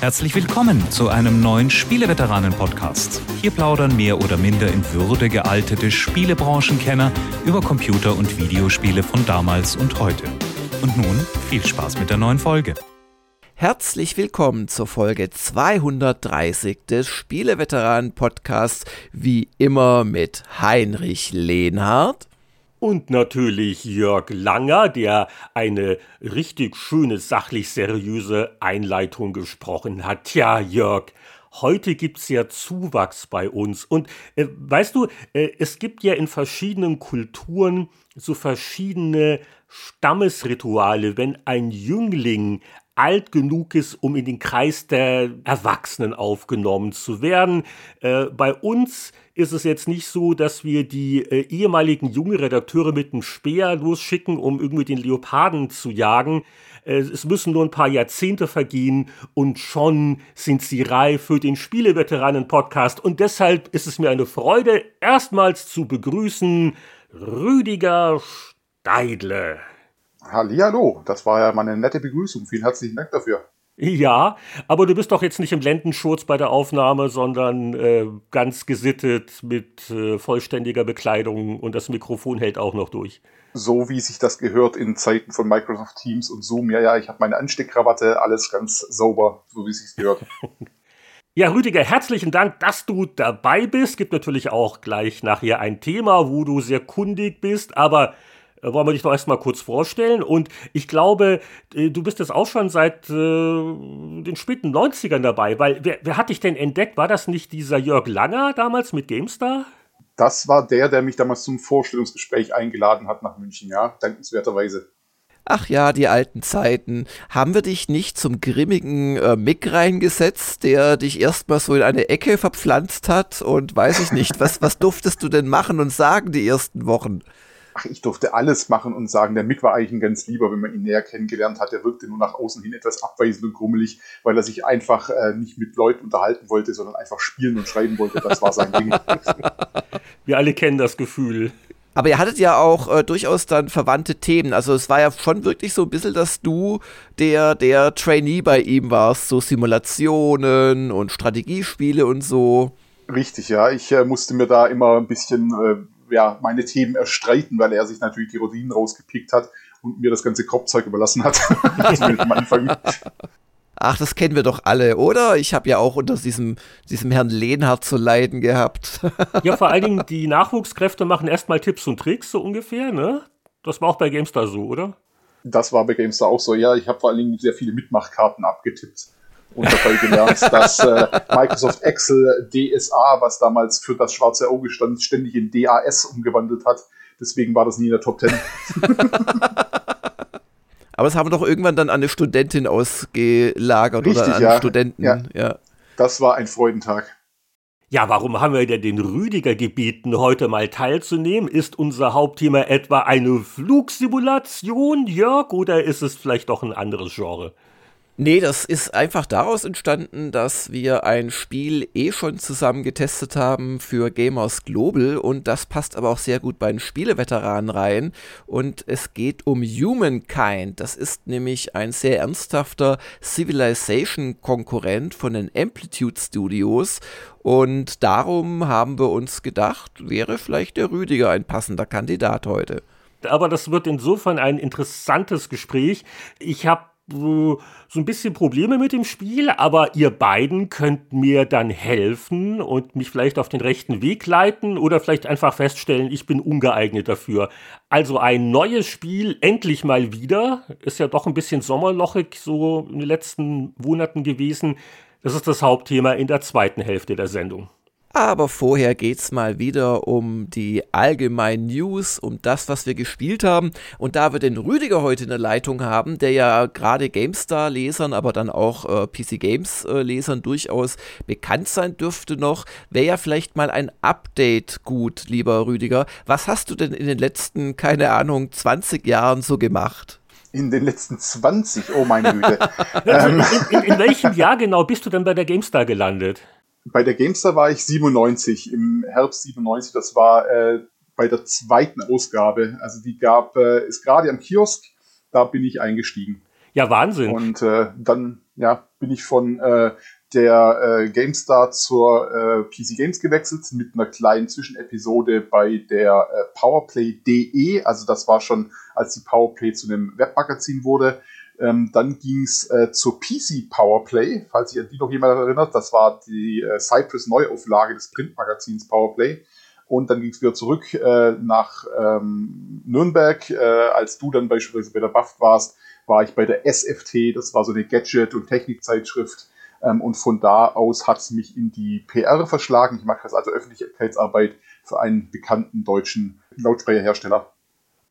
Herzlich willkommen zu einem neuen Spieleveteranen-Podcast. Hier plaudern mehr oder minder in Würde gealtete Spielebranchenkenner über Computer- und Videospiele von damals und heute. Und nun viel Spaß mit der neuen Folge. Herzlich willkommen zur Folge 230 des Spieleveteranen-Podcasts, wie immer mit Heinrich Lehnhardt. Und natürlich Jörg Langer, der eine richtig schöne, sachlich seriöse Einleitung gesprochen hat. Tja, Jörg, heute gibt's ja Zuwachs bei uns. Und äh, weißt du, äh, es gibt ja in verschiedenen Kulturen so verschiedene Stammesrituale, wenn ein Jüngling alt genug ist, um in den Kreis der Erwachsenen aufgenommen zu werden. Äh, bei uns ist es jetzt nicht so, dass wir die äh, ehemaligen jungen Redakteure mit einem Speer losschicken, um irgendwie den Leoparden zu jagen. Äh, es müssen nur ein paar Jahrzehnte vergehen und schon sind sie reif für den Spieleveteranen-Podcast. Und deshalb ist es mir eine Freude, erstmals zu begrüßen Rüdiger Steidle. Hallihallo, das war ja mal eine nette Begrüßung. Vielen herzlichen Dank dafür. Ja, aber du bist doch jetzt nicht im Lendenschurz bei der Aufnahme, sondern äh, ganz gesittet mit äh, vollständiger Bekleidung und das Mikrofon hält auch noch durch. So wie sich das gehört in Zeiten von Microsoft Teams und Zoom. Ja, ja, ich habe meine Ansteckkrawatte, alles ganz sauber, so wie es sich gehört. Ja, Rüdiger, herzlichen Dank, dass du dabei bist. Gibt natürlich auch gleich nachher ein Thema, wo du sehr kundig bist, aber wollen wir dich doch erstmal kurz vorstellen. Und ich glaube, äh, du bist jetzt auch schon seit äh, den späten 90ern dabei, weil wer, wer hat dich denn entdeckt? War das nicht dieser Jörg Langer damals mit GameStar? Das war der, der mich damals zum Vorstellungsgespräch eingeladen hat nach München, ja, dankenswerterweise. Ach ja, die alten Zeiten. Haben wir dich nicht zum grimmigen äh, Mick reingesetzt, der dich erstmal so in eine Ecke verpflanzt hat und weiß ich nicht, was, was durftest du denn machen und sagen die ersten Wochen? Ach, ich durfte alles machen und sagen, der Mick war eigentlich ein ganz lieber, wenn man ihn näher kennengelernt hat. Er wirkte nur nach außen hin etwas abweisend und grummelig, weil er sich einfach äh, nicht mit Leuten unterhalten wollte, sondern einfach spielen und schreiben wollte. Das war sein Ding. Wir alle kennen das Gefühl. Aber ihr hattet ja auch äh, durchaus dann verwandte Themen. Also es war ja schon wirklich so ein bisschen, dass du der, der Trainee bei ihm warst, so Simulationen und Strategiespiele und so. Richtig, ja. Ich äh, musste mir da immer ein bisschen äh, ja, meine Themen erstreiten, weil er sich natürlich die Rosinen rausgepickt hat und mir das ganze Kopfzeug überlassen hat. Zumindest am Anfang. Ach, das kennen wir doch alle, oder? Ich habe ja auch unter diesem, diesem Herrn Lehnhardt zu leiden gehabt. ja, vor allen Dingen, die Nachwuchskräfte machen erstmal Tipps und Tricks, so ungefähr, ne? Das war auch bei GameStar so, oder? Das war bei GameStar auch so, ja. Ich habe vor allen Dingen sehr viele Mitmachkarten abgetippt und dabei gelernt, dass äh, Microsoft Excel DSA, was damals für das schwarze Auge stand, ständig in DAS umgewandelt hat. Deswegen war das nie in der Top 10. Aber es haben wir doch irgendwann dann an eine Studentin ausgelagert Richtig, oder an ja. Studenten. Ja. ja. Das war ein Freudentag. Ja, warum haben wir denn den Rüdiger gebeten, heute mal teilzunehmen? Ist unser Hauptthema etwa eine Flugsimulation, Jörg, oder ist es vielleicht doch ein anderes Genre? Nee, das ist einfach daraus entstanden, dass wir ein Spiel eh schon zusammen getestet haben für Gamers Global und das passt aber auch sehr gut bei den Spieleveteranen rein und es geht um Humankind. Das ist nämlich ein sehr ernsthafter Civilization-Konkurrent von den Amplitude Studios und darum haben wir uns gedacht, wäre vielleicht der Rüdiger ein passender Kandidat heute. Aber das wird insofern ein interessantes Gespräch. Ich habe so ein bisschen Probleme mit dem Spiel, aber ihr beiden könnt mir dann helfen und mich vielleicht auf den rechten Weg leiten oder vielleicht einfach feststellen, ich bin ungeeignet dafür. Also ein neues Spiel, endlich mal wieder. Ist ja doch ein bisschen sommerlochig so in den letzten Monaten gewesen. Das ist das Hauptthema in der zweiten Hälfte der Sendung. Aber vorher geht's mal wieder um die allgemeinen News, um das, was wir gespielt haben. Und da wir den Rüdiger heute in der Leitung haben, der ja gerade GameStar-Lesern, aber dann auch äh, PC Games-Lesern durchaus bekannt sein dürfte noch, wäre ja vielleicht mal ein Update gut, lieber Rüdiger. Was hast du denn in den letzten, keine Ahnung, 20 Jahren so gemacht? In den letzten 20, oh meine Güte. Also in, in, in welchem Jahr genau bist du denn bei der GameStar gelandet? Bei der Gamestar war ich 97, im Herbst 97. Das war äh, bei der zweiten Ausgabe. Also die gab es äh, gerade am Kiosk. Da bin ich eingestiegen. Ja, Wahnsinn. Und äh, dann, ja, bin ich von äh, der äh, GameStar zur äh, PC Games gewechselt mit einer kleinen Zwischenepisode bei der äh, Powerplay.de. Also das war schon, als die Powerplay zu einem Webmagazin wurde. Ähm, dann ging es äh, zur PC Powerplay, falls sich an die noch jemand erinnert. Das war die äh, Cypress Neuauflage des Printmagazins Powerplay. Und dann ging es wieder zurück äh, nach ähm, Nürnberg. Äh, als du dann beispielsweise bei der BAFT warst, war ich bei der SFT. Das war so eine Gadget- und Technikzeitschrift. Ähm, und von da aus hat es mich in die PR verschlagen. Ich mache das also Öffentlichkeitsarbeit für einen bekannten deutschen Lautsprecherhersteller.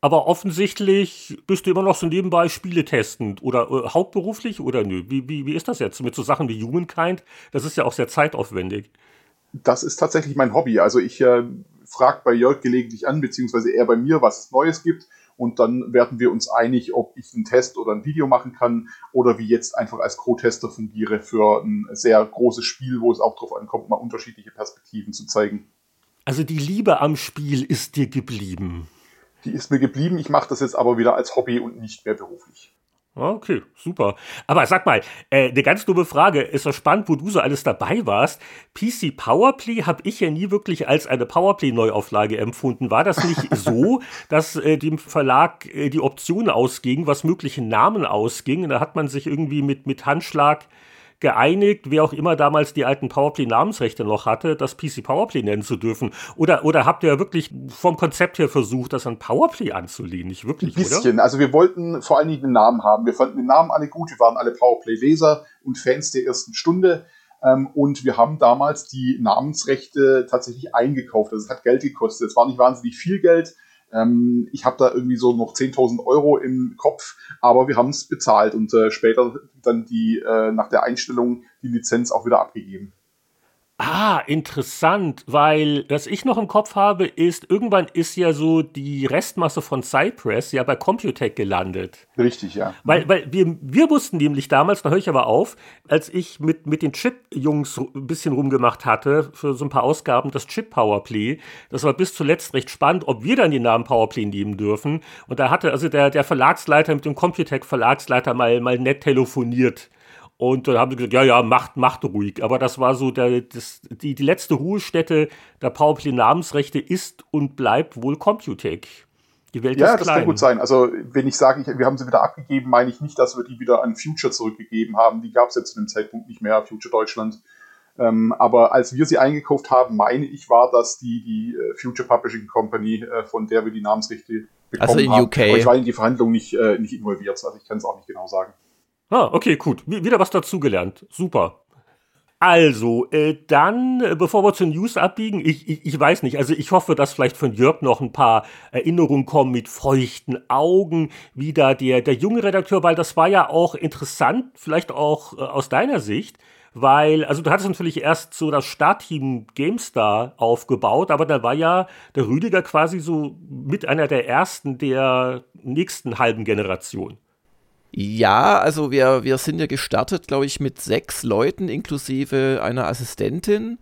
Aber offensichtlich bist du immer noch so nebenbei Spiele testend oder äh, hauptberuflich oder nö? Wie, wie, wie ist das jetzt mit so Sachen wie Humankind? Das ist ja auch sehr zeitaufwendig. Das ist tatsächlich mein Hobby. Also ich äh, frage bei Jörg gelegentlich an, beziehungsweise er bei mir, was es Neues gibt. Und dann werden wir uns einig, ob ich einen Test oder ein Video machen kann oder wie jetzt einfach als Co-Tester fungiere für ein sehr großes Spiel, wo es auch darauf ankommt, mal unterschiedliche Perspektiven zu zeigen. Also die Liebe am Spiel ist dir geblieben. Die ist mir geblieben. Ich mache das jetzt aber wieder als Hobby und nicht mehr beruflich. Okay, super. Aber sag mal, äh, eine ganz dumme Frage. Ist doch spannend, wo du so alles dabei warst. PC Powerplay habe ich ja nie wirklich als eine Powerplay-Neuauflage empfunden. War das nicht so, dass äh, dem Verlag äh, die Option ausging, was mögliche Namen ausging? da hat man sich irgendwie mit, mit Handschlag geeinigt, wer auch immer damals die alten Powerplay-Namensrechte noch hatte, das PC Powerplay nennen zu dürfen? Oder, oder habt ihr wirklich vom Konzept her versucht, das an Powerplay anzulehnen? Nicht wirklich, Ein bisschen. Oder? Also wir wollten vor allen Dingen einen Namen haben. Wir fanden den Namen alle gut. Wir waren alle Powerplay-Leser und Fans der ersten Stunde. Ähm, und wir haben damals die Namensrechte tatsächlich eingekauft. Also es hat Geld gekostet. Es war nicht wahnsinnig viel Geld. Ähm, ich habe da irgendwie so noch 10.000 Euro im Kopf, aber wir haben es bezahlt und äh, später dann die äh, nach der Einstellung die Lizenz auch wieder abgegeben. Ah, interessant, weil was ich noch im Kopf habe, ist, irgendwann ist ja so die Restmasse von Cypress ja bei Computec gelandet. Richtig, ja. Weil, weil wir, wir wussten nämlich damals, da höre ich aber auf, als ich mit, mit den Chip-Jungs ein bisschen rumgemacht hatte, für so ein paar Ausgaben, das Chip-Powerplay, das war bis zuletzt recht spannend, ob wir dann den Namen Powerplay nehmen dürfen. Und da hatte also der, der Verlagsleiter mit dem Computec-Verlagsleiter mal, mal nett telefoniert und dann haben sie gesagt, ja, ja, macht, macht ruhig. Aber das war so, der, das, die, die letzte Ruhestätte der Powerplay-Namensrechte ist und bleibt wohl Computec. Die Welt ja, ist das klein. kann gut sein. Also, wenn ich sage, ich, wir haben sie wieder abgegeben, meine ich nicht, dass wir die wieder an Future zurückgegeben haben. Die gab es jetzt zu dem Zeitpunkt nicht mehr, Future Deutschland. Ähm, aber als wir sie eingekauft haben, meine ich, war das die, die uh, Future Publishing Company, uh, von der wir die Namensrechte bekommen also in haben. UK. Aber ich war in die Verhandlungen nicht, uh, nicht involviert, also ich kann es auch nicht genau sagen. Ah, okay, gut. Wieder was dazugelernt. Super. Also, äh, dann, äh, bevor wir zu News abbiegen, ich, ich, ich weiß nicht, also ich hoffe, dass vielleicht von Jörg noch ein paar Erinnerungen kommen mit feuchten Augen, wie da der, der junge Redakteur, weil das war ja auch interessant, vielleicht auch äh, aus deiner Sicht, weil, also du hattest natürlich erst so das Startteam GameStar aufgebaut, aber da war ja der Rüdiger quasi so mit einer der ersten der nächsten halben Generation. Ja, also wir, wir sind ja gestartet, glaube ich, mit sechs Leuten inklusive einer Assistentin.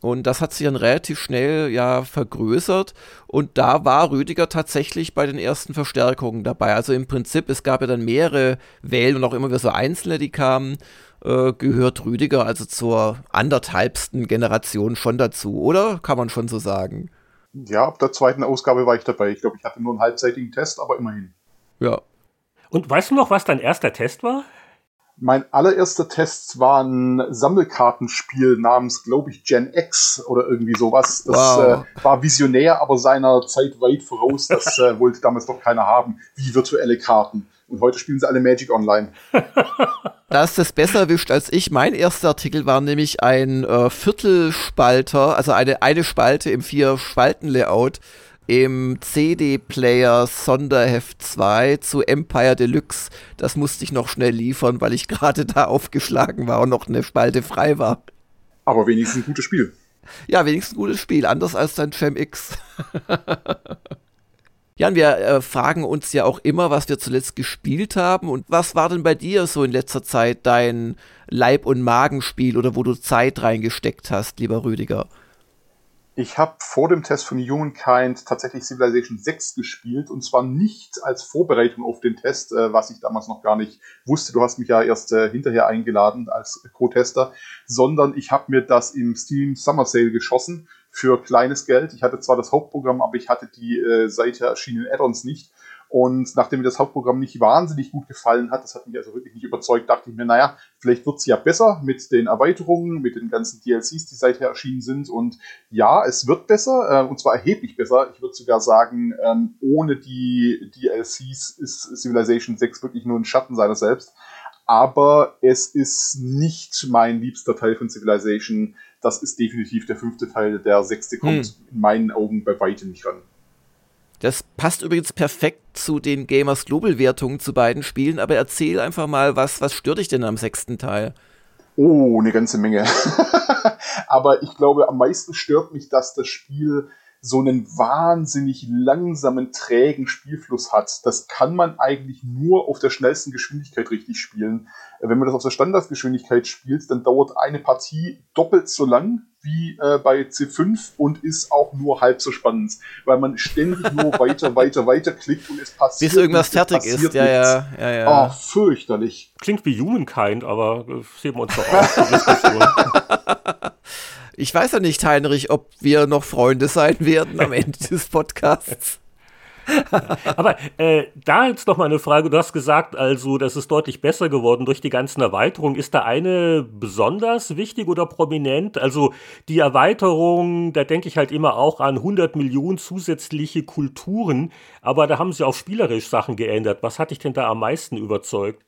Und das hat sich dann relativ schnell ja vergrößert. Und da war Rüdiger tatsächlich bei den ersten Verstärkungen dabei. Also im Prinzip, es gab ja dann mehrere Wellen und auch immer wieder so einzelne, die kamen. Äh, gehört Rüdiger also zur anderthalbsten Generation schon dazu, oder? Kann man schon so sagen. Ja, ab der zweiten Ausgabe war ich dabei. Ich glaube, ich hatte nur einen halbseitigen Test, aber immerhin. Ja, und weißt du noch, was dein erster Test war? Mein allererster Test war ein Sammelkartenspiel namens, glaube ich, Gen X oder irgendwie sowas. Das wow. äh, war visionär, aber seiner Zeit weit voraus. Das äh, wollte damals doch keiner haben, wie virtuelle Karten. Und heute spielen sie alle Magic Online. Da ist das besser erwischt als ich. Mein erster Artikel war nämlich ein äh, Viertelspalter, also eine, eine Spalte im Vier-Spalten-Layout im CD-Player Sonderheft 2 zu Empire Deluxe. Das musste ich noch schnell liefern, weil ich gerade da aufgeschlagen war und noch eine Spalte frei war. Aber wenigstens ein gutes Spiel. Ja, wenigstens ein gutes Spiel, anders als dein Fem X. Jan, wir äh, fragen uns ja auch immer, was wir zuletzt gespielt haben. Und was war denn bei dir so in letzter Zeit dein Leib- und Magenspiel oder wo du Zeit reingesteckt hast, lieber Rüdiger? Ich habe vor dem Test von Humankind tatsächlich Civilization 6 gespielt und zwar nicht als Vorbereitung auf den Test, äh, was ich damals noch gar nicht wusste. Du hast mich ja erst äh, hinterher eingeladen als Co-Tester, sondern ich habe mir das im Steam Summer Sale geschossen für kleines Geld. Ich hatte zwar das Hauptprogramm, aber ich hatte die äh, seither erschienenen Add-ons nicht und nachdem mir das Hauptprogramm nicht wahnsinnig gut gefallen hat, das hat mich also wirklich nicht überzeugt, dachte ich mir, naja, vielleicht wird es ja besser mit den Erweiterungen, mit den ganzen DLCs, die seither erschienen sind. Und ja, es wird besser, äh, und zwar erheblich besser. Ich würde sogar sagen, ähm, ohne die DLCs ist Civilization 6 wirklich nur ein Schatten seiner selbst. Aber es ist nicht mein liebster Teil von Civilization. Das ist definitiv der fünfte Teil. Der sechste kommt hm. in meinen Augen bei weitem nicht ran. Das passt übrigens perfekt zu den Gamers Global Wertungen zu beiden Spielen, aber erzähl einfach mal, was, was stört dich denn am sechsten Teil? Oh, eine ganze Menge. aber ich glaube, am meisten stört mich, dass das Spiel so einen wahnsinnig langsamen, trägen Spielfluss hat. Das kann man eigentlich nur auf der schnellsten Geschwindigkeit richtig spielen. Wenn man das auf der Standardgeschwindigkeit spielt, dann dauert eine Partie doppelt so lang wie äh, bei C5 und ist auch nur halb so spannend, weil man ständig nur weiter, weiter, weiter klickt und es passiert. Bis irgendwas fertig ist, ja, ja, ja, ja. Oh, fürchterlich. Klingt wie Humankind, aber äh, sehen wir uns doch auf. Ich weiß ja nicht, Heinrich, ob wir noch Freunde sein werden am Ende des Podcasts. Aber äh, da jetzt noch mal eine Frage. Du hast gesagt, also, das ist deutlich besser geworden durch die ganzen Erweiterungen. Ist da eine besonders wichtig oder prominent? Also die Erweiterung, da denke ich halt immer auch an 100 Millionen zusätzliche Kulturen. Aber da haben sie auch spielerisch Sachen geändert. Was hat dich denn da am meisten überzeugt?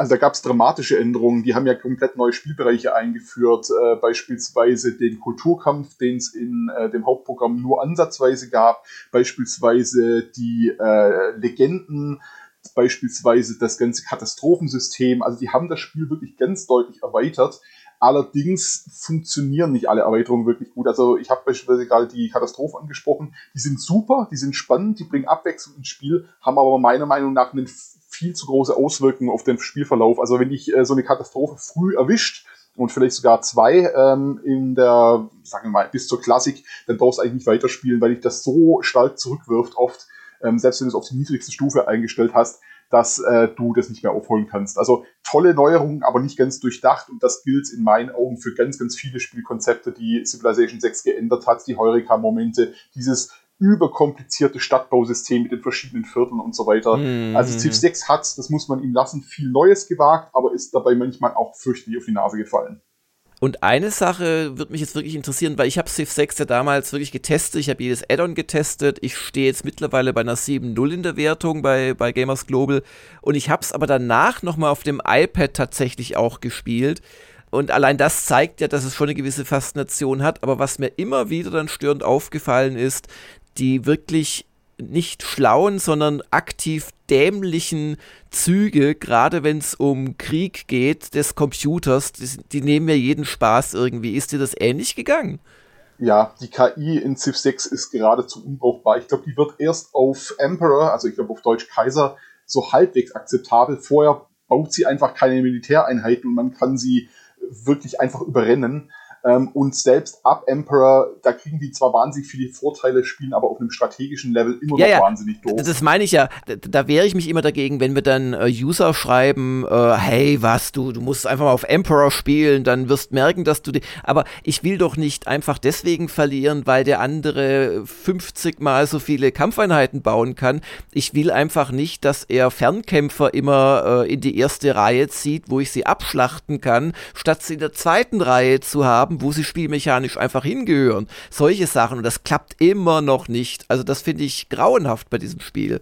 Also da gab es dramatische Änderungen, die haben ja komplett neue Spielbereiche eingeführt, äh, beispielsweise den Kulturkampf, den es in äh, dem Hauptprogramm nur ansatzweise gab, beispielsweise die äh, Legenden, beispielsweise das ganze Katastrophensystem, also die haben das Spiel wirklich ganz deutlich erweitert. Allerdings funktionieren nicht alle Erweiterungen wirklich gut. Also ich habe beispielsweise gerade die Katastrophen angesprochen. Die sind super, die sind spannend, die bringen Abwechslung ins Spiel, haben aber meiner Meinung nach einen viel zu große Auswirkungen auf den Spielverlauf. Also wenn dich äh, so eine Katastrophe früh erwischt und vielleicht sogar zwei ähm, in der, sagen wir mal, bis zur Klassik, dann brauchst du eigentlich nicht weiterspielen, weil dich das so stark zurückwirft oft, ähm, selbst wenn du es auf die niedrigste Stufe eingestellt hast, dass äh, du das nicht mehr aufholen kannst. Also tolle Neuerungen, aber nicht ganz durchdacht und das gilt in meinen Augen für ganz, ganz viele Spielkonzepte, die Civilization 6 geändert hat, die Heureka-Momente, dieses überkomplizierte Stadtbausystem mit den verschiedenen Vierteln und so weiter. Mhm. Also Civ 6 hat, das muss man ihm lassen, viel Neues gewagt, aber ist dabei manchmal auch fürchterlich auf die Nase gefallen. Und eine Sache würde mich jetzt wirklich interessieren, weil ich habe Civ 6 ja damals wirklich getestet, ich habe jedes Add-on getestet, ich stehe jetzt mittlerweile bei einer 7.0 in der Wertung bei, bei Gamers Global und ich habe es aber danach nochmal auf dem iPad tatsächlich auch gespielt. Und allein das zeigt ja, dass es schon eine gewisse Faszination hat. Aber was mir immer wieder dann störend aufgefallen ist, die wirklich nicht schlauen, sondern aktiv dämlichen Züge, gerade wenn es um Krieg geht, des Computers, die, die, nehmen mir jeden Spaß irgendwie. Ist dir das ähnlich gegangen? Ja, die KI in Civ 6 ist geradezu unbrauchbar. Ich glaube, die wird erst auf Emperor, also ich glaube auf Deutsch Kaiser, so halbwegs akzeptabel. Vorher baut sie einfach keine Militäreinheiten und man kann sie wirklich einfach überrennen. Ähm, und selbst ab Emperor, da kriegen die zwar wahnsinnig viele Vorteile, spielen aber auf einem strategischen Level immer ja, noch ja. wahnsinnig doof. Das meine ich ja. Da, da wehre ich mich immer dagegen, wenn wir dann äh, User schreiben, äh, hey, was, du, du musst einfach mal auf Emperor spielen, dann wirst merken, dass du die. Aber ich will doch nicht einfach deswegen verlieren, weil der andere 50 mal so viele Kampfeinheiten bauen kann. Ich will einfach nicht, dass er Fernkämpfer immer äh, in die erste Reihe zieht, wo ich sie abschlachten kann, statt sie in der zweiten Reihe zu haben haben, wo sie spielmechanisch einfach hingehören. Solche Sachen. Und das klappt immer noch nicht. Also das finde ich grauenhaft bei diesem Spiel.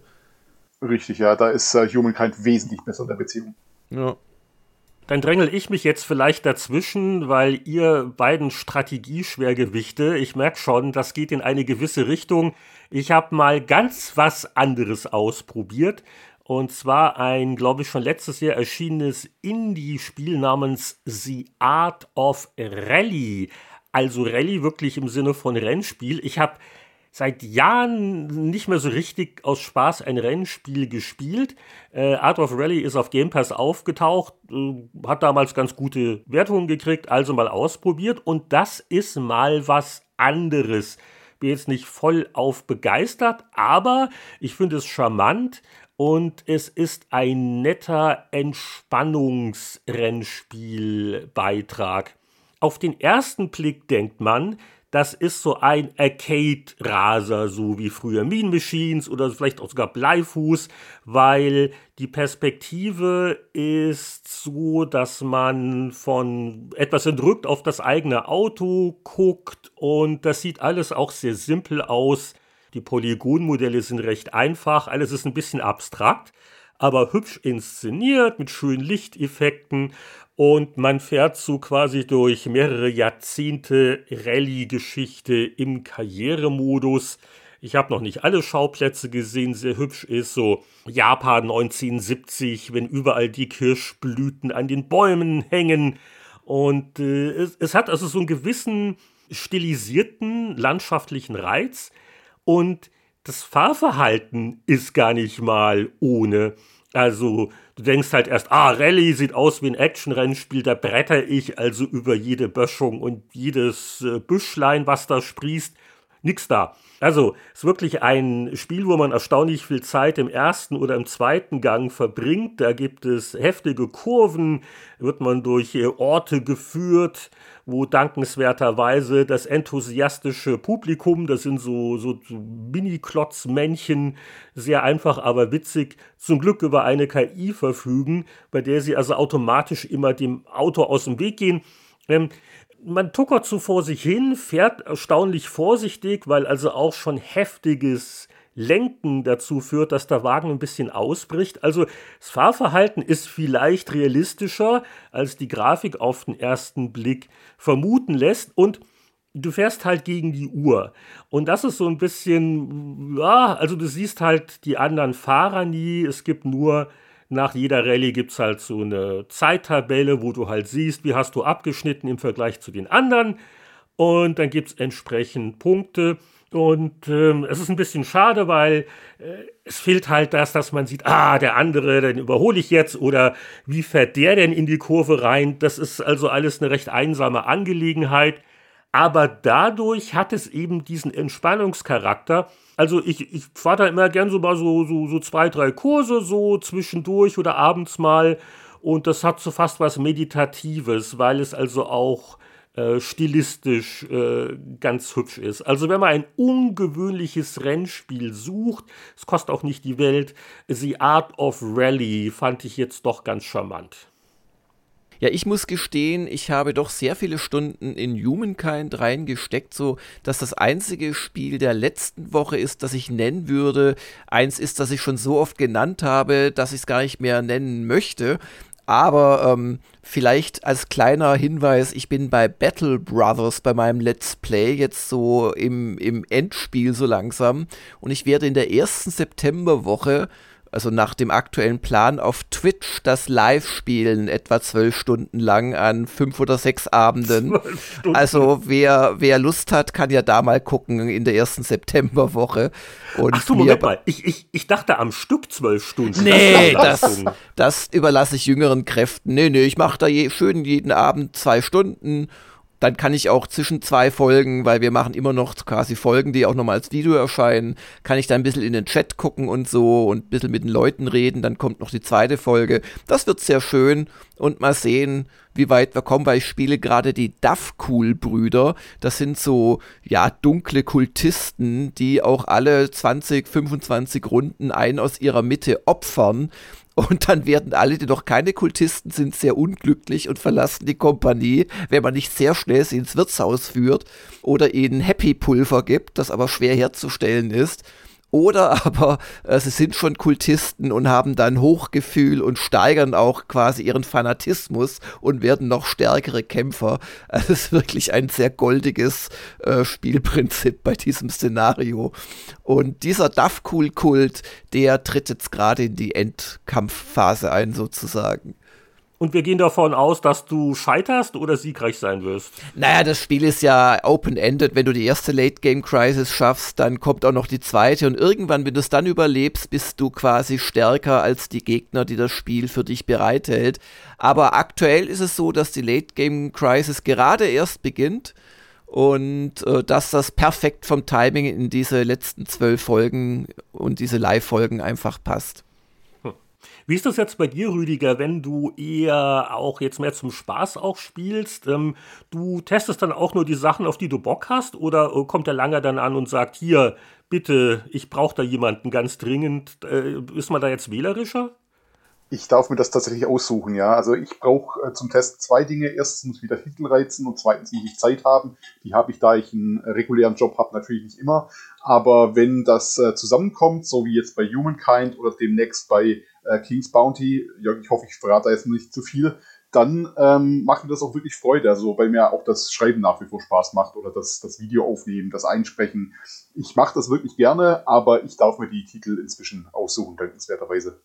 Richtig, ja. Da ist äh, Humankind wesentlich besser in der Beziehung. Ja. Dann drängel ich mich jetzt vielleicht dazwischen, weil ihr beiden Strategieschwergewichte, ich merke schon, das geht in eine gewisse Richtung. Ich habe mal ganz was anderes ausprobiert. Und zwar ein, glaube ich, schon letztes Jahr erschienenes Indie-Spiel namens The Art of Rally. Also Rally wirklich im Sinne von Rennspiel. Ich habe seit Jahren nicht mehr so richtig aus Spaß ein Rennspiel gespielt. Äh, Art of Rally ist auf Game Pass aufgetaucht, äh, hat damals ganz gute Wertungen gekriegt, also mal ausprobiert. Und das ist mal was anderes. Bin jetzt nicht voll auf begeistert, aber ich finde es charmant und es ist ein netter Entspannungsrennspielbeitrag. Auf den ersten Blick denkt man, das ist so ein Arcade-Raser, so wie früher Mean Machines oder vielleicht auch sogar Bleifuß, weil die Perspektive ist so, dass man von etwas entrückt auf das eigene Auto guckt und das sieht alles auch sehr simpel aus. Die Polygonmodelle sind recht einfach, alles ist ein bisschen abstrakt, aber hübsch inszeniert mit schönen Lichteffekten und man fährt so quasi durch mehrere Jahrzehnte Rallye-Geschichte im Karrieremodus. Ich habe noch nicht alle Schauplätze gesehen, sehr hübsch ist so Japan 1970, wenn überall die Kirschblüten an den Bäumen hängen. Und äh, es, es hat also so einen gewissen stilisierten landschaftlichen Reiz. Und das Fahrverhalten ist gar nicht mal ohne. Also du denkst halt erst, ah, Rallye sieht aus wie ein Action-Rennspiel, da bretter ich also über jede Böschung und jedes äh, Büschlein, was da sprießt. Nix da. Also, es ist wirklich ein Spiel, wo man erstaunlich viel Zeit im ersten oder im zweiten Gang verbringt. Da gibt es heftige Kurven, wird man durch äh, Orte geführt, wo dankenswerterweise das enthusiastische Publikum, das sind so, so, Mini-Klotzmännchen, sehr einfach, aber witzig, zum Glück über eine KI verfügen, bei der sie also automatisch immer dem Auto aus dem Weg gehen. Ähm, man tuckert so vor sich hin, fährt erstaunlich vorsichtig, weil also auch schon heftiges Lenken dazu führt, dass der Wagen ein bisschen ausbricht. Also das Fahrverhalten ist vielleicht realistischer, als die Grafik auf den ersten Blick vermuten lässt und du fährst halt gegen die Uhr. Und das ist so ein bisschen, ja, also du siehst halt die anderen Fahrer nie. Es gibt nur nach jeder Rallye gibt es halt so eine Zeittabelle, wo du halt siehst, wie hast du abgeschnitten im Vergleich zu den anderen. Und dann gibt es entsprechend Punkte. Und ähm, es ist ein bisschen schade, weil äh, es fehlt halt das, dass man sieht, ah, der andere, den überhole ich jetzt oder wie fährt der denn in die Kurve rein? Das ist also alles eine recht einsame Angelegenheit. Aber dadurch hat es eben diesen Entspannungscharakter. Also ich, ich fahre da immer gern so mal so, so, so zwei, drei Kurse so zwischendurch oder abends mal. Und das hat so fast was Meditatives, weil es also auch äh, stilistisch äh, ganz hübsch ist. Also wenn man ein ungewöhnliches Rennspiel sucht, es kostet auch nicht die Welt, The Art of Rally fand ich jetzt doch ganz charmant. Ja, ich muss gestehen, ich habe doch sehr viele Stunden in Humankind reingesteckt, so dass das einzige Spiel der letzten Woche ist, das ich nennen würde. Eins ist, das ich schon so oft genannt habe, dass ich es gar nicht mehr nennen möchte. Aber ähm, vielleicht als kleiner Hinweis, ich bin bei Battle Brothers bei meinem Let's Play jetzt so im, im Endspiel so langsam. Und ich werde in der ersten Septemberwoche also nach dem aktuellen Plan, auf Twitch das Live-Spielen etwa zwölf Stunden lang an fünf oder sechs Abenden. Also wer, wer Lust hat, kann ja da mal gucken in der ersten Septemberwoche. Und Ach so, Moment mal, ich, ich, ich dachte am Stück zwölf Stunden. Nee, das, das, das überlasse ich jüngeren Kräften. Nee, nee, ich mache da je, schön jeden Abend zwei Stunden dann kann ich auch zwischen zwei Folgen, weil wir machen immer noch quasi Folgen, die auch nochmal als Video erscheinen, kann ich da ein bisschen in den Chat gucken und so und ein bisschen mit den Leuten reden. Dann kommt noch die zweite Folge. Das wird sehr schön und mal sehen, wie weit wir kommen, weil ich spiele gerade die Duff-Cool-Brüder. Das sind so, ja, dunkle Kultisten, die auch alle 20, 25 Runden einen aus ihrer Mitte opfern und dann werden alle, die noch keine Kultisten sind, sehr unglücklich und verlassen die Kompanie, wenn man nicht sehr schnell sie ins Wirtshaus führt oder ihnen Happy Pulver gibt, das aber schwer herzustellen ist. Oder aber äh, sie sind schon Kultisten und haben dann Hochgefühl und steigern auch quasi ihren Fanatismus und werden noch stärkere Kämpfer. Also es ist wirklich ein sehr goldiges äh, Spielprinzip bei diesem Szenario. Und dieser Duff-Cool-Kult, der tritt jetzt gerade in die Endkampfphase ein sozusagen. Und wir gehen davon aus, dass du scheiterst oder siegreich sein wirst. Naja, das Spiel ist ja open-ended. Wenn du die erste Late-Game-Crisis schaffst, dann kommt auch noch die zweite. Und irgendwann, wenn du es dann überlebst, bist du quasi stärker als die Gegner, die das Spiel für dich bereithält. Aber aktuell ist es so, dass die Late-Game-Crisis gerade erst beginnt. Und äh, dass das perfekt vom Timing in diese letzten zwölf Folgen und diese Live-Folgen einfach passt. Wie ist das jetzt bei dir, Rüdiger, wenn du eher auch jetzt mehr zum Spaß auch spielst? Ähm, du testest dann auch nur die Sachen, auf die du Bock hast? Oder äh, kommt der Langer dann an und sagt, hier, bitte, ich brauche da jemanden ganz dringend? Äh, ist man da jetzt wählerischer? Ich darf mir das tatsächlich aussuchen, ja. Also ich brauche äh, zum Test zwei Dinge. Erstens muss wieder Titel reizen und zweitens muss ich Zeit haben. Die habe ich, da ich einen regulären Job habe, natürlich nicht immer. Aber wenn das äh, zusammenkommt, so wie jetzt bei Humankind oder demnächst bei äh, King's Bounty, ja, ich hoffe, ich verrate jetzt nicht zu viel, dann ähm, macht mir das auch wirklich Freude. Also bei mir auch das Schreiben nach wie vor Spaß macht oder das, das Video aufnehmen, das Einsprechen. Ich mache das wirklich gerne, aber ich darf mir die Titel inzwischen aussuchen, dankenswerterweise.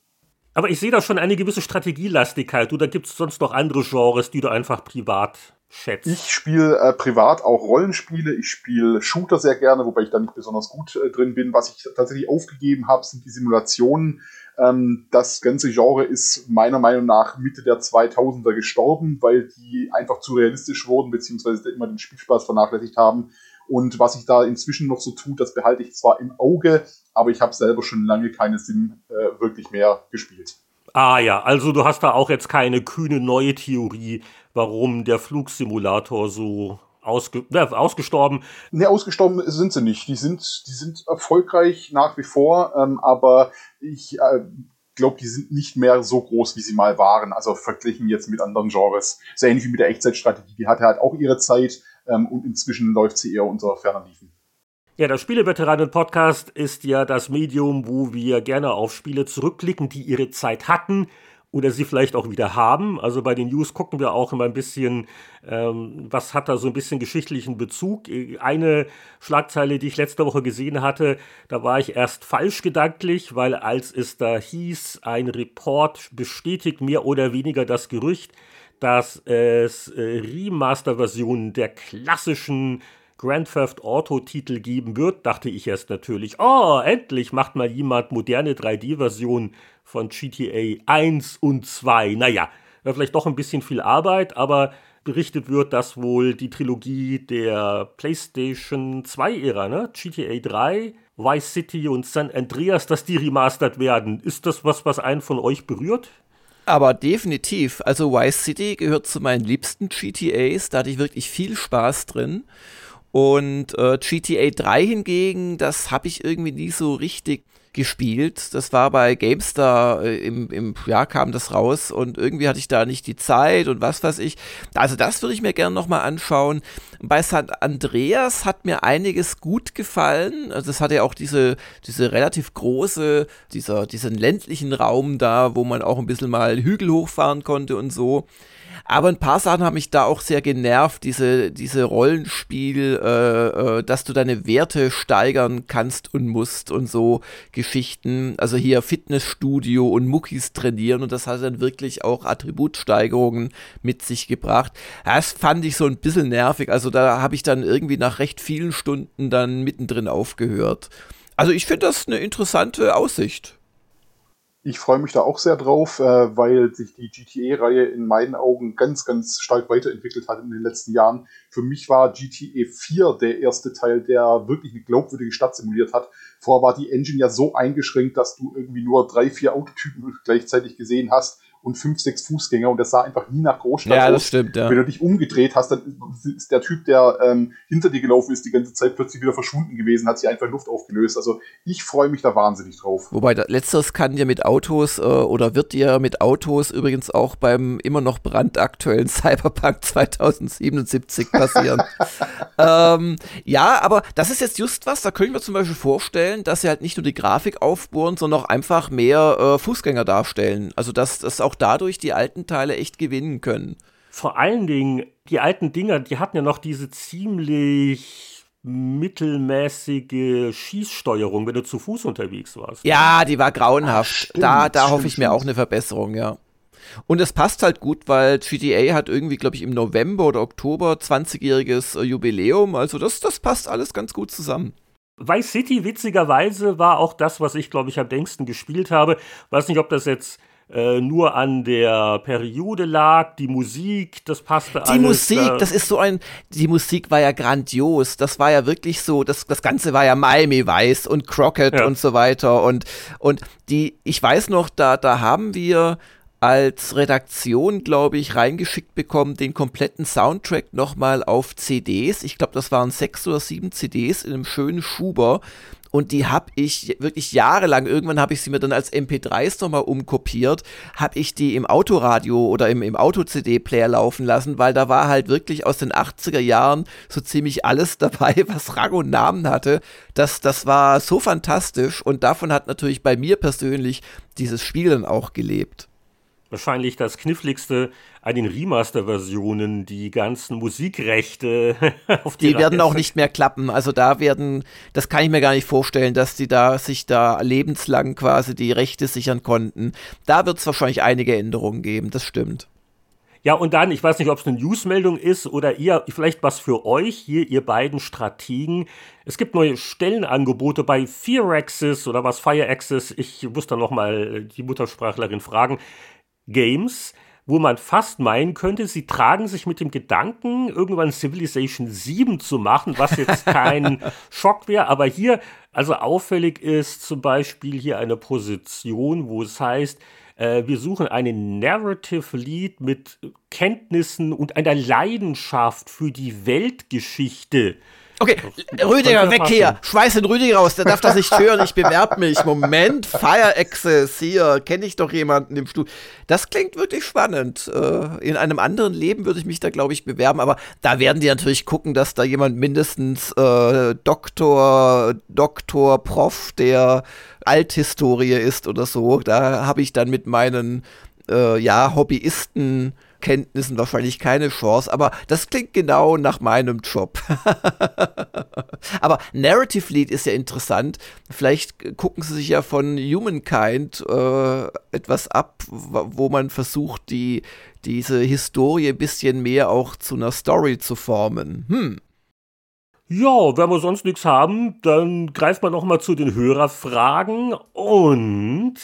Aber ich sehe da schon eine gewisse Strategielastigkeit. Oder gibt es sonst noch andere Genres, die du einfach privat schätzt? Ich spiele äh, privat auch Rollenspiele. Ich spiele Shooter sehr gerne, wobei ich da nicht besonders gut äh, drin bin. Was ich tatsächlich aufgegeben habe, sind die Simulationen. Ähm, das ganze Genre ist meiner Meinung nach Mitte der 2000er gestorben, weil die einfach zu realistisch wurden, beziehungsweise immer den Spielspaß vernachlässigt haben. Und was sich da inzwischen noch so tut, das behalte ich zwar im Auge, aber ich habe selber schon lange keine Sim äh, wirklich mehr gespielt. Ah ja, also du hast da auch jetzt keine kühne neue Theorie, warum der Flugsimulator so ausge äh, ausgestorben. Ne, ausgestorben sind sie nicht. Die sind, die sind erfolgreich nach wie vor, ähm, aber ich äh, glaube, die sind nicht mehr so groß, wie sie mal waren. Also verglichen jetzt mit anderen Genres. Sehr ähnlich wie mit der Echtzeitstrategie. Die hatte halt auch ihre Zeit ähm, und inzwischen läuft sie eher unter ferner Liefen. Ja, der Spieleveteranen-Podcast ist ja das Medium, wo wir gerne auf Spiele zurückblicken, die ihre Zeit hatten, oder sie vielleicht auch wieder haben. Also bei den News gucken wir auch immer ein bisschen, ähm, was hat da so ein bisschen geschichtlichen Bezug. Eine Schlagzeile, die ich letzte Woche gesehen hatte, da war ich erst falsch gedanklich, weil als es da hieß, ein Report bestätigt mehr oder weniger das Gerücht, dass es äh, Remaster-Versionen der klassischen Grand Theft Auto Titel geben wird, dachte ich erst natürlich, oh, endlich macht mal jemand moderne 3D-Versionen von GTA 1 und 2. Naja, wäre vielleicht doch ein bisschen viel Arbeit, aber berichtet wird, dass wohl die Trilogie der PlayStation 2-Ära, ne? GTA 3, Vice City und San Andreas, dass die remastert werden. Ist das was, was einen von euch berührt? Aber definitiv. Also Vice City gehört zu meinen liebsten GTAs. Da hatte ich wirklich viel Spaß drin. Und äh, GTA 3 hingegen, das habe ich irgendwie nie so richtig gespielt. Das war bei GameStar äh, im, im Jahr kam das raus und irgendwie hatte ich da nicht die Zeit und was weiß ich. Also das würde ich mir gerne nochmal anschauen. Bei San Andreas hat mir einiges gut gefallen. Also das hatte ja auch diese, diese relativ große, dieser, diesen ländlichen Raum da, wo man auch ein bisschen mal Hügel hochfahren konnte und so. Aber ein paar Sachen haben mich da auch sehr genervt, diese, diese Rollenspiel, äh, äh, dass du deine Werte steigern kannst und musst und so Geschichten. Also hier Fitnessstudio und Muckis trainieren und das hat dann wirklich auch Attributsteigerungen mit sich gebracht. Das fand ich so ein bisschen nervig. Also da habe ich dann irgendwie nach recht vielen Stunden dann mittendrin aufgehört. Also ich finde das eine interessante Aussicht. Ich freue mich da auch sehr drauf, äh, weil sich die GTA-Reihe in meinen Augen ganz, ganz stark weiterentwickelt hat in den letzten Jahren. Für mich war GTA 4 der erste Teil, der wirklich eine glaubwürdige Stadt simuliert hat. Vorher war die Engine ja so eingeschränkt, dass du irgendwie nur drei, vier Autotypen gleichzeitig gesehen hast und fünf, sechs Fußgänger und das sah einfach nie nach Großstadt ja, aus. Das stimmt, ja. Wenn du dich umgedreht hast, dann ist der Typ, der ähm, hinter dir gelaufen ist, die ganze Zeit plötzlich wieder verschwunden gewesen, hat sich einfach in Luft aufgelöst. Also ich freue mich da wahnsinnig drauf. Wobei letzteres kann ja mit Autos äh, oder wird ja mit Autos übrigens auch beim immer noch brandaktuellen Cyberpunk 2077 passieren. ähm, ja, aber das ist jetzt just was, da könnte ich mir zum Beispiel vorstellen, dass sie halt nicht nur die Grafik aufbohren, sondern auch einfach mehr äh, Fußgänger darstellen. Also dass das auch auch dadurch die alten Teile echt gewinnen können. Vor allen Dingen, die alten Dinger, die hatten ja noch diese ziemlich mittelmäßige Schießsteuerung, wenn du zu Fuß unterwegs warst. Ja, die war grauenhaft. Ach, da da hoffe ich mir auch eine Verbesserung, ja. Und es passt halt gut, weil GTA hat irgendwie, glaube ich, im November oder Oktober 20-jähriges äh, Jubiläum. Also das, das passt alles ganz gut zusammen. Vice City, witzigerweise, war auch das, was ich, glaube ich, am längsten gespielt habe. Weiß nicht, ob das jetzt äh, nur an der Periode lag, die Musik, das passte die alles. Die Musik, äh, das ist so ein, die Musik war ja grandios, das war ja wirklich so, das, das Ganze war ja Miami Vice und Crockett ja. und so weiter und, und die, ich weiß noch, da, da haben wir als Redaktion, glaube ich, reingeschickt bekommen, den kompletten Soundtrack nochmal auf CDs. Ich glaube, das waren sechs oder sieben CDs in einem schönen Schuber. Und die habe ich wirklich jahrelang, irgendwann habe ich sie mir dann als MP3s nochmal umkopiert, habe ich die im Autoradio oder im, im Auto-CD-Player laufen lassen, weil da war halt wirklich aus den 80er Jahren so ziemlich alles dabei, was Rang und Namen hatte. Das, das war so fantastisch und davon hat natürlich bei mir persönlich dieses Spiel dann auch gelebt wahrscheinlich das kniffligste an den Remaster-Versionen, die ganzen Musikrechte auf die. Die werden auch nicht mehr klappen. Also da werden, das kann ich mir gar nicht vorstellen, dass die da sich da lebenslang quasi die Rechte sichern konnten. Da wird es wahrscheinlich einige Änderungen geben, das stimmt. Ja, und dann, ich weiß nicht, ob es eine Newsmeldung ist oder ihr, vielleicht was für euch, hier, ihr beiden Strategen. Es gibt neue Stellenangebote bei Fearaxis oder was Fireaxis. Ich muss da nochmal die Muttersprachlerin fragen. Games, wo man fast meinen könnte, sie tragen sich mit dem Gedanken, irgendwann Civilization 7 zu machen, was jetzt kein Schock wäre. Aber hier, also auffällig ist zum Beispiel hier eine Position, wo es heißt, äh, wir suchen einen Narrative Lead mit Kenntnissen und einer Leidenschaft für die Weltgeschichte. Okay, Rüdiger, weg hier. Schmeiß den Rüdiger raus, der darf das nicht hören. Ich bewerbe mich. Moment, Fire Access, hier, kenne ich doch jemanden im Studio. Das klingt wirklich spannend. Äh, in einem anderen Leben würde ich mich da, glaube ich, bewerben, aber da werden die natürlich gucken, dass da jemand mindestens äh, Doktor, Doktor, Prof der Althistorie ist oder so. Da habe ich dann mit meinen äh, ja, Hobbyisten Kenntnissen wahrscheinlich keine Chance, aber das klingt genau nach meinem Job. aber Narrative Lead ist ja interessant. Vielleicht gucken Sie sich ja von Humankind äh, etwas ab, wo man versucht, die, diese Historie ein bisschen mehr auch zu einer Story zu formen. Hm. Ja, wenn wir sonst nichts haben, dann greift man noch mal zu den Hörerfragen und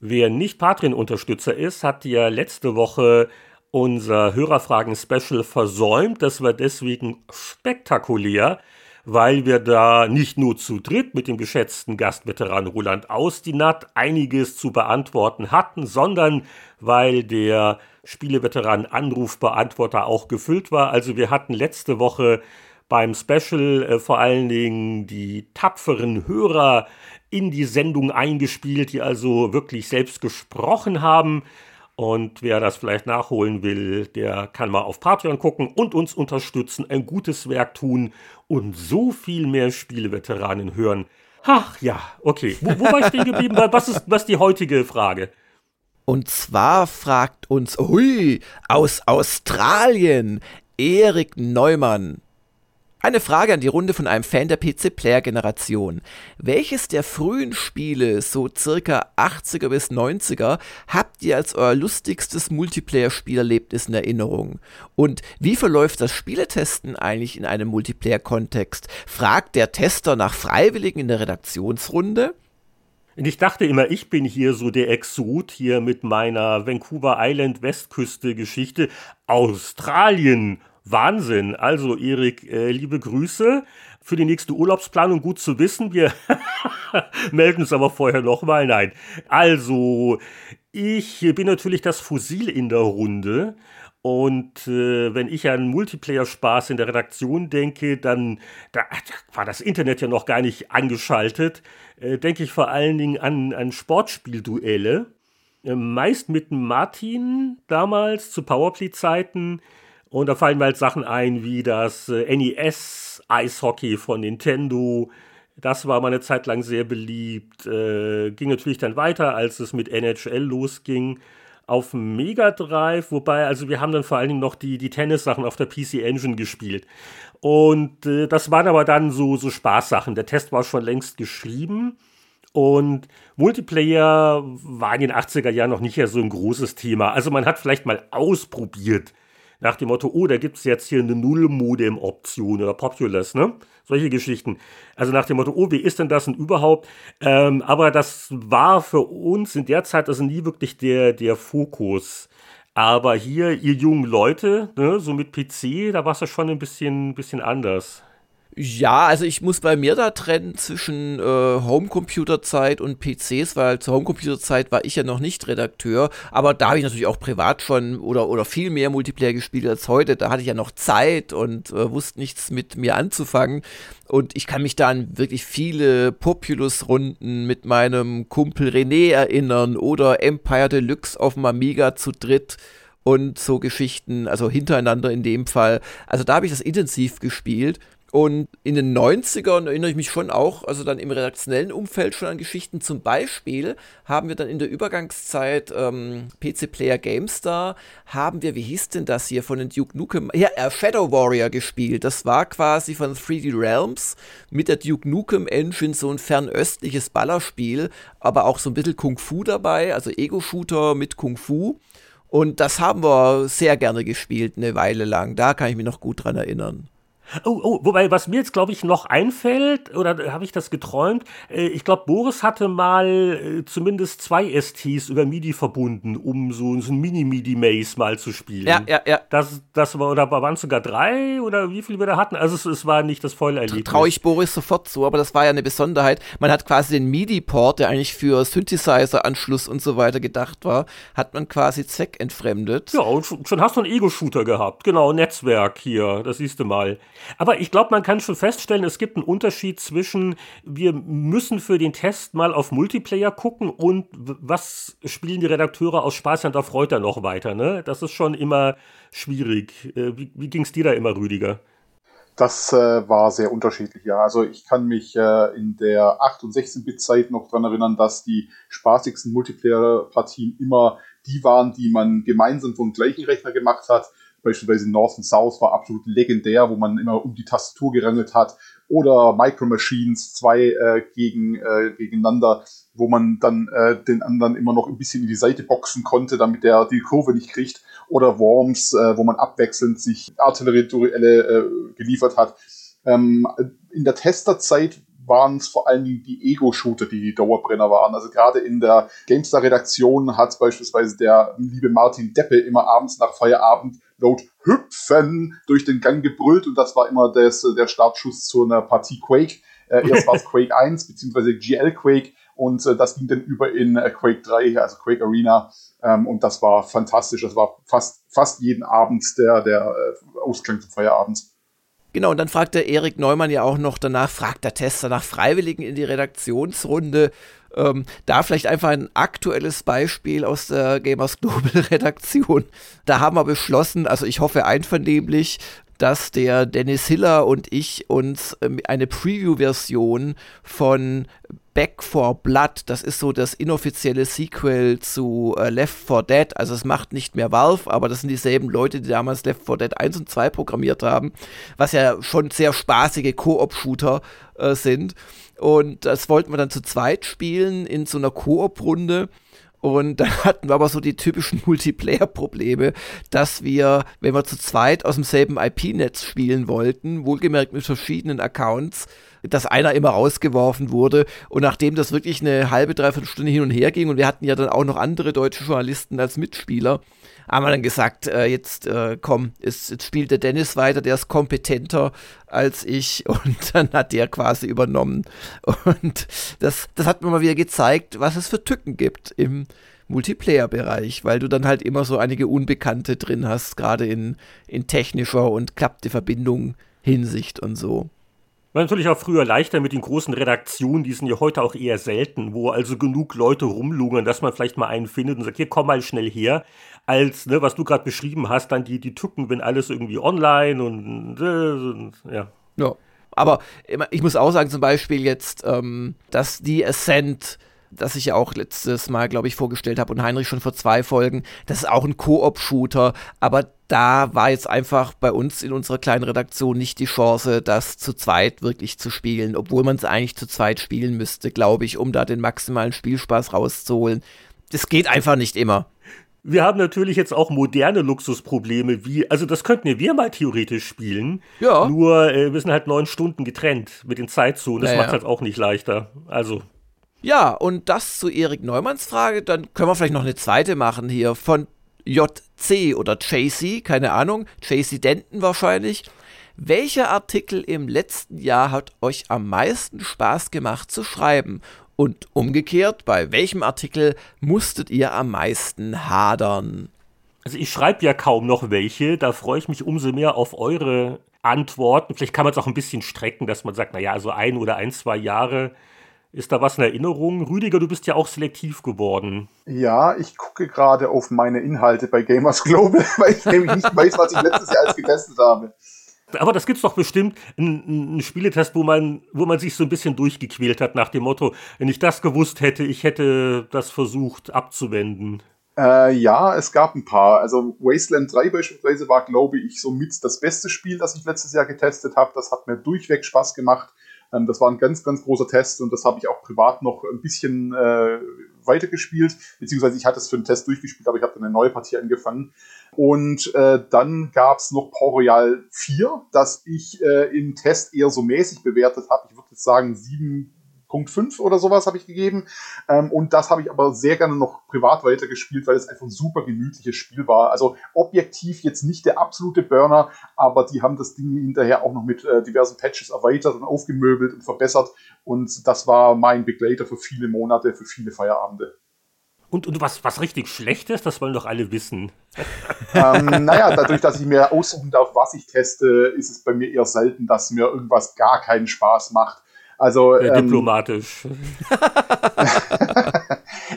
Wer nicht Patreon-Unterstützer ist, hat ja letzte Woche unser Hörerfragen-Special versäumt. Das war deswegen spektakulär, weil wir da nicht nur zu dritt mit dem geschätzten Gastveteran Roland Austinat einiges zu beantworten hatten, sondern weil der Spieleveteran Anrufbeantworter auch gefüllt war. Also wir hatten letzte Woche beim Special äh, vor allen Dingen die tapferen Hörer in die Sendung eingespielt, die also wirklich selbst gesprochen haben. Und wer das vielleicht nachholen will, der kann mal auf Patreon gucken und uns unterstützen, ein gutes Werk tun und so viel mehr Spieleveteranen hören. Ach ja, okay. Wo, wo war ich stehen geblieben? Was ist was die heutige Frage? Und zwar fragt uns, hui, aus Australien, Erik Neumann. Eine Frage an die Runde von einem Fan der PC-Player-Generation. Welches der frühen Spiele, so circa 80er bis 90er, habt ihr als euer lustigstes Multiplayer-Spielerlebnis in Erinnerung? Und wie verläuft das Spieletesten eigentlich in einem Multiplayer-Kontext? Fragt der Tester nach Freiwilligen in der Redaktionsrunde? Ich dachte immer, ich bin hier so der Exot hier mit meiner Vancouver Island Westküste Geschichte. Australien Wahnsinn. Also, Erik, äh, liebe Grüße für die nächste Urlaubsplanung. Gut zu wissen. Wir melden uns aber vorher nochmal. Nein. Also, ich bin natürlich das Fossil in der Runde. Und äh, wenn ich an Multiplayer-Spaß in der Redaktion denke, dann da, war das Internet ja noch gar nicht angeschaltet. Äh, denke ich vor allen Dingen an, an Sportspielduelle. Äh, meist mit Martin damals zu Powerplay-Zeiten und da fallen mir halt Sachen ein wie das äh, NES Eishockey von Nintendo. Das war mal eine Zeit lang sehr beliebt. Äh, ging natürlich dann weiter, als es mit NHL losging. Auf Mega Drive, wobei, also wir haben dann vor allen Dingen noch die, die Tennis-Sachen auf der PC Engine gespielt. Und äh, das waren aber dann so, so Spaßsachen. Der Test war schon längst geschrieben. Und Multiplayer war in den 80er Jahren noch nicht ja so ein großes Thema. Also man hat vielleicht mal ausprobiert, nach dem Motto, oh, da gibt es jetzt hier eine Null-Modem-Option oder Populous, ne? Solche Geschichten. Also nach dem Motto, oh, wie ist denn das denn überhaupt? Ähm, aber das war für uns in der Zeit also nie wirklich der, der Fokus. Aber hier, ihr jungen Leute, ne, so mit PC, da war es ja schon ein bisschen, bisschen anders. Ja, also ich muss bei mir da trennen zwischen äh, Homecomputer-Zeit und PCs, weil zur Homecomputer-Zeit war ich ja noch nicht Redakteur, aber da habe ich natürlich auch privat schon oder, oder viel mehr Multiplayer gespielt als heute. Da hatte ich ja noch Zeit und äh, wusste nichts mit mir anzufangen. Und ich kann mich da an wirklich viele Populous-Runden mit meinem Kumpel René erinnern oder Empire Deluxe auf dem Amiga zu dritt und so Geschichten, also hintereinander in dem Fall. Also da habe ich das intensiv gespielt. Und in den 90ern erinnere ich mich schon auch, also dann im redaktionellen Umfeld schon an Geschichten. Zum Beispiel haben wir dann in der Übergangszeit ähm, PC Player GameStar, haben wir, wie hieß denn das hier von den Duke Nukem, ja, äh, Shadow Warrior gespielt. Das war quasi von 3D Realms mit der Duke Nukem Engine so ein fernöstliches Ballerspiel, aber auch so ein bisschen Kung Fu dabei, also Ego-Shooter mit Kung Fu. Und das haben wir sehr gerne gespielt, eine Weile lang. Da kann ich mich noch gut dran erinnern. Oh, oh, wobei, was mir jetzt, glaube ich, noch einfällt, oder habe ich das geträumt? Äh, ich glaube, Boris hatte mal äh, zumindest zwei STs über MIDI verbunden, um so, so ein Mini-MIDI-Maze mal zu spielen. Ja, ja, ja. Das, das war, oder waren es sogar drei, oder wie viele wir da hatten? Also, es, es war nicht das volle Erlebnis. Traue ich Boris sofort zu, aber das war ja eine Besonderheit. Man hat quasi den MIDI-Port, der eigentlich für Synthesizer-Anschluss und so weiter gedacht war, hat man quasi zweckentfremdet. Ja, und schon, schon hast du einen Ego-Shooter gehabt. Genau, Netzwerk hier, das siehst du mal. Aber ich glaube, man kann schon feststellen, es gibt einen Unterschied zwischen, wir müssen für den Test mal auf Multiplayer gucken und was spielen die Redakteure aus Spaß und auf Reuter noch weiter. Ne? Das ist schon immer schwierig. Äh, wie, wie ging es dir da immer, Rüdiger? Das äh, war sehr unterschiedlich, ja. Also ich kann mich äh, in der 8- und 16-Bit-Zeit noch daran erinnern, dass die spaßigsten Multiplayer-Partien immer die waren, die man gemeinsam vom gleichen Rechner gemacht hat beispielsweise North and South war absolut legendär, wo man immer um die Tastatur gerangelt hat. Oder Micro Machines, zwei äh, gegen, äh, gegeneinander, wo man dann äh, den anderen immer noch ein bisschen in die Seite boxen konnte, damit der die Kurve nicht kriegt. Oder Worms, äh, wo man abwechselnd sich Artillerieduelle äh, geliefert hat. Ähm, in der Testerzeit waren es vor allen Dingen die Ego-Shooter, die die Dauerbrenner waren. Also gerade in der GameStar-Redaktion hat beispielsweise der liebe Martin Deppe immer abends nach Feierabend laut Hüpfen durch den Gang gebrüllt und das war immer das, der Startschuss zu einer Partie Quake. Äh, erst war es Quake 1 beziehungsweise GL Quake und äh, das ging dann über in äh, Quake 3, also Quake Arena ähm, und das war fantastisch. Das war fast, fast jeden Abend der, der äh, Ausklang zum Feierabend. Genau, und dann fragt der Erik Neumann ja auch noch danach, fragt der Tester nach Freiwilligen in die Redaktionsrunde. Ähm, da vielleicht einfach ein aktuelles Beispiel aus der Gamers Global Redaktion. Da haben wir beschlossen, also ich hoffe einvernehmlich, dass der Dennis Hiller und ich uns ähm, eine Preview-Version von Back for Blood, das ist so das inoffizielle Sequel zu äh, Left 4 Dead. Also es macht nicht mehr Valve, aber das sind dieselben Leute, die damals Left 4 Dead 1 und 2 programmiert haben, was ja schon sehr spaßige Koop-Shooter äh, sind. Und das wollten wir dann zu zweit spielen in so einer Koop-Runde. Und dann hatten wir aber so die typischen Multiplayer-Probleme, dass wir, wenn wir zu zweit aus demselben IP-Netz spielen wollten, wohlgemerkt mit verschiedenen Accounts, dass einer immer rausgeworfen wurde. Und nachdem das wirklich eine halbe, dreiviertel Stunde hin und her ging und wir hatten ja dann auch noch andere deutsche Journalisten als Mitspieler, haben wir dann gesagt, äh, jetzt äh, komm, jetzt, jetzt spielt der Dennis weiter, der ist kompetenter als ich und dann hat der quasi übernommen. Und das, das hat mir mal wieder gezeigt, was es für Tücken gibt im Multiplayer-Bereich, weil du dann halt immer so einige Unbekannte drin hast, gerade in, in technischer und klappte Verbindung Hinsicht und so. War natürlich auch früher leichter mit den großen Redaktionen, die sind ja heute auch eher selten, wo also genug Leute rumlungern, dass man vielleicht mal einen findet und sagt, hier komm mal schnell her, als, ne, was du gerade beschrieben hast, dann die, die Tücken, wenn alles irgendwie online und, und ja. Ja. Aber ich muss auch sagen, zum Beispiel jetzt, ähm, dass die Ascent das ich ja auch letztes Mal, glaube ich, vorgestellt habe und Heinrich schon vor zwei Folgen. Das ist auch ein Koop-Shooter, aber da war jetzt einfach bei uns in unserer kleinen Redaktion nicht die Chance, das zu zweit wirklich zu spielen, obwohl man es eigentlich zu zweit spielen müsste, glaube ich, um da den maximalen Spielspaß rauszuholen. Das geht einfach nicht immer. Wir haben natürlich jetzt auch moderne Luxusprobleme, wie, also das könnten wir mal theoretisch spielen. Ja. Nur äh, wir sind halt neun Stunden getrennt mit den Zeitzonen. Das naja. macht halt auch nicht leichter. Also. Ja, und das zu Erik Neumanns Frage, dann können wir vielleicht noch eine zweite machen hier von JC oder JC, keine Ahnung, JC Denton wahrscheinlich. Welcher Artikel im letzten Jahr hat euch am meisten Spaß gemacht zu schreiben? Und umgekehrt, bei welchem Artikel musstet ihr am meisten hadern? Also ich schreibe ja kaum noch welche, da freue ich mich umso mehr auf eure Antworten. Vielleicht kann man es auch ein bisschen strecken, dass man sagt, naja, also ein oder ein, zwei Jahre ist da was in Erinnerung? Rüdiger, du bist ja auch selektiv geworden. Ja, ich gucke gerade auf meine Inhalte bei Gamers Global, weil ich nämlich nicht weiß, was ich letztes Jahr alles getestet habe. Aber das gibt's doch bestimmt einen, Spieletest, wo man, wo man sich so ein bisschen durchgequält hat nach dem Motto, wenn ich das gewusst hätte, ich hätte das versucht abzuwenden. Äh, ja, es gab ein paar. Also Wasteland 3 beispielsweise war, glaube ich, somit das beste Spiel, das ich letztes Jahr getestet habe. Das hat mir durchweg Spaß gemacht. Ähm, das war ein ganz, ganz großer Test und das habe ich auch privat noch ein bisschen äh, weitergespielt, beziehungsweise ich hatte es für den Test durchgespielt, aber ich habe dann eine neue Partie angefangen. Und äh, dann gab es noch Port Royal 4, das ich äh, im Test eher so mäßig bewertet habe. Ich würde jetzt sagen sieben Punkt 5 oder sowas habe ich gegeben. Ähm, und das habe ich aber sehr gerne noch privat weitergespielt, weil es einfach ein super gemütliches Spiel war. Also objektiv jetzt nicht der absolute Burner, aber die haben das Ding hinterher auch noch mit äh, diversen Patches erweitert und aufgemöbelt und verbessert. Und das war mein Begleiter für viele Monate, für viele Feierabende. Und, und was, was richtig schlecht ist, das wollen doch alle wissen. ähm, naja, dadurch, dass ich mir aussuchen darf, was ich teste, ist es bei mir eher selten, dass mir irgendwas gar keinen Spaß macht. Also ja, ähm, diplomatisch.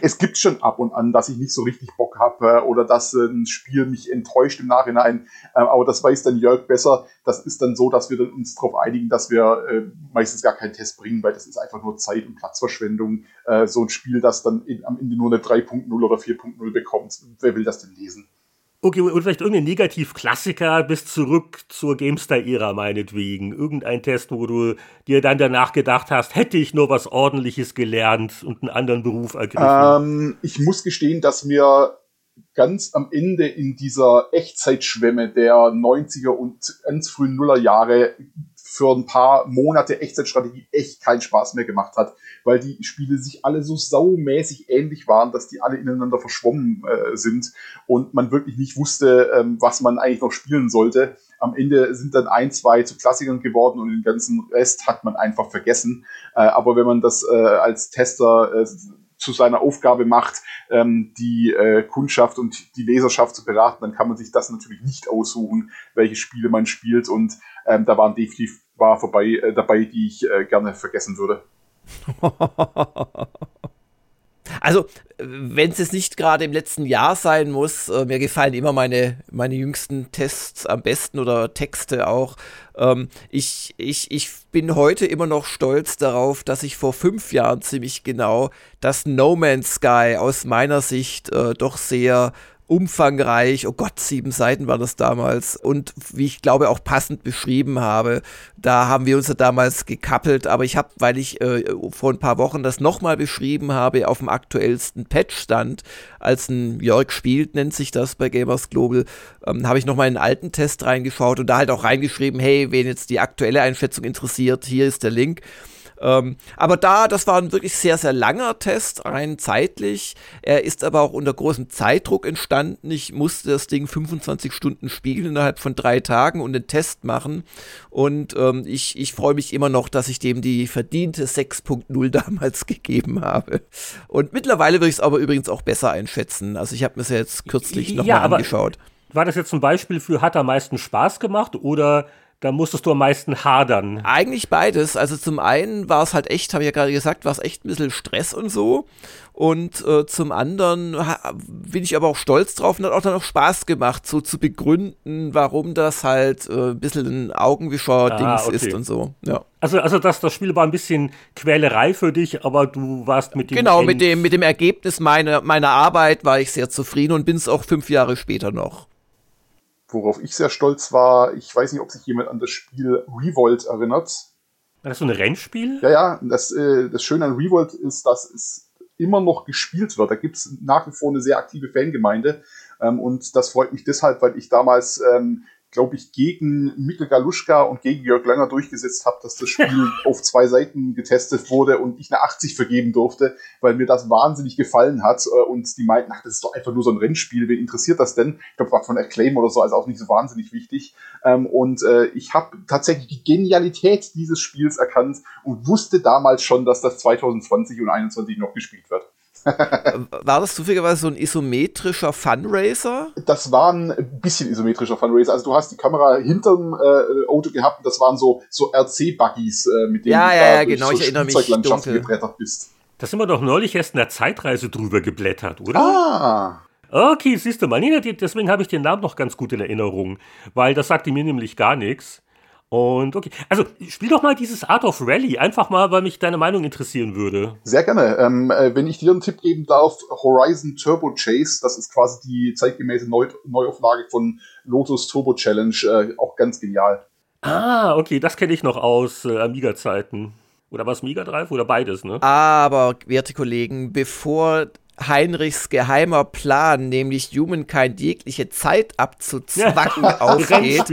es gibt schon ab und an, dass ich nicht so richtig Bock habe oder dass ein Spiel mich enttäuscht im Nachhinein. Äh, aber das weiß dann Jörg besser. Das ist dann so, dass wir uns darauf einigen, dass wir äh, meistens gar keinen Test bringen, weil das ist einfach nur Zeit- und Platzverschwendung. Äh, so ein Spiel, das dann in, am Ende nur eine 3.0 oder 4.0 bekommt. Wer will das denn lesen? Okay, und vielleicht irgendein Negativ-Klassiker bis zurück zur GameStar-Ära meinetwegen. Irgendein Test, wo du dir dann danach gedacht hast, hätte ich nur was Ordentliches gelernt und einen anderen Beruf ergriffen. Ähm, ich muss gestehen, dass mir ganz am Ende in dieser Echtzeitschwemme der 90er und ganz frühen Nullerjahre für ein paar Monate Echtzeitstrategie echt keinen Spaß mehr gemacht hat, weil die Spiele sich alle so saumäßig ähnlich waren, dass die alle ineinander verschwommen äh, sind und man wirklich nicht wusste, ähm, was man eigentlich noch spielen sollte. Am Ende sind dann ein, zwei zu Klassikern geworden und den ganzen Rest hat man einfach vergessen. Äh, aber wenn man das äh, als Tester äh, zu seiner Aufgabe macht, ähm, die äh, Kundschaft und die Leserschaft zu beraten, dann kann man sich das natürlich nicht aussuchen, welche Spiele man spielt. Und ähm, da waren definitiv war vorbei äh, dabei, die ich äh, gerne vergessen würde. Also, wenn es nicht gerade im letzten Jahr sein muss, äh, mir gefallen immer meine, meine jüngsten Tests am besten oder Texte auch. Ähm, ich, ich, ich bin heute immer noch stolz darauf, dass ich vor fünf Jahren ziemlich genau das No Man's Sky aus meiner Sicht äh, doch sehr umfangreich, oh Gott, sieben Seiten war das damals. Und wie ich glaube auch passend beschrieben habe, da haben wir uns ja damals gekappelt, aber ich habe, weil ich äh, vor ein paar Wochen das nochmal beschrieben habe, auf dem aktuellsten Patch-Stand, als ein Jörg spielt, nennt sich das bei Gamers Global, ähm, habe ich nochmal in einen alten Test reingeschaut und da halt auch reingeschrieben, hey, wen jetzt die aktuelle Einschätzung interessiert, hier ist der Link. Ähm, aber da, das war ein wirklich sehr, sehr langer Test, rein zeitlich. Er ist aber auch unter großem Zeitdruck entstanden. Ich musste das Ding 25 Stunden spielen innerhalb von drei Tagen und den Test machen. Und ähm, ich, ich freue mich immer noch, dass ich dem die verdiente 6.0 damals gegeben habe. Und mittlerweile würde ich es aber übrigens auch besser einschätzen. Also ich habe mir es ja jetzt kürzlich nochmal ja, angeschaut. War das jetzt zum Beispiel für hat am meisten Spaß gemacht oder da musstest du am meisten hadern. Eigentlich beides. Also zum einen war es halt echt, habe ich ja gerade gesagt, war es echt ein bisschen Stress und so. Und äh, zum anderen bin ich aber auch stolz drauf und hat auch dann auch Spaß gemacht, so zu begründen, warum das halt äh, ein bisschen ein Augenwischer-Dings ah, okay. ist und so. Ja. Also, also das, das Spiel war ein bisschen Quälerei für dich, aber du warst mit dem. Genau, mit dem, mit dem Ergebnis meiner, meiner Arbeit war ich sehr zufrieden und bin es auch fünf Jahre später noch. Worauf ich sehr stolz war, ich weiß nicht, ob sich jemand an das Spiel Revolt erinnert. War das so ein Rennspiel? Ja, ja. Das, äh, das Schöne an Revolt ist, dass es immer noch gespielt wird. Da gibt es nach wie vor eine sehr aktive Fangemeinde. Ähm, und das freut mich deshalb, weil ich damals ähm, glaube ich, gegen Mikkel Galuschka und gegen Jörg Langer durchgesetzt habe, dass das Spiel auf zwei Seiten getestet wurde und ich eine 80 vergeben durfte, weil mir das wahnsinnig gefallen hat. Äh, und die meinten, ach, das ist doch einfach nur so ein Rennspiel, wen interessiert das denn? Ich glaube, war von Acclaim oder so, also auch nicht so wahnsinnig wichtig. Ähm, und äh, ich habe tatsächlich die Genialität dieses Spiels erkannt und wusste damals schon, dass das 2020 und 2021 noch gespielt wird. War das zufälligerweise so ein isometrischer Funracer? Das war ein bisschen isometrischer Funracer. Also du hast die Kamera hinterm äh, Auto gehabt und das waren so, so RC-Buggies, äh, mit denen ja, du ja, ja, genau, so ich erinnere mich gebrettert bist. Da sind wir doch neulich erst in der Zeitreise drüber geblättert, oder? Ah! Okay, siehst du mal. Nee, deswegen habe ich den Namen noch ganz gut in Erinnerung, weil das sagte mir nämlich gar nichts. Und okay, also spiel doch mal dieses Art of Rally, einfach mal, weil mich deine Meinung interessieren würde. Sehr gerne. Ähm, äh, wenn ich dir einen Tipp geben darf, Horizon Turbo Chase, das ist quasi die zeitgemäße Neu Neuauflage von Lotus Turbo Challenge, äh, auch ganz genial. Ah, okay, das kenne ich noch aus äh, Amiga-Zeiten. Oder was Mega Drive oder beides, ne? Aber, werte Kollegen, bevor Heinrichs geheimer Plan, nämlich Humankind jegliche Zeit abzuzwacken, aufgeht,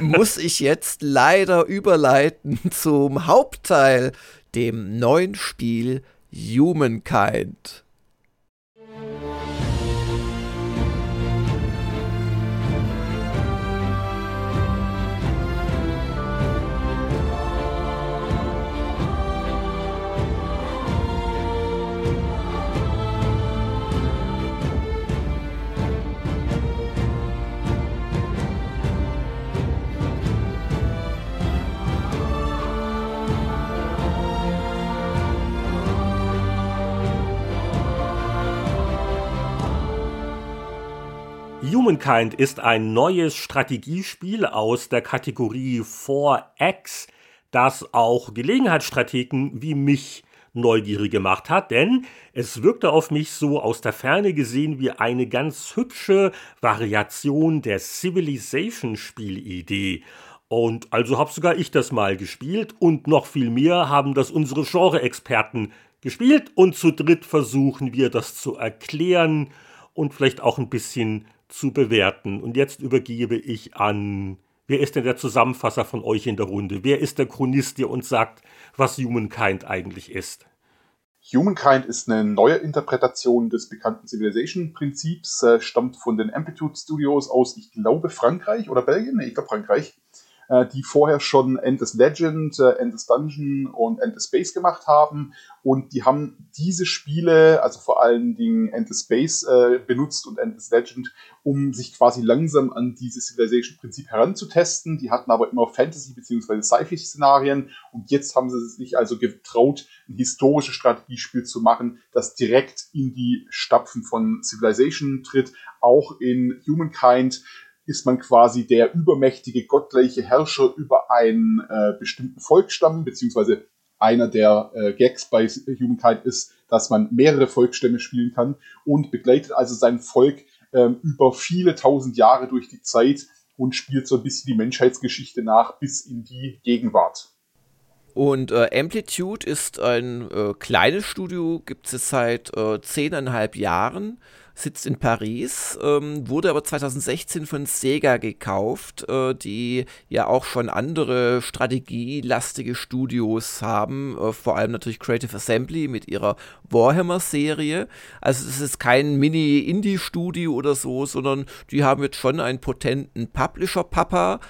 muss ich jetzt leider überleiten zum Hauptteil, dem neuen Spiel Humankind. Humankind ist ein neues Strategiespiel aus der Kategorie 4X, das auch Gelegenheitsstrategen wie mich neugierig gemacht hat, denn es wirkte auf mich so aus der Ferne gesehen wie eine ganz hübsche Variation der Civilization-Spielidee. Und also habe sogar ich das mal gespielt und noch viel mehr haben das unsere Genre-Experten gespielt und zu dritt versuchen wir das zu erklären und vielleicht auch ein bisschen zu bewerten. Und jetzt übergebe ich an, wer ist denn der Zusammenfasser von euch in der Runde? Wer ist der Chronist, der uns sagt, was Humankind eigentlich ist? Humankind ist eine neue Interpretation des bekannten Civilization-Prinzips, äh, stammt von den Amplitude Studios aus, ich glaube, Frankreich oder Belgien, nee, ich glaube Frankreich. Äh, die vorher schon Endless Legend, äh, Endless Dungeon und Endless Space gemacht haben. Und die haben diese Spiele, also vor allen Dingen Endless Space, äh, benutzt und Endless Legend, um sich quasi langsam an dieses Civilization-Prinzip heranzutesten. Die hatten aber immer Fantasy- bzw. Sci-Fi-Szenarien. Und jetzt haben sie sich also getraut, ein historisches Strategiespiel zu machen, das direkt in die Stapfen von Civilization tritt. Auch in Humankind ist man quasi der übermächtige gottgleiche Herrscher über einen äh, bestimmten Volksstamm, beziehungsweise einer der äh, Gags bei Humankind ist, dass man mehrere Volksstämme spielen kann und begleitet also sein Volk ähm, über viele tausend Jahre durch die Zeit und spielt so ein bisschen die Menschheitsgeschichte nach bis in die Gegenwart. Und äh, Amplitude ist ein äh, kleines Studio, gibt es seit äh, zehneinhalb Jahren sitzt in Paris, ähm, wurde aber 2016 von Sega gekauft, äh, die ja auch schon andere strategielastige Studios haben, äh, vor allem natürlich Creative Assembly mit ihrer Warhammer-Serie. Also es ist kein Mini-Indie-Studio oder so, sondern die haben jetzt schon einen potenten Publisher-Papa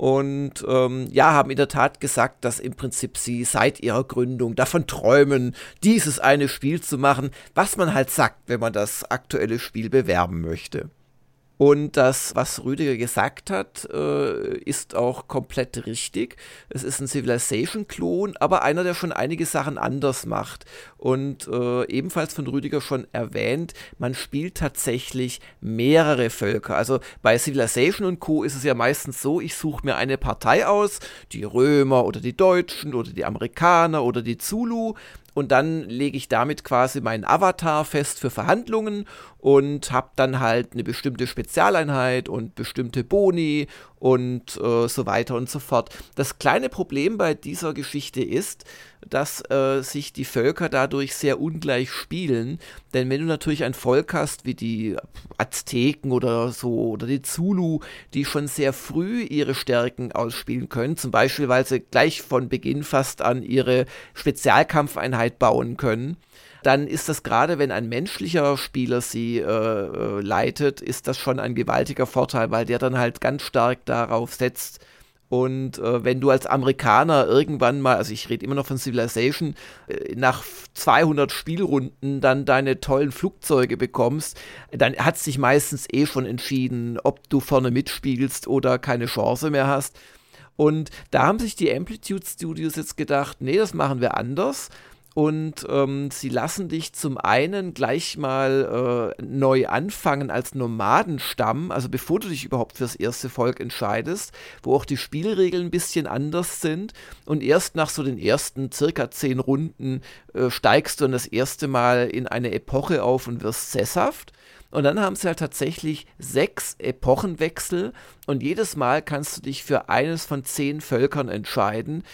und ähm, ja, haben in der Tat gesagt, dass im Prinzip sie seit ihrer Gründung davon träumen, dieses eine Spiel zu machen, was man halt sagt, wenn man das aktuelle Spiel bewerben möchte. Und das, was Rüdiger gesagt hat, äh, ist auch komplett richtig. Es ist ein Civilization-Klon, aber einer, der schon einige Sachen anders macht. Und äh, ebenfalls von Rüdiger schon erwähnt, man spielt tatsächlich mehrere Völker. Also bei Civilization und Co. ist es ja meistens so, ich suche mir eine Partei aus, die Römer oder die Deutschen oder die Amerikaner oder die Zulu und dann lege ich damit quasi meinen Avatar fest für Verhandlungen und habe dann halt eine bestimmte Spezialeinheit und bestimmte Boni und äh, so weiter und so fort. Das kleine Problem bei dieser Geschichte ist, dass äh, sich die Völker dadurch sehr ungleich spielen. Denn wenn du natürlich ein Volk hast wie die Azteken oder so oder die Zulu, die schon sehr früh ihre Stärken ausspielen können, zum Beispiel weil sie gleich von Beginn fast an ihre Spezialkampfeinheit bauen können, dann ist das gerade, wenn ein menschlicher Spieler sie äh, äh, leitet, ist das schon ein gewaltiger Vorteil, weil der dann halt ganz stark darauf setzt, und äh, wenn du als Amerikaner irgendwann mal, also ich rede immer noch von Civilization, äh, nach 200 Spielrunden dann deine tollen Flugzeuge bekommst, dann hat sich meistens eh schon entschieden, ob du vorne mitspielst oder keine Chance mehr hast. Und da haben sich die Amplitude Studios jetzt gedacht, nee, das machen wir anders und ähm, sie lassen dich zum einen gleich mal äh, neu anfangen als Nomadenstamm, also bevor du dich überhaupt fürs erste Volk entscheidest, wo auch die Spielregeln ein bisschen anders sind. Und erst nach so den ersten circa zehn Runden äh, steigst du dann das erste Mal in eine Epoche auf und wirst sesshaft. Und dann haben sie halt tatsächlich sechs Epochenwechsel und jedes Mal kannst du dich für eines von zehn Völkern entscheiden.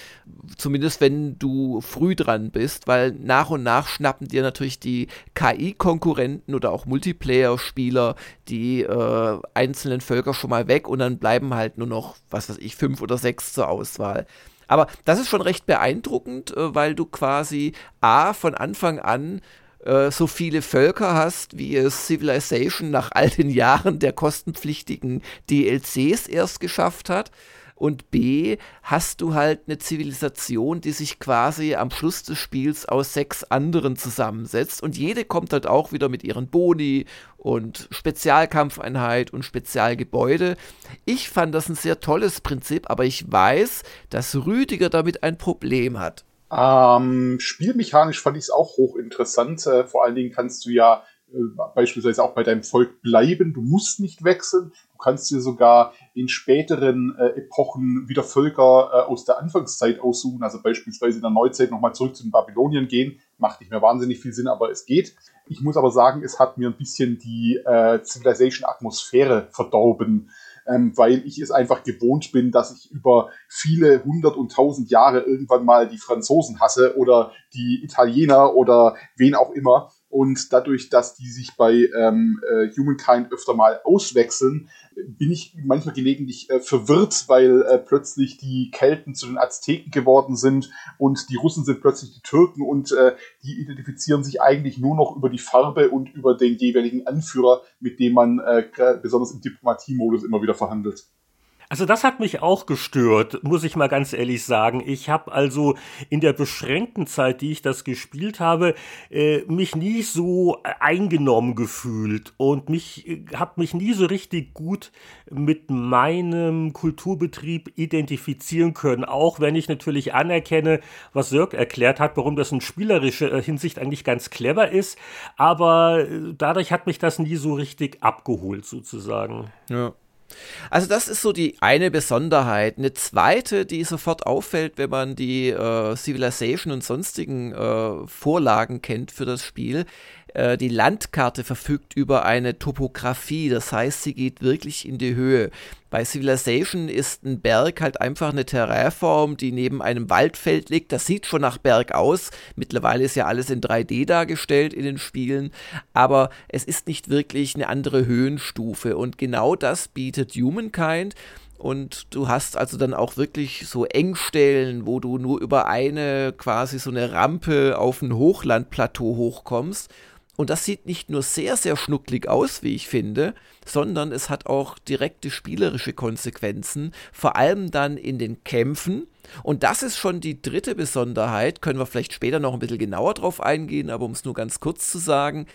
Zumindest wenn du früh dran bist, weil nach und nach schnappen dir natürlich die KI-Konkurrenten oder auch Multiplayer-Spieler die äh, einzelnen Völker schon mal weg und dann bleiben halt nur noch, was weiß ich, fünf oder sechs zur Auswahl. Aber das ist schon recht beeindruckend, äh, weil du quasi A von Anfang an äh, so viele Völker hast, wie es Civilization nach all den Jahren der kostenpflichtigen DLCs erst geschafft hat. Und B, hast du halt eine Zivilisation, die sich quasi am Schluss des Spiels aus sechs anderen zusammensetzt. Und jede kommt halt auch wieder mit ihren Boni und Spezialkampfeinheit und Spezialgebäude. Ich fand das ein sehr tolles Prinzip, aber ich weiß, dass Rüdiger damit ein Problem hat. Ähm, spielmechanisch fand ich es auch hochinteressant. Äh, vor allen Dingen kannst du ja äh, beispielsweise auch bei deinem Volk bleiben. Du musst nicht wechseln. Du kannst dir sogar in späteren äh, Epochen wieder Völker äh, aus der Anfangszeit aussuchen. Also beispielsweise in der Neuzeit nochmal zurück zu den Babylonien gehen. Macht nicht mehr wahnsinnig viel Sinn, aber es geht. Ich muss aber sagen, es hat mir ein bisschen die äh, Civilization-Atmosphäre verdorben ähm, weil ich es einfach gewohnt bin, dass ich über viele hundert und tausend Jahre irgendwann mal die Franzosen hasse oder die Italiener oder wen auch immer. Und dadurch, dass die sich bei ähm, äh, Humankind öfter mal auswechseln, bin ich manchmal gelegentlich äh, verwirrt, weil äh, plötzlich die Kelten zu den Azteken geworden sind und die Russen sind plötzlich die Türken und äh, die identifizieren sich eigentlich nur noch über die Farbe und über den jeweiligen Anführer, mit dem man äh, besonders im Diplomatiemodus immer wieder verhandelt. Also das hat mich auch gestört, muss ich mal ganz ehrlich sagen. Ich habe also in der beschränkten Zeit, die ich das gespielt habe, äh, mich nie so eingenommen gefühlt und mich äh, habe mich nie so richtig gut mit meinem Kulturbetrieb identifizieren können. Auch wenn ich natürlich anerkenne, was Sirk erklärt hat, warum das in spielerischer äh, Hinsicht eigentlich ganz clever ist. Aber dadurch hat mich das nie so richtig abgeholt sozusagen. Ja. Also das ist so die eine Besonderheit. Eine zweite, die sofort auffällt, wenn man die äh, Civilization und sonstigen äh, Vorlagen kennt für das Spiel, äh, die Landkarte verfügt über eine Topografie, das heißt, sie geht wirklich in die Höhe. Bei Civilization ist ein Berg halt einfach eine Terrainform, die neben einem Waldfeld liegt. Das sieht schon nach Berg aus. Mittlerweile ist ja alles in 3D dargestellt in den Spielen, aber es ist nicht wirklich eine andere Höhenstufe. Und genau das bietet Humankind. Und du hast also dann auch wirklich so Engstellen, wo du nur über eine quasi so eine Rampe auf ein Hochlandplateau hochkommst. Und das sieht nicht nur sehr, sehr schnucklig aus, wie ich finde, sondern es hat auch direkte spielerische Konsequenzen, vor allem dann in den Kämpfen. Und das ist schon die dritte Besonderheit, können wir vielleicht später noch ein bisschen genauer drauf eingehen, aber um es nur ganz kurz zu sagen,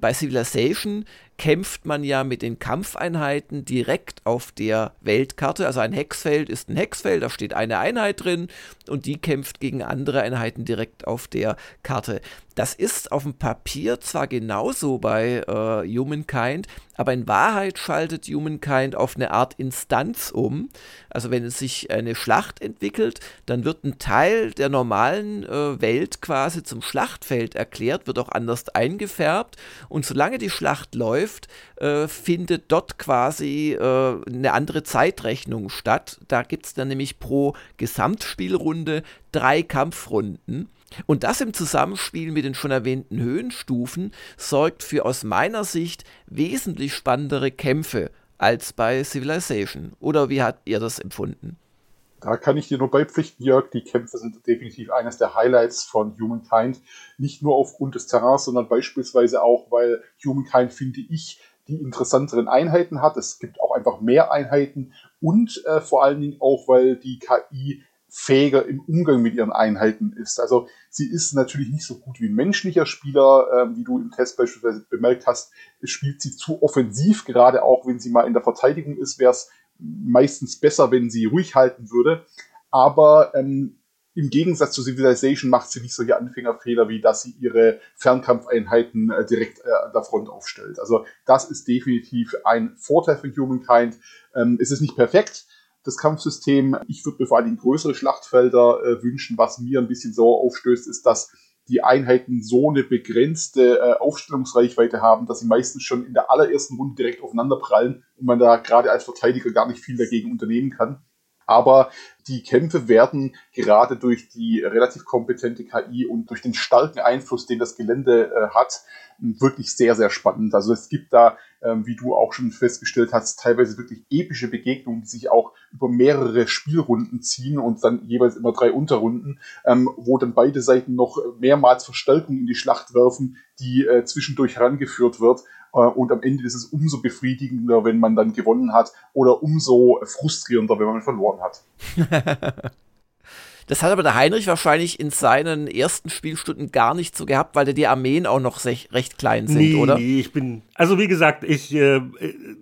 bei Civilization kämpft man ja mit den Kampfeinheiten direkt auf der Weltkarte. Also ein Hexfeld ist ein Hexfeld, da steht eine Einheit drin und die kämpft gegen andere Einheiten direkt auf der Karte. Das ist auf dem Papier zwar genauso bei äh, Humankind, aber in Wahrheit schaltet Humankind auf eine Art Instanz um. Also wenn es sich eine Schlacht entwickelt, dann wird ein Teil der normalen äh, Welt quasi zum Schlachtfeld erklärt, wird auch anders eingefärbt und solange die Schlacht läuft, äh, findet dort quasi äh, eine andere Zeitrechnung statt. Da gibt es dann nämlich pro Gesamtspielrunde drei Kampfrunden. Und das im Zusammenspiel mit den schon erwähnten Höhenstufen sorgt für aus meiner Sicht wesentlich spannendere Kämpfe als bei Civilization. Oder wie habt ihr das empfunden? Da kann ich dir nur beipflichten, Jörg. Die Kämpfe sind definitiv eines der Highlights von Humankind. Nicht nur aufgrund des Terrains, sondern beispielsweise auch, weil Humankind, finde ich, die interessanteren Einheiten hat. Es gibt auch einfach mehr Einheiten und äh, vor allen Dingen auch, weil die KI fähiger im Umgang mit ihren Einheiten ist. Also sie ist natürlich nicht so gut wie ein menschlicher Spieler, äh, wie du im Test beispielsweise bemerkt hast, spielt sie zu offensiv, gerade auch wenn sie mal in der Verteidigung ist, wäre es meistens besser, wenn sie ruhig halten würde. Aber ähm, im Gegensatz zu Civilization macht sie nicht solche Anfängerfehler, wie dass sie ihre Fernkampfeinheiten äh, direkt äh, an der Front aufstellt. Also das ist definitiv ein Vorteil für Humankind. Ähm, es ist nicht perfekt, das Kampfsystem. Ich würde mir vor allem größere Schlachtfelder äh, wünschen. Was mir ein bisschen sauer aufstößt, ist, dass die Einheiten so eine begrenzte äh, Aufstellungsreichweite haben, dass sie meistens schon in der allerersten Runde direkt aufeinander prallen und man da gerade als Verteidiger gar nicht viel dagegen unternehmen kann. Aber die Kämpfe werden gerade durch die relativ kompetente KI und durch den starken Einfluss, den das Gelände äh, hat, wirklich sehr, sehr spannend. Also es gibt da, ähm, wie du auch schon festgestellt hast, teilweise wirklich epische Begegnungen, die sich auch über mehrere Spielrunden ziehen und dann jeweils immer drei Unterrunden, ähm, wo dann beide Seiten noch mehrmals Verstärkung in die Schlacht werfen, die äh, zwischendurch herangeführt wird. Äh, und am Ende ist es umso befriedigender, wenn man dann gewonnen hat oder umso frustrierender, wenn man verloren hat. Das hat aber der Heinrich wahrscheinlich in seinen ersten Spielstunden gar nicht so gehabt, weil die Armeen auch noch recht klein sind, nee, oder? Nee, ich bin, also wie gesagt, ich, äh,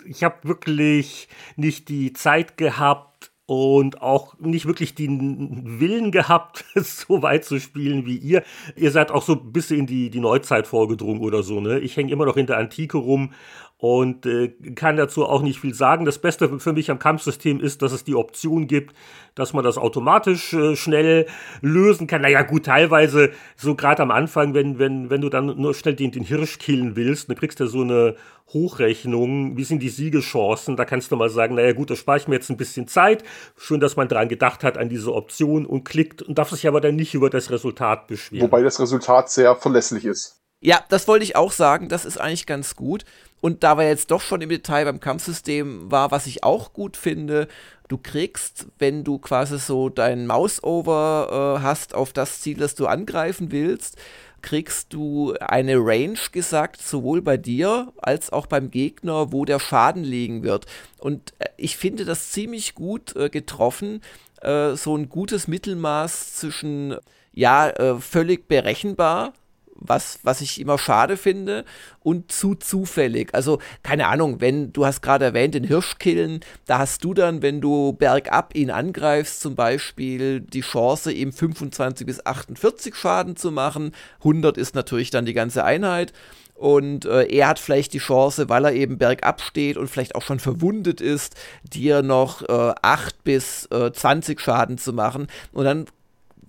ich habe wirklich nicht die Zeit gehabt und auch nicht wirklich den Willen gehabt, so weit zu spielen wie ihr. Ihr seid auch so ein bisschen in die, die Neuzeit vorgedrungen oder so, ne? Ich hänge immer noch in der Antike rum und äh, kann dazu auch nicht viel sagen. Das Beste für mich am Kampfsystem ist, dass es die Option gibt, dass man das automatisch äh, schnell lösen kann. Naja, gut, teilweise so gerade am Anfang, wenn, wenn, wenn du dann nur schnell den, den Hirsch killen willst, dann kriegst du so eine Hochrechnung, wie sind die Siegeschancen, da kannst du mal sagen, naja gut, da spare ich mir jetzt ein bisschen Zeit. Schön, dass man dran gedacht hat, an diese Option und klickt und darf sich aber dann nicht über das Resultat beschweren. Wobei das Resultat sehr verlässlich ist. Ja, das wollte ich auch sagen, das ist eigentlich ganz gut. Und da wir jetzt doch schon im Detail beim Kampfsystem war, was ich auch gut finde, du kriegst, wenn du quasi so dein Mouseover äh, hast auf das Ziel, das du angreifen willst, kriegst du eine Range gesagt, sowohl bei dir als auch beim Gegner, wo der Schaden liegen wird. Und äh, ich finde das ziemlich gut äh, getroffen, äh, so ein gutes Mittelmaß zwischen, ja, äh, völlig berechenbar, was, was ich immer schade finde und zu zufällig. Also, keine Ahnung, wenn du hast gerade erwähnt, den Hirschkillen, da hast du dann, wenn du bergab ihn angreifst, zum Beispiel die Chance, ihm 25 bis 48 Schaden zu machen. 100 ist natürlich dann die ganze Einheit. Und äh, er hat vielleicht die Chance, weil er eben bergab steht und vielleicht auch schon verwundet ist, dir noch äh, 8 bis äh, 20 Schaden zu machen. Und dann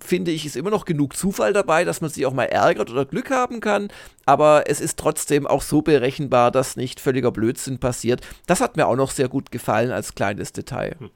finde ich, ist immer noch genug Zufall dabei, dass man sich auch mal ärgert oder Glück haben kann. Aber es ist trotzdem auch so berechenbar, dass nicht völliger Blödsinn passiert. Das hat mir auch noch sehr gut gefallen als kleines Detail. Hm.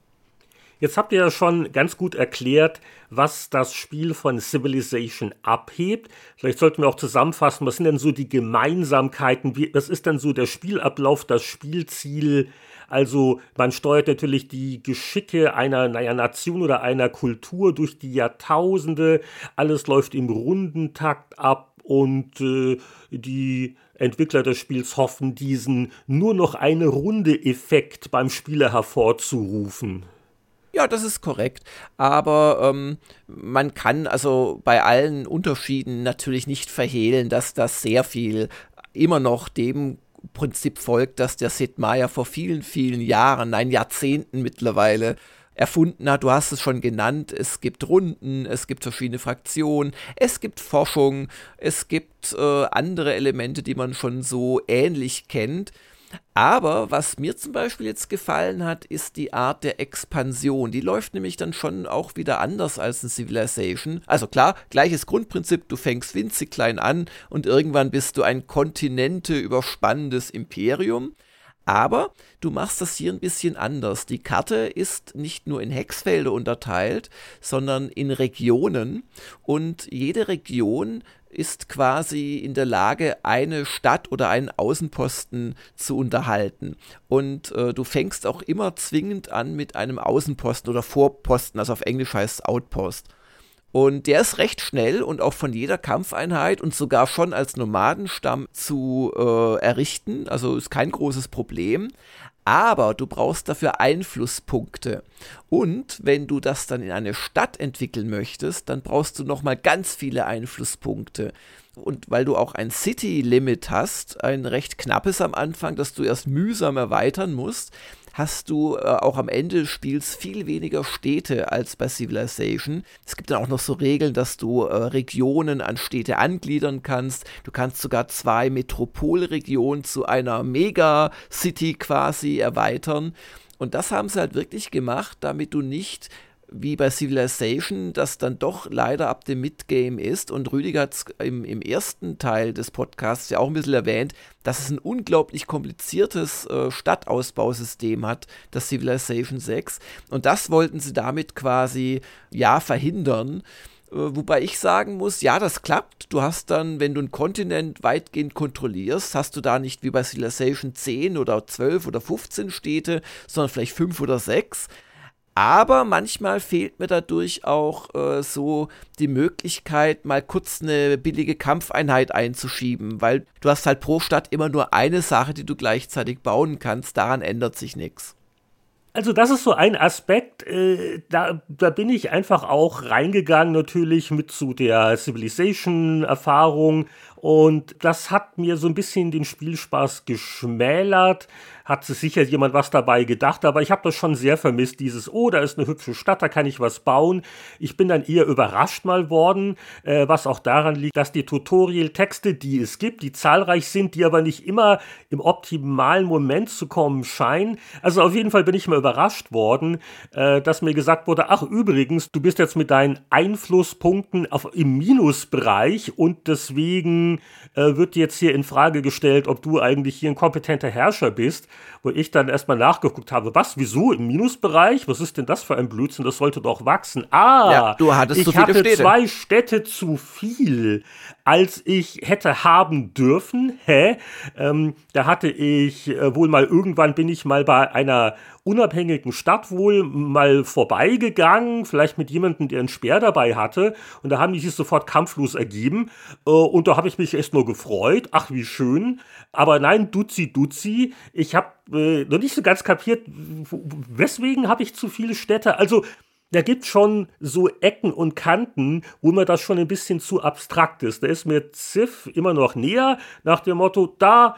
Jetzt habt ihr ja schon ganz gut erklärt, was das Spiel von Civilization abhebt. Vielleicht sollten wir auch zusammenfassen, was sind denn so die Gemeinsamkeiten? Wie, was ist denn so der Spielablauf, das Spielziel? Also man steuert natürlich die Geschicke einer naja, Nation oder einer Kultur durch die Jahrtausende. Alles läuft im Rundentakt ab und äh, die Entwickler des Spiels hoffen, diesen nur noch eine Runde Effekt beim Spieler hervorzurufen. Ja, das ist korrekt. Aber ähm, man kann also bei allen Unterschieden natürlich nicht verhehlen, dass das sehr viel immer noch dem Prinzip folgt, dass der Sid Meier vor vielen, vielen Jahren, nein, Jahrzehnten mittlerweile erfunden hat. Du hast es schon genannt. Es gibt Runden, es gibt verschiedene Fraktionen, es gibt Forschung, es gibt äh, andere Elemente, die man schon so ähnlich kennt. Aber was mir zum Beispiel jetzt gefallen hat, ist die Art der Expansion. Die läuft nämlich dann schon auch wieder anders als in Civilization. Also klar, gleiches Grundprinzip, du fängst winzig klein an und irgendwann bist du ein Kontinente überspannendes Imperium. Aber du machst das hier ein bisschen anders. Die Karte ist nicht nur in Hexfelder unterteilt, sondern in Regionen. Und jede Region ist quasi in der Lage, eine Stadt oder einen Außenposten zu unterhalten. Und äh, du fängst auch immer zwingend an mit einem Außenposten oder Vorposten, also auf Englisch heißt es Outpost. Und der ist recht schnell und auch von jeder Kampfeinheit und sogar schon als Nomadenstamm zu äh, errichten. Also ist kein großes Problem. Aber du brauchst dafür Einflusspunkte. Und wenn du das dann in eine Stadt entwickeln möchtest, dann brauchst du nochmal ganz viele Einflusspunkte. Und weil du auch ein City-Limit hast, ein recht knappes am Anfang, das du erst mühsam erweitern musst, hast du äh, auch am Ende des Spiels viel weniger Städte als bei Civilization. Es gibt dann auch noch so Regeln, dass du äh, Regionen an Städte angliedern kannst. Du kannst sogar zwei Metropolregionen zu einer Mega-City quasi erweitern. Und das haben sie halt wirklich gemacht, damit du nicht wie bei Civilization, das dann doch leider ab dem Midgame ist. Und Rüdiger hat es im, im, ersten Teil des Podcasts ja auch ein bisschen erwähnt, dass es ein unglaublich kompliziertes äh, Stadtausbausystem hat, das Civilization 6. Und das wollten sie damit quasi ja verhindern. Äh, wobei ich sagen muss, ja, das klappt. Du hast dann, wenn du einen Kontinent weitgehend kontrollierst, hast du da nicht wie bei Civilization 10 oder 12 oder 15 Städte, sondern vielleicht 5 oder 6. Aber manchmal fehlt mir dadurch auch äh, so die Möglichkeit, mal kurz eine billige Kampfeinheit einzuschieben, weil du hast halt pro Stadt immer nur eine Sache, die du gleichzeitig bauen kannst. Daran ändert sich nichts. Also das ist so ein Aspekt, äh, da, da bin ich einfach auch reingegangen natürlich mit zu der Civilization-Erfahrung und das hat mir so ein bisschen den Spielspaß geschmälert hat sich sicher jemand was dabei gedacht, aber ich habe das schon sehr vermisst, dieses, oh, da ist eine hübsche Stadt, da kann ich was bauen. Ich bin dann eher überrascht mal worden, äh, was auch daran liegt, dass die Tutorial-Texte, die es gibt, die zahlreich sind, die aber nicht immer im optimalen Moment zu kommen scheinen. Also auf jeden Fall bin ich mal überrascht worden, äh, dass mir gesagt wurde, ach übrigens, du bist jetzt mit deinen Einflusspunkten auf, im Minusbereich und deswegen äh, wird jetzt hier in Frage gestellt, ob du eigentlich hier ein kompetenter Herrscher bist wo ich dann erstmal nachgeguckt habe, was, wieso im Minusbereich? Was ist denn das für ein Blödsinn? Das sollte doch wachsen. Ah, ja, du hattest ich hatte Städte. zwei Städte zu viel, als ich hätte haben dürfen. Hä? Ähm, da hatte ich äh, wohl mal irgendwann bin ich mal bei einer unabhängigen Stadt wohl mal vorbeigegangen, vielleicht mit jemandem, der einen Speer dabei hatte. Und da haben die sich sofort kampflos ergeben. Äh, und da habe ich mich erst nur gefreut. Ach, wie schön. Aber nein, Duzi, Duzi. Ich habe äh, noch nicht so ganz kapiert, weswegen habe ich zu viele Städte. Also da gibt schon so Ecken und Kanten, wo mir das schon ein bisschen zu abstrakt ist. Da ist mir Ziff immer noch näher nach dem Motto, da,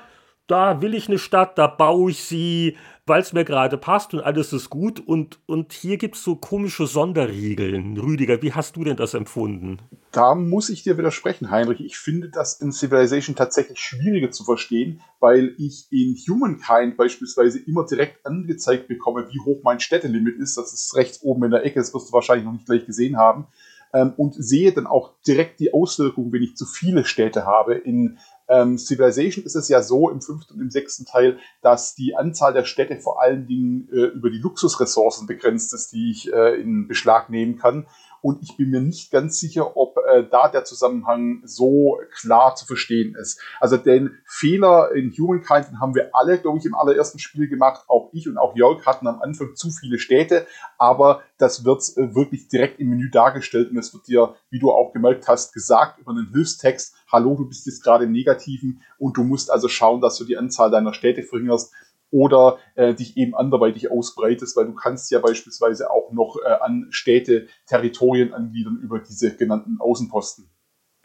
da will ich eine Stadt, da baue ich sie, weil es mir gerade passt und alles ist gut. Und, und hier gibt es so komische Sonderregeln. Rüdiger, wie hast du denn das empfunden? Da muss ich dir widersprechen, Heinrich. Ich finde das in Civilization tatsächlich schwieriger zu verstehen, weil ich in Humankind beispielsweise immer direkt angezeigt bekomme, wie hoch mein Städtelimit ist. Das ist rechts oben in der Ecke, das wirst du wahrscheinlich noch nicht gleich gesehen haben. Ähm, und sehe dann auch direkt die Auswirkungen, wenn ich zu viele Städte habe. In ähm, Civilization ist es ja so im fünften und im sechsten Teil, dass die Anzahl der Städte vor allen Dingen äh, über die Luxusressourcen begrenzt ist, die ich äh, in Beschlag nehmen kann. Und ich bin mir nicht ganz sicher, ob äh, da der Zusammenhang so klar zu verstehen ist. Also den Fehler in Humankind den haben wir alle, glaube ich, im allerersten Spiel gemacht. Auch ich und auch Jörg hatten am Anfang zu viele Städte, aber das wird äh, wirklich direkt im Menü dargestellt. Und es wird dir, wie du auch gemerkt hast, gesagt über einen Hilfstext, hallo, du bist jetzt gerade im Negativen. Und du musst also schauen, dass du die Anzahl deiner Städte verringerst oder äh, dich eben anderweitig ausbreitest, weil du kannst ja beispielsweise auch noch äh, an Städte Territorien angliedern über diese genannten Außenposten.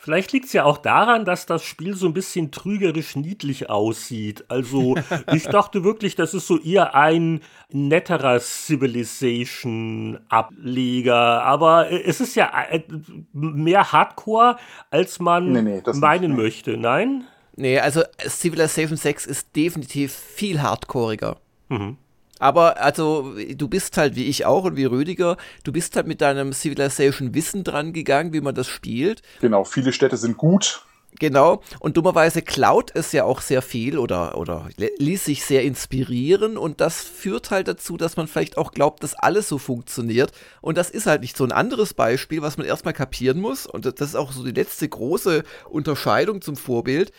Vielleicht liegt es ja auch daran, dass das Spiel so ein bisschen trügerisch niedlich aussieht. Also ich dachte wirklich, das ist so eher ein netterer Civilization-Ableger. Aber es ist ja äh, mehr Hardcore, als man nee, nee, meinen nicht. möchte. Nein? Nee, also Civilization 6 ist definitiv viel hardcoreiger. Mhm. Aber also, du bist halt wie ich auch und wie Rüdiger, du bist halt mit deinem Civilization-Wissen dran gegangen, wie man das spielt. Genau, viele Städte sind gut. Genau, und dummerweise klaut es ja auch sehr viel oder, oder ließ sich sehr inspirieren und das führt halt dazu, dass man vielleicht auch glaubt, dass alles so funktioniert und das ist halt nicht so ein anderes Beispiel, was man erstmal kapieren muss und das ist auch so die letzte große Unterscheidung zum Vorbild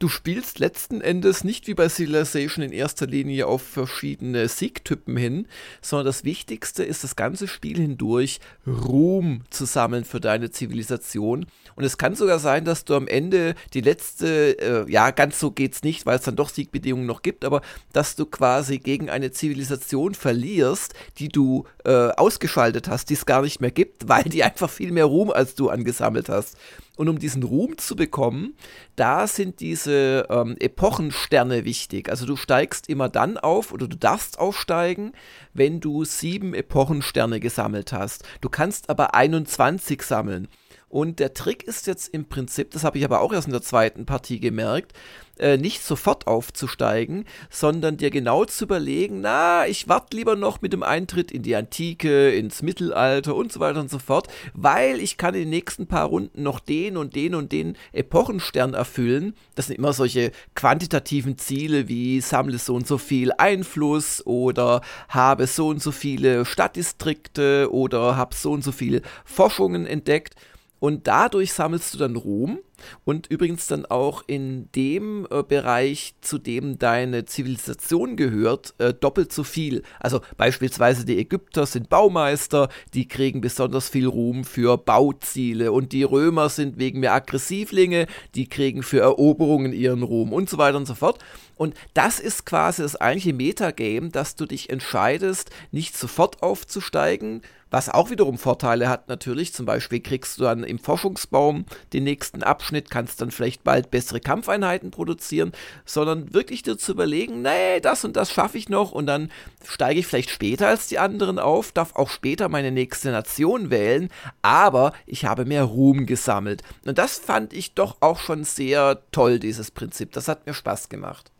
du spielst letzten Endes nicht wie bei Civilization in erster Linie auf verschiedene Siegtypen hin, sondern das Wichtigste ist das ganze Spiel hindurch Ruhm zu sammeln für deine Zivilisation. Und es kann sogar sein, dass du am Ende die letzte, äh, ja, ganz so geht's nicht, weil es dann doch Siegbedingungen noch gibt, aber dass du quasi gegen eine Zivilisation verlierst, die du äh, ausgeschaltet hast, die es gar nicht mehr gibt, weil die einfach viel mehr Ruhm als du angesammelt hast. Und um diesen Ruhm zu bekommen, da sind diese ähm, Epochensterne wichtig. Also du steigst immer dann auf oder du darfst aufsteigen, wenn du sieben Epochensterne gesammelt hast. Du kannst aber 21 sammeln. Und der Trick ist jetzt im Prinzip, das habe ich aber auch erst in der zweiten Partie gemerkt, äh, nicht sofort aufzusteigen, sondern dir genau zu überlegen, na, ich warte lieber noch mit dem Eintritt in die Antike, ins Mittelalter und so weiter und so fort, weil ich kann in den nächsten paar Runden noch den und den und den Epochenstern erfüllen. Das sind immer solche quantitativen Ziele wie sammle so und so viel Einfluss oder habe so und so viele Stadtdistrikte oder habe so und so viele Forschungen entdeckt. Und dadurch sammelst du dann Ruhm und übrigens dann auch in dem äh, Bereich, zu dem deine Zivilisation gehört, äh, doppelt so viel. Also beispielsweise die Ägypter sind Baumeister, die kriegen besonders viel Ruhm für Bauziele und die Römer sind wegen mehr Aggressivlinge, die kriegen für Eroberungen ihren Ruhm und so weiter und so fort. Und das ist quasi das eigentliche Metagame, dass du dich entscheidest, nicht sofort aufzusteigen, was auch wiederum Vorteile hat natürlich. Zum Beispiel kriegst du dann im Forschungsbaum den nächsten Abschnitt, kannst dann vielleicht bald bessere Kampfeinheiten produzieren, sondern wirklich dir zu überlegen, nee, das und das schaffe ich noch und dann steige ich vielleicht später als die anderen auf, darf auch später meine nächste Nation wählen, aber ich habe mehr Ruhm gesammelt. Und das fand ich doch auch schon sehr toll, dieses Prinzip. Das hat mir Spaß gemacht.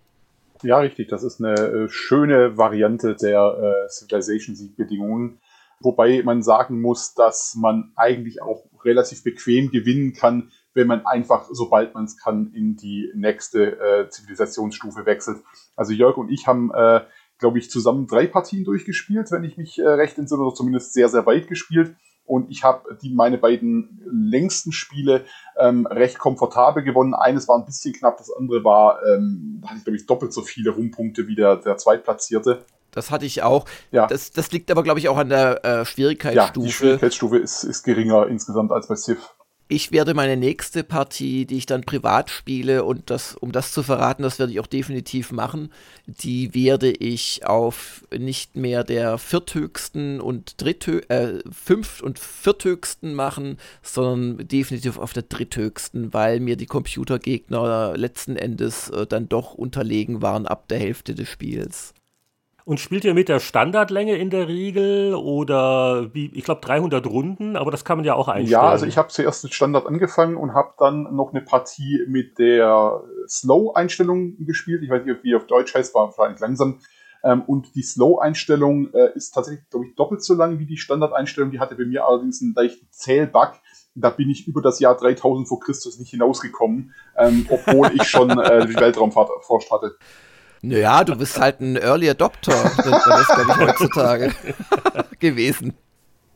Ja, richtig. Das ist eine äh, schöne Variante der äh, Civilization-Siegbedingungen Wobei man sagen muss, dass man eigentlich auch relativ bequem gewinnen kann, wenn man einfach, sobald man es kann, in die nächste äh, Zivilisationsstufe wechselt. Also Jörg und ich haben, äh, glaube ich, zusammen drei Partien durchgespielt, wenn ich mich äh, recht entsinne, oder zumindest sehr, sehr weit gespielt. Und ich habe die meine beiden längsten Spiele ähm, recht komfortabel gewonnen. Eines war ein bisschen knapp, das andere war, ähm, da hatte ich, glaube ich, doppelt so viele Rumpunkte wie der, der Zweitplatzierte. Das hatte ich auch. Ja. Das, das liegt aber, glaube ich, auch an der äh, Schwierigkeitsstufe. Ja, die Schwierigkeitsstufe ist, ist geringer insgesamt als bei Civ. Ich werde meine nächste Partie, die ich dann privat spiele, und das, um das zu verraten, das werde ich auch definitiv machen, die werde ich auf nicht mehr der vierthöchsten und dritthö äh, fünft- und vierthöchsten machen, sondern definitiv auf der dritthöchsten, weil mir die Computergegner letzten Endes äh, dann doch unterlegen waren ab der Hälfte des Spiels. Und spielt ihr mit der Standardlänge in der Regel oder wie, ich glaube 300 Runden, aber das kann man ja auch einstellen. Ja, also ich habe zuerst mit Standard angefangen und habe dann noch eine Partie mit der Slow-Einstellung gespielt. Ich weiß nicht, wie auf Deutsch heißt, war wahrscheinlich langsam. Ähm, und die Slow-Einstellung äh, ist tatsächlich, glaube ich, doppelt so lang wie die Standard-Einstellung. Die hatte bei mir allerdings einen leichten Zählbug. Da bin ich über das Jahr 3000 vor Christus nicht hinausgekommen, ähm, obwohl ich schon äh, die Weltraumfahrt erforscht hatte. Naja, du bist halt ein Early Adopter, nennt man das, glaube ich, heutzutage gewesen.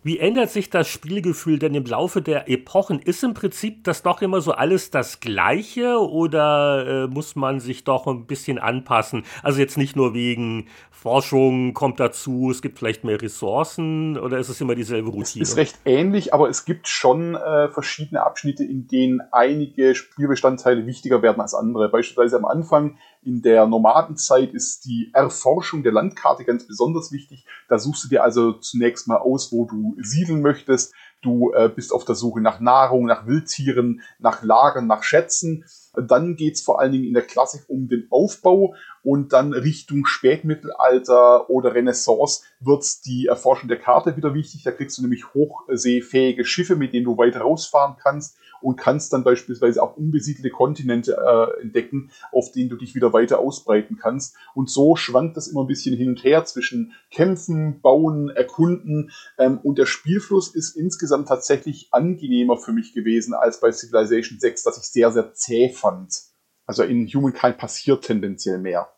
Wie ändert sich das Spielgefühl denn im Laufe der Epochen? Ist im Prinzip das doch immer so alles das Gleiche oder äh, muss man sich doch ein bisschen anpassen? Also jetzt nicht nur wegen Forschung kommt dazu, es gibt vielleicht mehr Ressourcen oder ist es immer dieselbe Routine? Es ist recht ähnlich, aber es gibt schon äh, verschiedene Abschnitte, in denen einige Spielbestandteile wichtiger werden als andere. Beispielsweise am Anfang in der Nomadenzeit ist die Erforschung der Landkarte ganz besonders wichtig. Da suchst du dir also zunächst mal aus, wo du siedeln möchtest. du äh, bist auf der Suche nach Nahrung, nach Wildtieren, nach Lagern, nach Schätzen. Dann geht's vor allen Dingen in der Klassik um den Aufbau und dann Richtung Spätmittelalter oder Renaissance wird die Erforschung der Karte wieder wichtig. Da kriegst du nämlich hochseefähige Schiffe, mit denen du weiter rausfahren kannst und kannst dann beispielsweise auch unbesiedelte Kontinente äh, entdecken, auf denen du dich wieder weiter ausbreiten kannst. Und so schwankt das immer ein bisschen hin und her zwischen Kämpfen, Bauen, Erkunden. Ähm, und der Spielfluss ist insgesamt tatsächlich angenehmer für mich gewesen als bei Civilization 6, das ich sehr, sehr zäh fand. Also in Humankind passiert tendenziell mehr.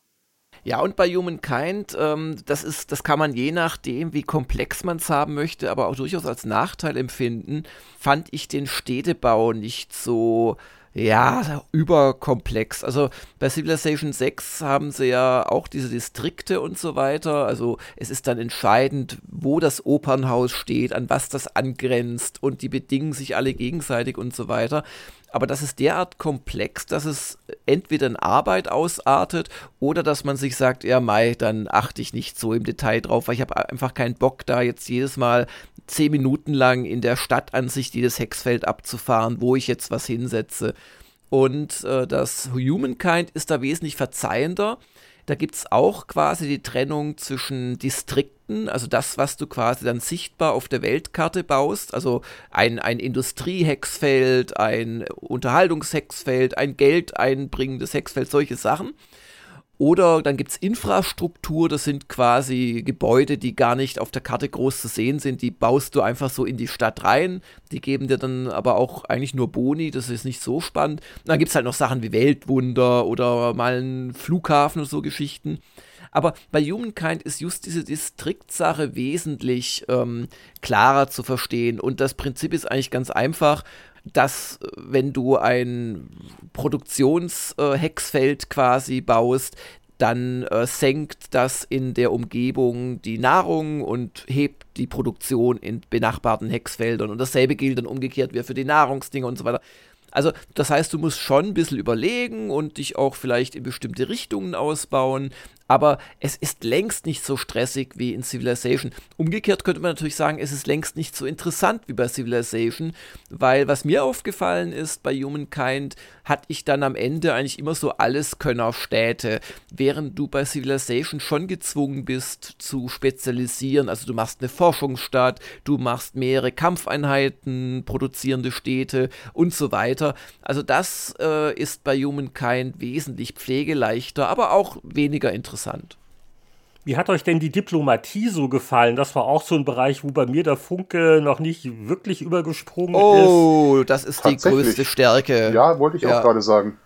Ja, und bei Humankind, ähm, das ist, das kann man je nachdem, wie komplex man es haben möchte, aber auch durchaus als Nachteil empfinden, fand ich den Städtebau nicht so ja, überkomplex. Also bei Civilization 6 haben sie ja auch diese Distrikte und so weiter. Also es ist dann entscheidend, wo das Opernhaus steht, an was das angrenzt und die bedingen sich alle gegenseitig und so weiter. Aber das ist derart komplex, dass es entweder in Arbeit ausartet oder dass man sich sagt, ja, Mai, dann achte ich nicht so im Detail drauf, weil ich habe einfach keinen Bock, da jetzt jedes Mal zehn Minuten lang in der Stadtansicht jedes Hexfeld abzufahren, wo ich jetzt was hinsetze. Und äh, das Humankind ist da wesentlich verzeihender. Da gibt es auch quasi die Trennung zwischen Distrikten, also das, was du quasi dann sichtbar auf der Weltkarte baust, also ein, ein Industriehexfeld, ein Unterhaltungshexfeld, ein Geld einbringendes Hexfeld, solche Sachen. Oder dann gibt es Infrastruktur, das sind quasi Gebäude, die gar nicht auf der Karte groß zu sehen sind. Die baust du einfach so in die Stadt rein. Die geben dir dann aber auch eigentlich nur Boni, das ist nicht so spannend. Und dann gibt es halt noch Sachen wie Weltwunder oder mal einen Flughafen und so Geschichten. Aber bei Humankind ist just diese Distriktsache wesentlich ähm, klarer zu verstehen. Und das Prinzip ist eigentlich ganz einfach dass wenn du ein Produktionshexfeld äh, quasi baust, dann äh, senkt das in der Umgebung die Nahrung und hebt die Produktion in benachbarten Hexfeldern. Und dasselbe gilt dann umgekehrt wie für die Nahrungsdinge und so weiter. Also, das heißt, du musst schon ein bisschen überlegen und dich auch vielleicht in bestimmte Richtungen ausbauen, aber es ist längst nicht so stressig wie in Civilization. Umgekehrt könnte man natürlich sagen, es ist längst nicht so interessant wie bei Civilization, weil was mir aufgefallen ist bei Humankind, hatte ich dann am Ende eigentlich immer so Alleskönnerstädte, während du bei Civilization schon gezwungen bist zu spezialisieren. Also du machst eine Forschungsstadt, du machst mehrere Kampfeinheiten, produzierende Städte und so weiter. Also das äh, ist bei Humankind wesentlich pflegeleichter, aber auch weniger interessant interessant. Wie hat euch denn die Diplomatie so gefallen? Das war auch so ein Bereich, wo bei mir der Funke noch nicht wirklich übergesprungen oh, ist. Oh, das ist die größte Stärke. Ja, wollte ich ja. auch gerade sagen.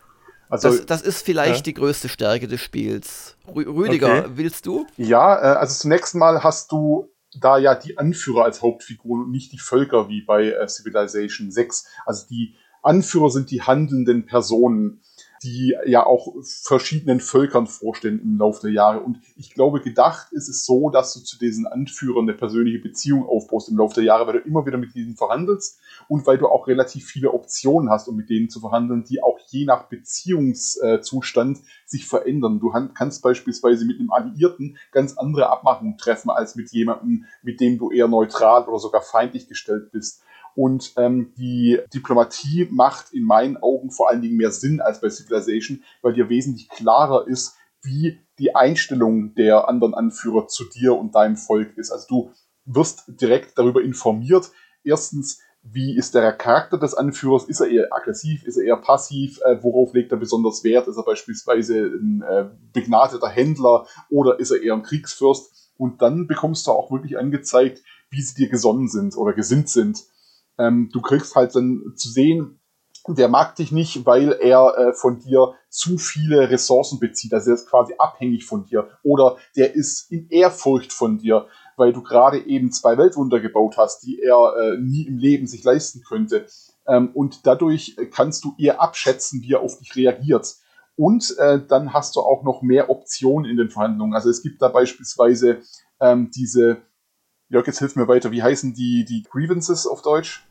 Also, das, das ist vielleicht ja. die größte Stärke des Spiels. Rüdiger, okay. willst du? Ja, äh, also zunächst mal hast du da ja die Anführer als Hauptfiguren und nicht die Völker wie bei äh, Civilization 6. Also die Anführer sind die handelnden Personen die ja auch verschiedenen Völkern vorstellen im Laufe der Jahre. Und ich glaube, gedacht ist es so, dass du zu diesen Anführern eine persönliche Beziehung aufbaust im Laufe der Jahre, weil du immer wieder mit ihnen verhandelst und weil du auch relativ viele Optionen hast, um mit denen zu verhandeln, die auch je nach Beziehungszustand sich verändern. Du kannst beispielsweise mit einem Alliierten ganz andere Abmachungen treffen als mit jemandem, mit dem du eher neutral oder sogar feindlich gestellt bist. Und ähm, die Diplomatie macht in meinen Augen vor allen Dingen mehr Sinn als bei Civilization, weil dir wesentlich klarer ist, wie die Einstellung der anderen Anführer zu dir und deinem Volk ist. Also du wirst direkt darüber informiert. Erstens, wie ist der Charakter des Anführers? Ist er eher aggressiv? Ist er eher passiv? Äh, worauf legt er besonders Wert? Ist er beispielsweise ein äh, begnadeter Händler oder ist er eher ein Kriegsfürst? Und dann bekommst du auch wirklich angezeigt, wie sie dir gesonnen sind oder gesinnt sind. Ähm, du kriegst halt dann zu sehen, der mag dich nicht, weil er äh, von dir zu viele Ressourcen bezieht. Also er ist quasi abhängig von dir. Oder der ist in Ehrfurcht von dir, weil du gerade eben zwei Weltwunder gebaut hast, die er äh, nie im Leben sich leisten könnte. Ähm, und dadurch kannst du eher abschätzen, wie er auf dich reagiert. Und äh, dann hast du auch noch mehr Optionen in den Verhandlungen. Also es gibt da beispielsweise ähm, diese, Jörg, jetzt hilf mir weiter, wie heißen die, die Grievances auf Deutsch?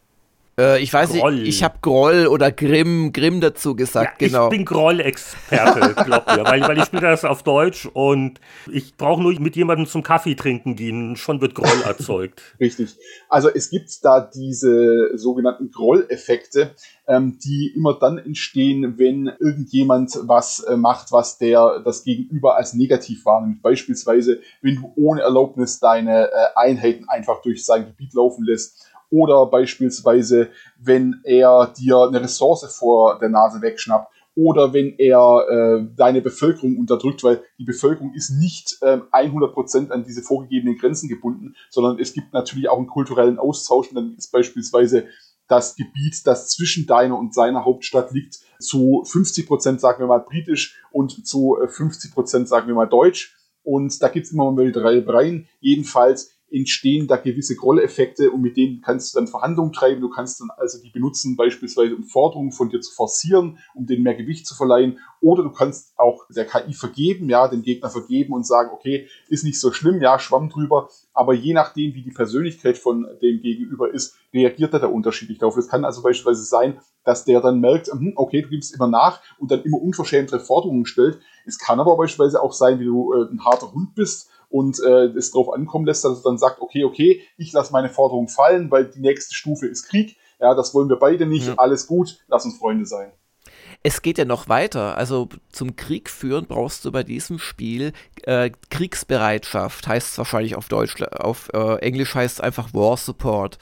Äh, ich weiß Groll. nicht, ich habe Groll oder Grimm, Grimm dazu gesagt, ja, genau. Ich bin Groll-Experte, glaub mir, weil, weil ich spiele das auf Deutsch und ich brauche nur mit jemandem zum Kaffee trinken gehen, schon wird Groll erzeugt. Richtig. Also es gibt da diese sogenannten Groll-Effekte, ähm, die immer dann entstehen, wenn irgendjemand was äh, macht, was der das Gegenüber als negativ wahrnimmt. Beispielsweise, wenn du ohne Erlaubnis deine äh, Einheiten einfach durch sein Gebiet laufen lässt oder beispielsweise, wenn er dir eine Ressource vor der Nase wegschnappt oder wenn er äh, deine Bevölkerung unterdrückt, weil die Bevölkerung ist nicht äh, 100% an diese vorgegebenen Grenzen gebunden, sondern es gibt natürlich auch einen kulturellen Austausch und dann ist beispielsweise das Gebiet, das zwischen deiner und seiner Hauptstadt liegt, zu 50%, sagen wir mal, britisch und zu 50%, äh, sagen wir mal, deutsch. Und da gibt es immer mal wieder Reibereien. Jedenfalls entstehen da gewisse Grolleffekte und mit denen kannst du dann Verhandlungen treiben. Du kannst dann also die benutzen, beispielsweise um Forderungen von dir zu forcieren, um denen mehr Gewicht zu verleihen. Oder du kannst auch der KI vergeben, ja, dem Gegner vergeben und sagen, okay, ist nicht so schlimm, ja, schwamm drüber. Aber je nachdem, wie die Persönlichkeit von dem Gegenüber ist, reagiert er da unterschiedlich darauf. Es kann also beispielsweise sein, dass der dann merkt, hm, okay, du gibst immer nach und dann immer unverschämtere Forderungen stellt. Es kann aber beispielsweise auch sein, wie du äh, ein harter Hund bist und äh, es darauf ankommen lässt, dass er dann sagt, okay, okay, ich lasse meine Forderung fallen, weil die nächste Stufe ist Krieg. Ja, das wollen wir beide nicht. Ja. Alles gut, lass uns Freunde sein. Es geht ja noch weiter. Also zum Krieg führen brauchst du bei diesem Spiel äh, Kriegsbereitschaft. Heißt es wahrscheinlich auf Deutsch, auf äh, Englisch heißt es einfach War Support.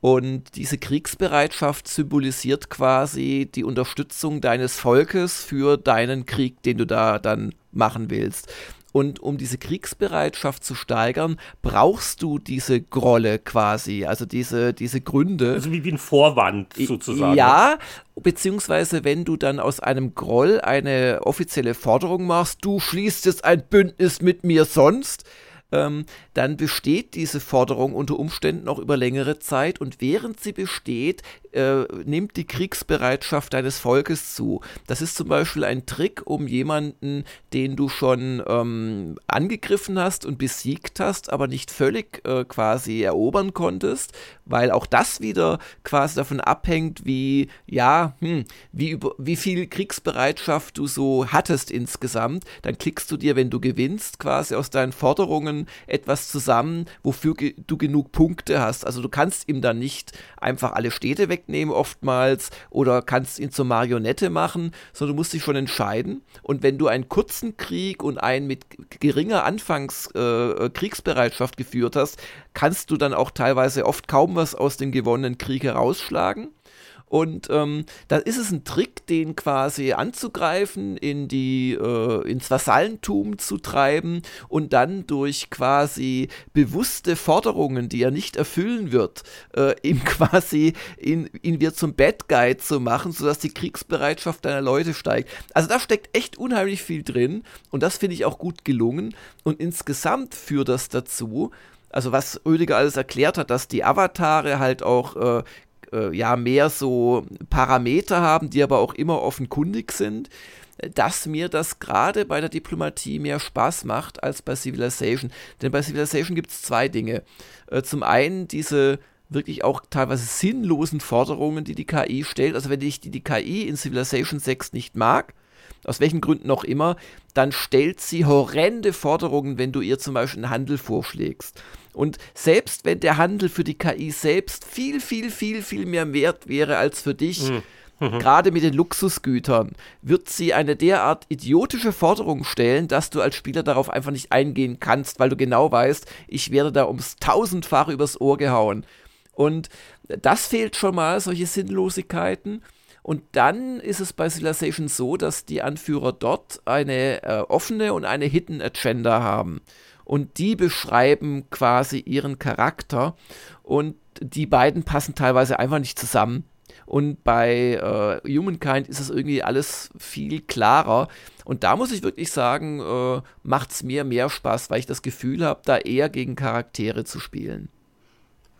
Und diese Kriegsbereitschaft symbolisiert quasi die Unterstützung deines Volkes für deinen Krieg, den du da dann machen willst. Und um diese Kriegsbereitschaft zu steigern, brauchst du diese Grolle quasi, also diese, diese Gründe. Also wie, wie ein Vorwand sozusagen. Ja, beziehungsweise wenn du dann aus einem Groll eine offizielle Forderung machst, du schließt jetzt ein Bündnis mit mir sonst, ähm, dann besteht diese Forderung unter Umständen auch über längere Zeit und während sie besteht, äh, nimmt die Kriegsbereitschaft deines Volkes zu. Das ist zum Beispiel ein Trick, um jemanden, den du schon ähm, angegriffen hast und besiegt hast, aber nicht völlig äh, quasi erobern konntest, weil auch das wieder quasi davon abhängt, wie, ja, hm, wie, über, wie viel Kriegsbereitschaft du so hattest insgesamt. Dann klickst du dir, wenn du gewinnst, quasi aus deinen Forderungen etwas zusammen, wofür ge du genug Punkte hast. Also du kannst ihm dann nicht einfach alle Städte wegnehmen oftmals oder kannst ihn zur Marionette machen, sondern du musst dich schon entscheiden. Und wenn du einen kurzen Krieg und einen mit geringer Anfangskriegsbereitschaft äh, geführt hast, kannst du dann auch teilweise oft kaum was aus dem gewonnenen Krieg herausschlagen. Und ähm, da ist es ein Trick, den quasi anzugreifen, in die, äh, ins Vasallentum zu treiben und dann durch quasi bewusste Forderungen, die er nicht erfüllen wird, äh, ihm quasi ihn, ihn wieder zum Bad Guy zu machen, sodass die Kriegsbereitschaft deiner Leute steigt. Also da steckt echt unheimlich viel drin und das finde ich auch gut gelungen. Und insgesamt führt das dazu, also was Rüdiger alles erklärt hat, dass die Avatare halt auch äh, äh, ja mehr so Parameter haben, die aber auch immer offenkundig sind, dass mir das gerade bei der Diplomatie mehr Spaß macht als bei Civilization. Denn bei Civilization gibt es zwei Dinge. Äh, zum einen diese wirklich auch teilweise sinnlosen Forderungen, die die KI stellt. Also wenn ich die, die KI in Civilization 6 nicht mag, aus welchen Gründen auch immer, dann stellt sie horrende Forderungen, wenn du ihr zum Beispiel einen Handel vorschlägst. Und selbst wenn der Handel für die KI selbst viel, viel, viel, viel mehr wert wäre als für dich, mhm. Mhm. gerade mit den Luxusgütern, wird sie eine derart idiotische Forderung stellen, dass du als Spieler darauf einfach nicht eingehen kannst, weil du genau weißt, ich werde da ums tausendfache übers Ohr gehauen. Und das fehlt schon mal, solche Sinnlosigkeiten. Und dann ist es bei Civilization so, dass die Anführer dort eine äh, offene und eine Hidden Agenda haben und die beschreiben quasi ihren Charakter und die beiden passen teilweise einfach nicht zusammen. Und bei äh, Humankind ist es irgendwie alles viel klarer. Und da muss ich wirklich sagen, äh, macht es mir mehr Spaß, weil ich das Gefühl habe, da eher gegen Charaktere zu spielen.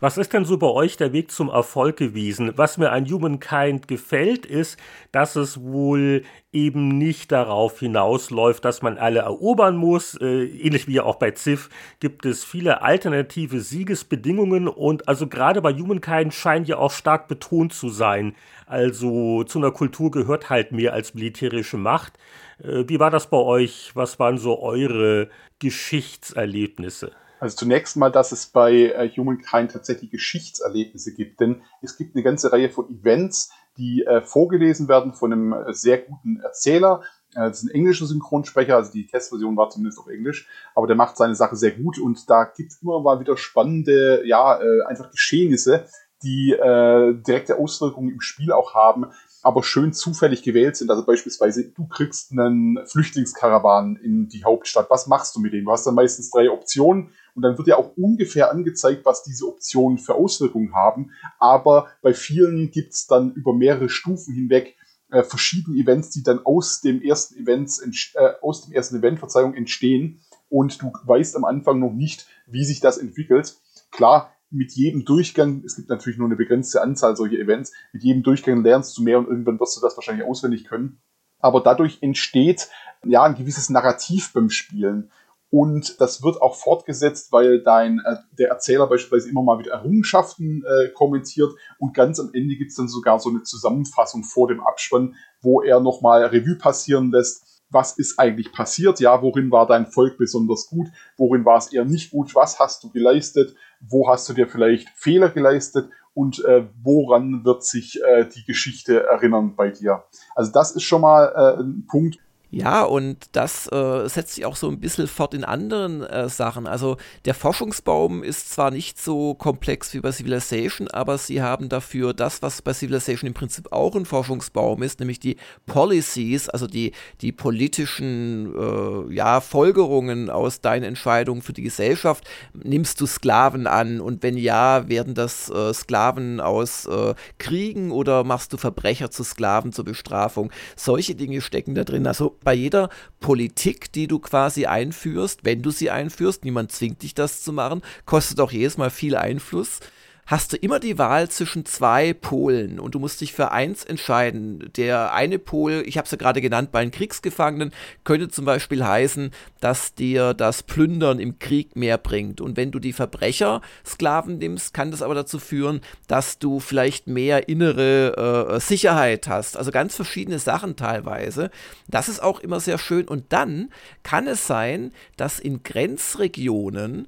Was ist denn so bei euch der Weg zum Erfolg gewesen? Was mir an Humankind gefällt, ist, dass es wohl eben nicht darauf hinausläuft, dass man alle erobern muss. Äh, ähnlich wie auch bei Civ gibt es viele alternative Siegesbedingungen und also gerade bei Humankind scheint ja auch stark betont zu sein. Also zu einer Kultur gehört halt mehr als militärische Macht. Äh, wie war das bei euch? Was waren so eure Geschichtserlebnisse? Also zunächst mal, dass es bei äh, Humankind tatsächlich Geschichtserlebnisse gibt, denn es gibt eine ganze Reihe von Events, die äh, vorgelesen werden von einem äh, sehr guten Erzähler. Äh, das ist ein englischer Synchronsprecher, also die Testversion war zumindest auf Englisch, aber der macht seine Sache sehr gut und da gibt es immer mal wieder spannende, ja, äh, einfach Geschehnisse, die äh, direkte Auswirkungen im Spiel auch haben, aber schön zufällig gewählt sind. Also beispielsweise, du kriegst einen Flüchtlingskarawan in die Hauptstadt. Was machst du mit denen? Du hast dann meistens drei Optionen und dann wird ja auch ungefähr angezeigt, was diese Optionen für Auswirkungen haben. Aber bei vielen gibt es dann über mehrere Stufen hinweg äh, verschiedene Events, die dann aus dem ersten Events, äh, aus dem ersten Event, Verzeihung, entstehen. Und du weißt am Anfang noch nicht, wie sich das entwickelt. Klar, mit jedem Durchgang, es gibt natürlich nur eine begrenzte Anzahl solcher Events, mit jedem Durchgang lernst du mehr und irgendwann wirst du das wahrscheinlich auswendig können. Aber dadurch entsteht ja ein gewisses Narrativ beim Spielen. Und das wird auch fortgesetzt, weil dein, äh, der Erzähler beispielsweise immer mal wieder Errungenschaften äh, kommentiert. Und ganz am Ende gibt es dann sogar so eine Zusammenfassung vor dem Abspann, wo er nochmal Revue passieren lässt, was ist eigentlich passiert, ja, worin war dein Volk besonders gut, worin war es eher nicht gut, was hast du geleistet, wo hast du dir vielleicht Fehler geleistet? Und äh, woran wird sich äh, die Geschichte erinnern bei dir. Also das ist schon mal äh, ein Punkt, ja, und das äh, setzt sich auch so ein bisschen fort in anderen äh, Sachen. Also der Forschungsbaum ist zwar nicht so komplex wie bei Civilization, aber sie haben dafür das, was bei Civilization im Prinzip auch ein Forschungsbaum ist, nämlich die Policies, also die, die politischen äh, ja, Folgerungen aus deinen Entscheidungen für die Gesellschaft. Nimmst du Sklaven an und wenn ja, werden das äh, Sklaven aus äh, Kriegen oder machst du Verbrecher zu Sklaven zur Bestrafung? Solche Dinge stecken da drin. Also bei jeder Politik, die du quasi einführst, wenn du sie einführst, niemand zwingt dich das zu machen, kostet auch jedes Mal viel Einfluss hast du immer die Wahl zwischen zwei Polen und du musst dich für eins entscheiden. Der eine Pol, ich habe es ja gerade genannt, bei den Kriegsgefangenen, könnte zum Beispiel heißen, dass dir das Plündern im Krieg mehr bringt. Und wenn du die Verbrecher Sklaven nimmst, kann das aber dazu führen, dass du vielleicht mehr innere äh, Sicherheit hast. Also ganz verschiedene Sachen teilweise. Das ist auch immer sehr schön. Und dann kann es sein, dass in Grenzregionen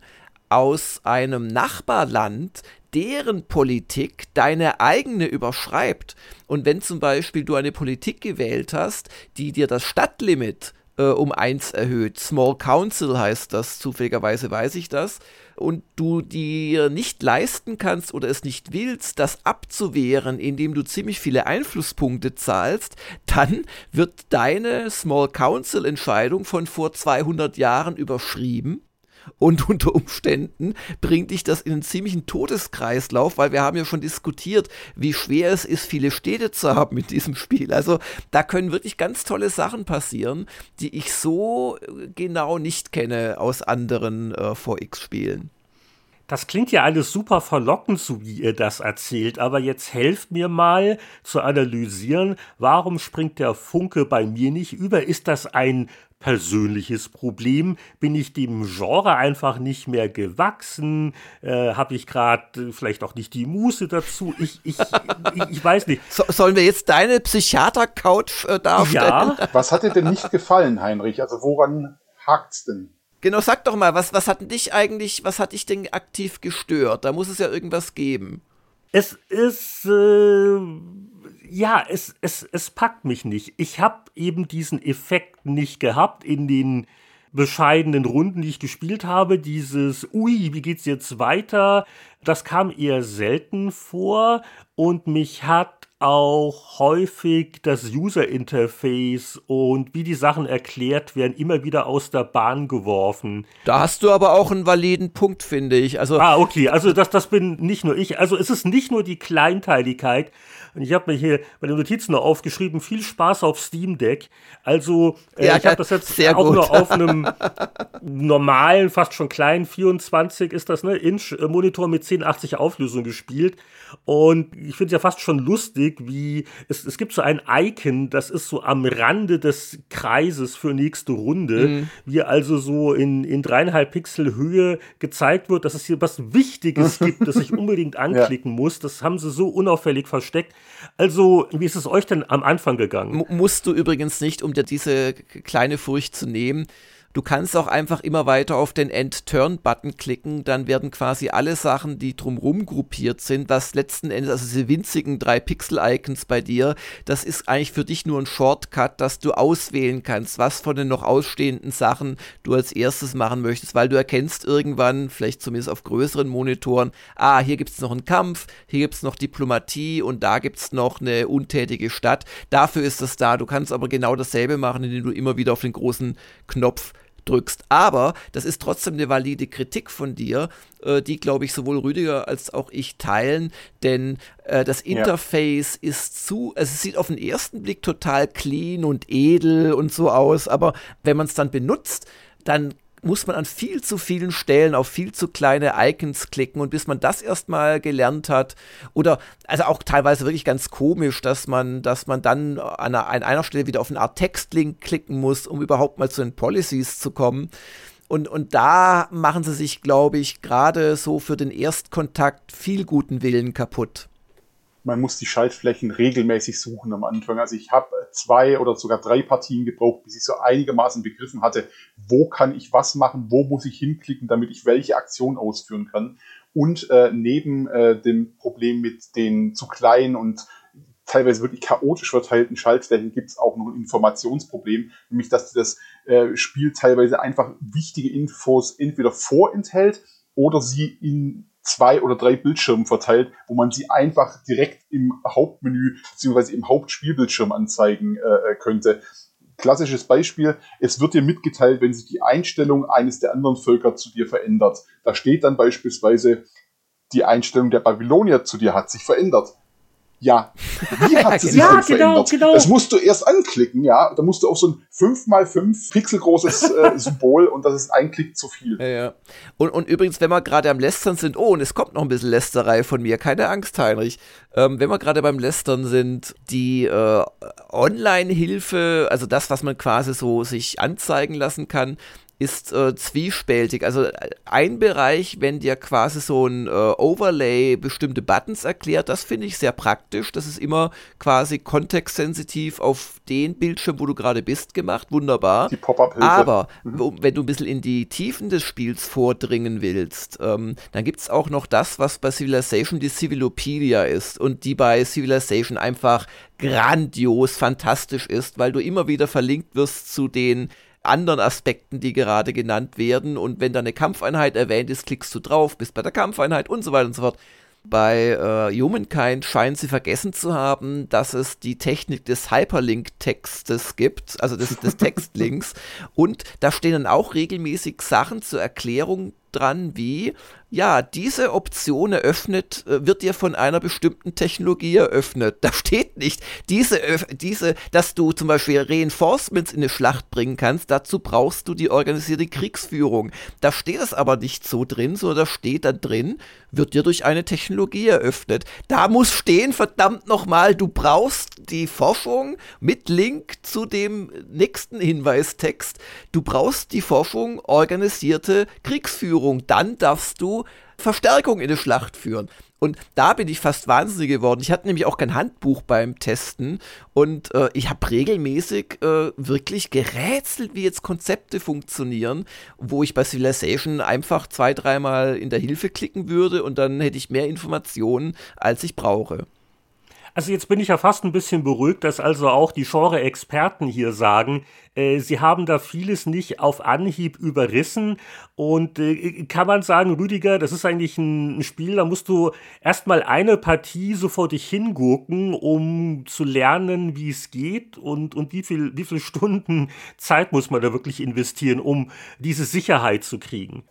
aus einem Nachbarland deren Politik deine eigene überschreibt. Und wenn zum Beispiel du eine Politik gewählt hast, die dir das Stadtlimit äh, um eins erhöht, Small Council heißt das, zufälligerweise weiß ich das, und du dir nicht leisten kannst oder es nicht willst, das abzuwehren, indem du ziemlich viele Einflusspunkte zahlst, dann wird deine Small Council Entscheidung von vor 200 Jahren überschrieben und unter Umständen bringt dich das in einen ziemlichen Todeskreislauf, weil wir haben ja schon diskutiert, wie schwer es ist, viele Städte zu haben mit diesem Spiel. Also da können wirklich ganz tolle Sachen passieren, die ich so äh, genau nicht kenne aus anderen äh, 4X-Spielen. Das klingt ja alles super verlockend, so wie ihr das erzählt, aber jetzt helft mir mal zu analysieren, warum springt der Funke bei mir nicht über? Ist das ein persönliches Problem? Bin ich dem Genre einfach nicht mehr gewachsen? Äh, Habe ich gerade äh, vielleicht auch nicht die Muße dazu? Ich, ich, ich, ich weiß nicht. So, sollen wir jetzt deine Psychiater-Couch äh, darstellen? Ja. Was hat dir denn nicht gefallen, Heinrich? Also woran hakt's denn? Genau, sag doch mal, was, was hat dich eigentlich, was hat dich denn aktiv gestört? Da muss es ja irgendwas geben. Es ist, äh, ja, es, es, es packt mich nicht. Ich habe eben diesen Effekt nicht gehabt in den bescheidenen Runden, die ich gespielt habe. Dieses, ui, wie geht's jetzt weiter? Das kam eher selten vor und mich hat auch häufig das User Interface und wie die Sachen erklärt werden, immer wieder aus der Bahn geworfen. Da hast du aber auch einen validen Punkt, finde ich. Also ah, okay, also das, das bin nicht nur ich. Also es ist nicht nur die Kleinteiligkeit, und ich habe mir hier bei den Notizen noch aufgeschrieben, viel Spaß auf Steam Deck. Also äh, ja, ich habe das jetzt auch gut. nur auf einem normalen, fast schon kleinen 24 ist das, ne, Inch Monitor mit 1080 Auflösung gespielt. Und ich finde es ja fast schon lustig, wie es, es gibt so ein Icon, das ist so am Rande des Kreises für nächste Runde, mhm. wie also so in, in dreieinhalb Pixel Höhe gezeigt wird, dass es hier was Wichtiges gibt, das ich unbedingt anklicken ja. muss. Das haben sie so unauffällig versteckt. Also, wie ist es euch denn am Anfang gegangen? M musst du übrigens nicht, um dir diese kleine Furcht zu nehmen. Du kannst auch einfach immer weiter auf den End-Turn-Button klicken, dann werden quasi alle Sachen, die drumrum gruppiert sind, was letzten Endes, also diese winzigen drei Pixel-Icons bei dir, das ist eigentlich für dich nur ein Shortcut, dass du auswählen kannst, was von den noch ausstehenden Sachen du als erstes machen möchtest, weil du erkennst irgendwann, vielleicht zumindest auf größeren Monitoren, ah, hier gibt es noch einen Kampf, hier gibt es noch Diplomatie und da gibt es noch eine untätige Stadt. Dafür ist das da. Du kannst aber genau dasselbe machen, indem du immer wieder auf den großen Knopf drückst. Aber das ist trotzdem eine valide Kritik von dir, äh, die, glaube ich, sowohl Rüdiger als auch ich teilen, denn äh, das Interface ja. ist zu, also es sieht auf den ersten Blick total clean und edel und so aus, aber wenn man es dann benutzt, dann muss man an viel zu vielen Stellen auf viel zu kleine Icons klicken und bis man das erstmal gelernt hat oder also auch teilweise wirklich ganz komisch, dass man, dass man dann an einer, an einer Stelle wieder auf eine Art Textlink klicken muss, um überhaupt mal zu den Policies zu kommen. Und, und da machen sie sich, glaube ich, gerade so für den Erstkontakt viel guten Willen kaputt man muss die Schaltflächen regelmäßig suchen am Anfang. Also ich habe zwei oder sogar drei Partien gebraucht, bis ich so einigermaßen begriffen hatte, wo kann ich was machen, wo muss ich hinklicken, damit ich welche Aktion ausführen kann. Und äh, neben äh, dem Problem mit den zu kleinen und teilweise wirklich chaotisch verteilten Schaltflächen gibt es auch noch ein Informationsproblem, nämlich dass das äh, Spiel teilweise einfach wichtige Infos entweder vorenthält oder sie in zwei oder drei Bildschirmen verteilt, wo man sie einfach direkt im Hauptmenü bzw. im Hauptspielbildschirm anzeigen äh, könnte. Klassisches Beispiel, es wird dir mitgeteilt, wenn sich die Einstellung eines der anderen Völker zu dir verändert. Da steht dann beispielsweise, die Einstellung der Babylonier zu dir hat sich verändert. Ja, wie hat sie sich ja, denn genau, verändert? Genau. Das musst du erst anklicken, ja. Da musst du auf so ein 5x5 pixelgroßes äh, Symbol und das ist ein Klick zu viel. Ja, ja. Und, und übrigens, wenn wir gerade am Lästern sind, oh, und es kommt noch ein bisschen Lästerei von mir, keine Angst, Heinrich. Ähm, wenn wir gerade beim Lästern sind, die äh, Online-Hilfe, also das, was man quasi so sich anzeigen lassen kann, ist äh, zwiespältig. Also äh, ein Bereich, wenn dir quasi so ein äh, Overlay bestimmte Buttons erklärt, das finde ich sehr praktisch. Das ist immer quasi kontextsensitiv auf den Bildschirm, wo du gerade bist, gemacht. Wunderbar. Die Pop-up-Hilfe. Aber mhm. wenn du ein bisschen in die Tiefen des Spiels vordringen willst, ähm, dann gibt es auch noch das, was bei Civilization die Civilopedia ist und die bei Civilization einfach grandios fantastisch ist, weil du immer wieder verlinkt wirst zu den anderen Aspekten, die gerade genannt werden. Und wenn da eine Kampfeinheit erwähnt ist, klickst du drauf, bist bei der Kampfeinheit und so weiter und so fort. Bei äh, Humankind scheinen sie vergessen zu haben, dass es die Technik des Hyperlink-Textes gibt, also des, des Textlinks. und da stehen dann auch regelmäßig Sachen zur Erklärung dran, wie ja, diese Option eröffnet, äh, wird dir von einer bestimmten Technologie eröffnet. Da steht nicht, diese, diese, dass du zum Beispiel Reinforcements in eine Schlacht bringen kannst, dazu brauchst du die organisierte Kriegsführung. Da steht es aber nicht so drin, sondern da steht dann drin, wird dir durch eine Technologie eröffnet. Da muss stehen, verdammt nochmal, du brauchst die Forschung mit Link zu dem nächsten Hinweistext. Du brauchst die Forschung organisierte Kriegsführung. Dann darfst du Verstärkung in eine Schlacht führen. Und da bin ich fast wahnsinnig geworden. Ich hatte nämlich auch kein Handbuch beim Testen und äh, ich habe regelmäßig äh, wirklich gerätselt, wie jetzt Konzepte funktionieren, wo ich bei Civilization einfach zwei, dreimal in der Hilfe klicken würde und dann hätte ich mehr Informationen, als ich brauche. Also jetzt bin ich ja fast ein bisschen beruhigt, dass also auch die Genre-Experten hier sagen, äh, sie haben da vieles nicht auf Anhieb überrissen. Und äh, kann man sagen, Rüdiger, das ist eigentlich ein, Spiel, da musst du erstmal eine Partie so vor dich hingurken, um zu lernen, wie es geht und, und wie viel, wie viele Stunden Zeit muss man da wirklich investieren, um diese Sicherheit zu kriegen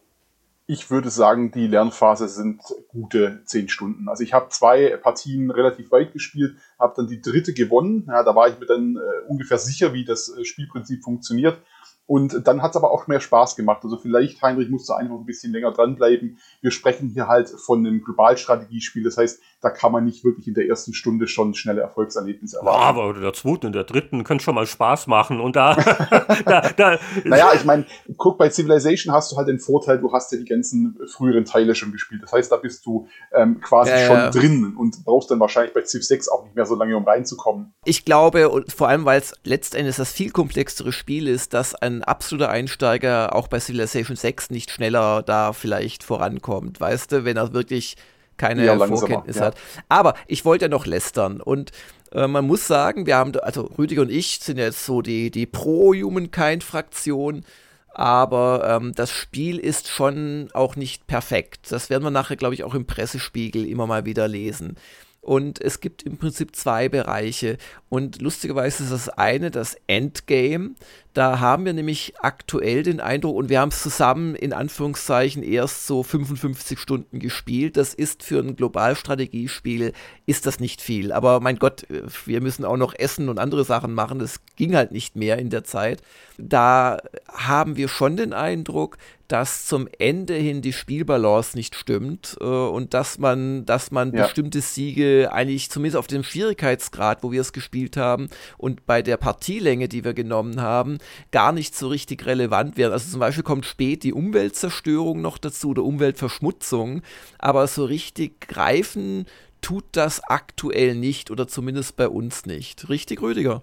ich würde sagen, die Lernphase sind gute zehn Stunden. Also ich habe zwei Partien relativ weit gespielt, habe dann die dritte gewonnen. Ja, da war ich mir dann äh, ungefähr sicher, wie das äh, Spielprinzip funktioniert. Und dann hat es aber auch mehr Spaß gemacht. Also vielleicht, Heinrich, musst du einfach ein bisschen länger dranbleiben. Wir sprechen hier halt von einem Globalstrategiespiel. Das heißt, da kann man nicht wirklich in der ersten Stunde schon schnelle Erfolgserlebnisse erwarten. Ja, aber der zweiten und der dritten können schon mal Spaß machen. Und da, da, da Naja, ich meine, guck, bei Civilization hast du halt den Vorteil, du hast ja die ganzen früheren Teile schon gespielt. Das heißt, da bist du ähm, quasi ja, schon ja. drin und brauchst dann wahrscheinlich bei Civ 6 auch nicht mehr so lange, um reinzukommen. Ich glaube, und vor allem, weil es letztendlich das viel komplexere Spiel ist, dass ein absoluter Einsteiger auch bei Civilization 6 nicht schneller da vielleicht vorankommt. Weißt du, wenn er wirklich keine ja, Vorkenntnis hat. Aber ich wollte ja noch lästern und äh, man muss sagen, wir haben, also Rüdiger und ich sind jetzt so die, die Pro-Humankind-Fraktion, aber ähm, das Spiel ist schon auch nicht perfekt. Das werden wir nachher, glaube ich, auch im Pressespiegel immer mal wieder lesen. Und es gibt im Prinzip zwei Bereiche. Und lustigerweise ist das eine das Endgame. Da haben wir nämlich aktuell den Eindruck, und wir haben es zusammen in Anführungszeichen erst so 55 Stunden gespielt. Das ist für ein Globalstrategiespiel, ist das nicht viel. Aber mein Gott, wir müssen auch noch essen und andere Sachen machen. Das ging halt nicht mehr in der Zeit. Da haben wir schon den Eindruck, dass zum Ende hin die Spielbalance nicht stimmt äh, und dass man, dass man ja. bestimmte Siege eigentlich zumindest auf dem Schwierigkeitsgrad, wo wir es gespielt haben und bei der Partielänge, die wir genommen haben, gar nicht so richtig relevant wären. Also zum Beispiel kommt spät die Umweltzerstörung noch dazu oder Umweltverschmutzung, aber so richtig greifen tut das aktuell nicht oder zumindest bei uns nicht. Richtig, Rüdiger?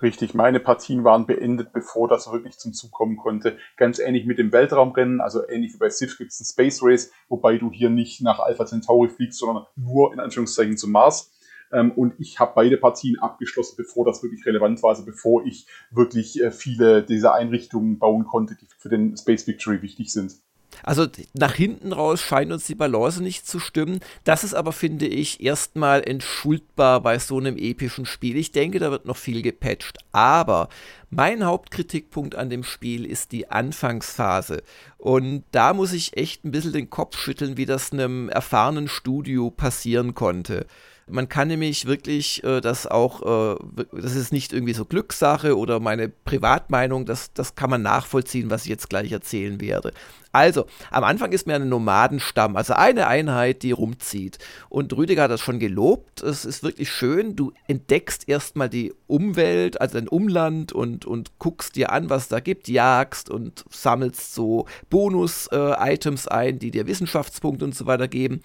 Richtig, meine Partien waren beendet, bevor das wirklich zum Zug kommen konnte. Ganz ähnlich mit dem Weltraumrennen, also ähnlich wie bei Civ gibt es ein Space Race, wobei du hier nicht nach Alpha Centauri fliegst, sondern nur in Anführungszeichen zum Mars. Ähm, und ich habe beide Partien abgeschlossen, bevor das wirklich relevant war, also bevor ich wirklich äh, viele dieser Einrichtungen bauen konnte, die für den Space Victory wichtig sind. Also nach hinten raus scheint uns die Balance nicht zu stimmen. Das ist aber, finde ich, erstmal entschuldbar bei so einem epischen Spiel. Ich denke, da wird noch viel gepatcht. Aber mein Hauptkritikpunkt an dem Spiel ist die Anfangsphase. Und da muss ich echt ein bisschen den Kopf schütteln, wie das einem erfahrenen Studio passieren konnte. Man kann nämlich wirklich äh, das auch, äh, das ist nicht irgendwie so Glückssache oder meine Privatmeinung, das, das kann man nachvollziehen, was ich jetzt gleich erzählen werde. Also, am Anfang ist mir ein Nomadenstamm, also eine Einheit, die rumzieht. Und Rüdiger hat das schon gelobt. Es ist wirklich schön. Du entdeckst erstmal die Umwelt, also dein Umland und, und guckst dir an, was da gibt, jagst und sammelst so Bonus-Items äh, ein, die dir Wissenschaftspunkte und so weiter geben.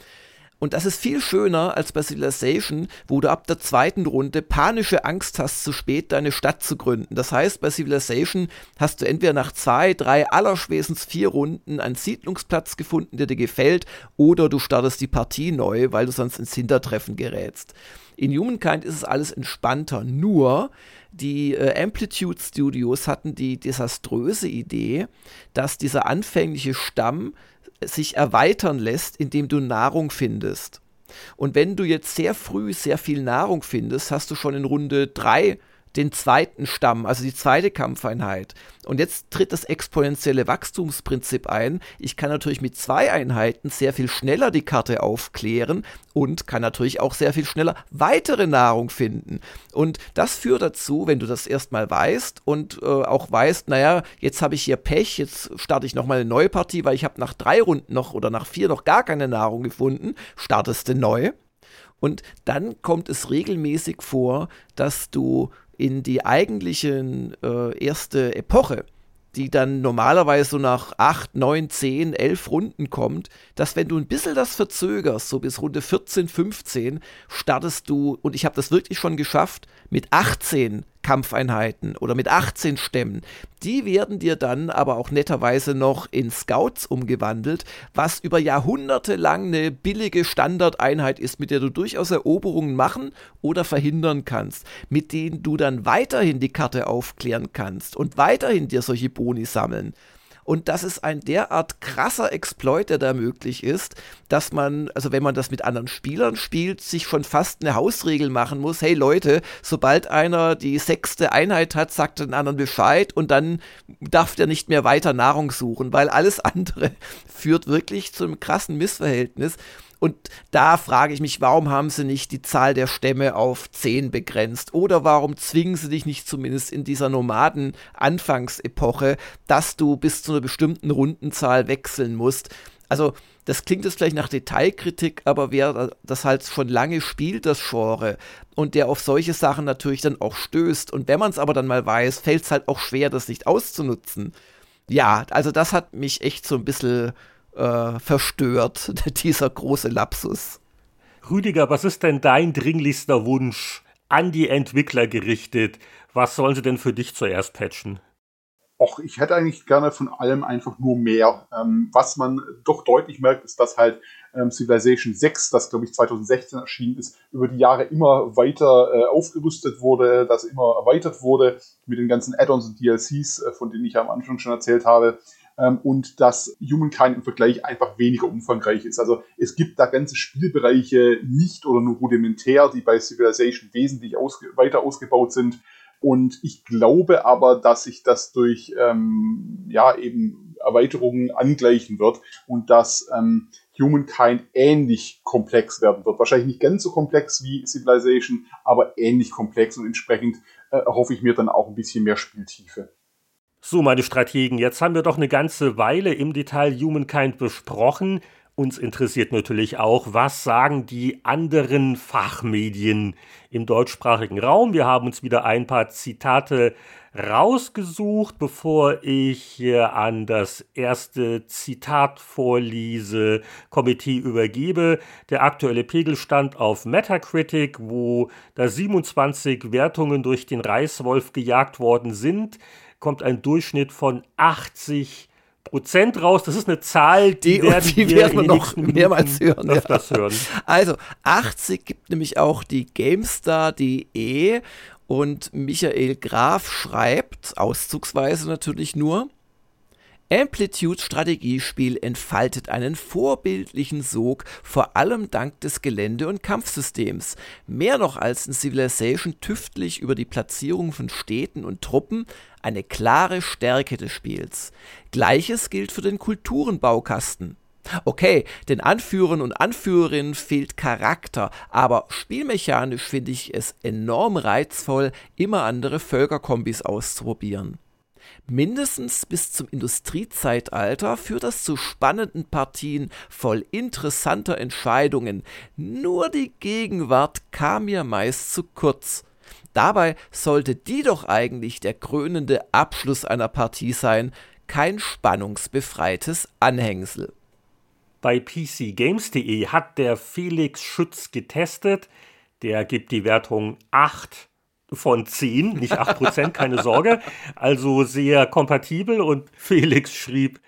Und das ist viel schöner als bei Civilization, wo du ab der zweiten Runde panische Angst hast, zu spät deine Stadt zu gründen. Das heißt, bei Civilization hast du entweder nach zwei, drei, allerspätestens vier Runden einen Siedlungsplatz gefunden, der dir gefällt, oder du startest die Partie neu, weil du sonst ins Hintertreffen gerätst. In Humankind ist es alles entspannter, nur die äh, Amplitude Studios hatten die desaströse Idee, dass dieser anfängliche Stamm sich erweitern lässt, indem du Nahrung findest. Und wenn du jetzt sehr früh sehr viel Nahrung findest, hast du schon in Runde 3 den zweiten Stamm, also die zweite Kampfeinheit. Und jetzt tritt das exponentielle Wachstumsprinzip ein. Ich kann natürlich mit zwei Einheiten sehr viel schneller die Karte aufklären und kann natürlich auch sehr viel schneller weitere Nahrung finden. Und das führt dazu, wenn du das erstmal weißt und äh, auch weißt, naja, jetzt habe ich hier Pech, jetzt starte ich nochmal eine neue Partie, weil ich habe nach drei Runden noch oder nach vier noch gar keine Nahrung gefunden, startest du neu. Und dann kommt es regelmäßig vor, dass du in die eigentliche äh, erste Epoche, die dann normalerweise so nach 8, 9, 10, 11 Runden kommt, dass wenn du ein bisschen das verzögerst, so bis Runde 14, 15, startest du, und ich habe das wirklich schon geschafft, mit 18 Kampfeinheiten oder mit 18 Stämmen. Die werden dir dann aber auch netterweise noch in Scouts umgewandelt, was über Jahrhunderte lang eine billige Standardeinheit ist, mit der du durchaus Eroberungen machen oder verhindern kannst, mit denen du dann weiterhin die Karte aufklären kannst und weiterhin dir solche Boni sammeln. Und das ist ein derart krasser Exploit, der da möglich ist, dass man, also wenn man das mit anderen Spielern spielt, sich schon fast eine Hausregel machen muss. Hey Leute, sobald einer die sechste Einheit hat, sagt den anderen Bescheid und dann darf der nicht mehr weiter Nahrung suchen, weil alles andere führt wirklich zu einem krassen Missverhältnis. Und da frage ich mich, warum haben sie nicht die Zahl der Stämme auf 10 begrenzt? Oder warum zwingen sie dich nicht zumindest in dieser Nomaden-Anfangsepoche, dass du bis zu einer bestimmten Rundenzahl wechseln musst? Also, das klingt jetzt vielleicht nach Detailkritik, aber wer das halt schon lange spielt, das Genre, und der auf solche Sachen natürlich dann auch stößt, und wenn man es aber dann mal weiß, fällt es halt auch schwer, das nicht auszunutzen. Ja, also das hat mich echt so ein bisschen äh, verstört, dieser große Lapsus. Rüdiger, was ist denn dein dringlichster Wunsch an die Entwickler gerichtet? Was sollen sie denn für dich zuerst patchen? Och, ich hätte eigentlich gerne von allem einfach nur mehr. Ähm, was man doch deutlich merkt, ist, dass halt ähm, Civilization 6, das glaube ich 2016 erschienen ist, über die Jahre immer weiter äh, aufgerüstet wurde, das immer erweitert wurde mit den ganzen Add-ons und DLCs, äh, von denen ich am Anfang schon erzählt habe ähm, und dass Humankind im Vergleich einfach weniger umfangreich ist. Also es gibt da ganze Spielbereiche nicht oder nur rudimentär, die bei Civilization wesentlich ausge weiter ausgebaut sind. Und ich glaube aber, dass sich das durch ähm, ja eben Erweiterungen angleichen wird und dass ähm, Humankind ähnlich komplex werden wird. Wahrscheinlich nicht ganz so komplex wie Civilization, aber ähnlich komplex und entsprechend äh, hoffe ich mir dann auch ein bisschen mehr Spieltiefe. So, meine Strategen, jetzt haben wir doch eine ganze Weile im Detail Humankind besprochen. Uns interessiert natürlich auch, was sagen die anderen Fachmedien im deutschsprachigen Raum. Wir haben uns wieder ein paar Zitate rausgesucht, bevor ich hier an das erste Zitat vorlese, Komitee übergebe. Der aktuelle Pegelstand auf Metacritic, wo da 27 Wertungen durch den Reißwolf gejagt worden sind kommt ein Durchschnitt von 80 Prozent raus. Das ist eine Zahl, die, die werden, die wir werden wir noch mehrmals hören. Öfters ja. hören. Also 80 gibt nämlich auch die GameStar.de und Michael Graf schreibt, auszugsweise natürlich nur, Amplitudes Strategiespiel entfaltet einen vorbildlichen Sog, vor allem dank des Gelände- und Kampfsystems. Mehr noch als in Civilization tüftlich über die Platzierung von Städten und Truppen, eine klare Stärke des Spiels. Gleiches gilt für den Kulturenbaukasten. Okay, den Anführern und Anführerinnen fehlt Charakter, aber spielmechanisch finde ich es enorm reizvoll, immer andere Völkerkombis auszuprobieren. Mindestens bis zum Industriezeitalter führt das zu spannenden Partien voll interessanter Entscheidungen. Nur die Gegenwart kam mir meist zu kurz. Dabei sollte die doch eigentlich der krönende Abschluss einer Partie sein, kein spannungsbefreites Anhängsel. Bei PCGames.de hat der Felix Schütz getestet. Der gibt die Wertung 8 von 10, nicht 8%, keine Sorge. Also sehr kompatibel und Felix schrieb,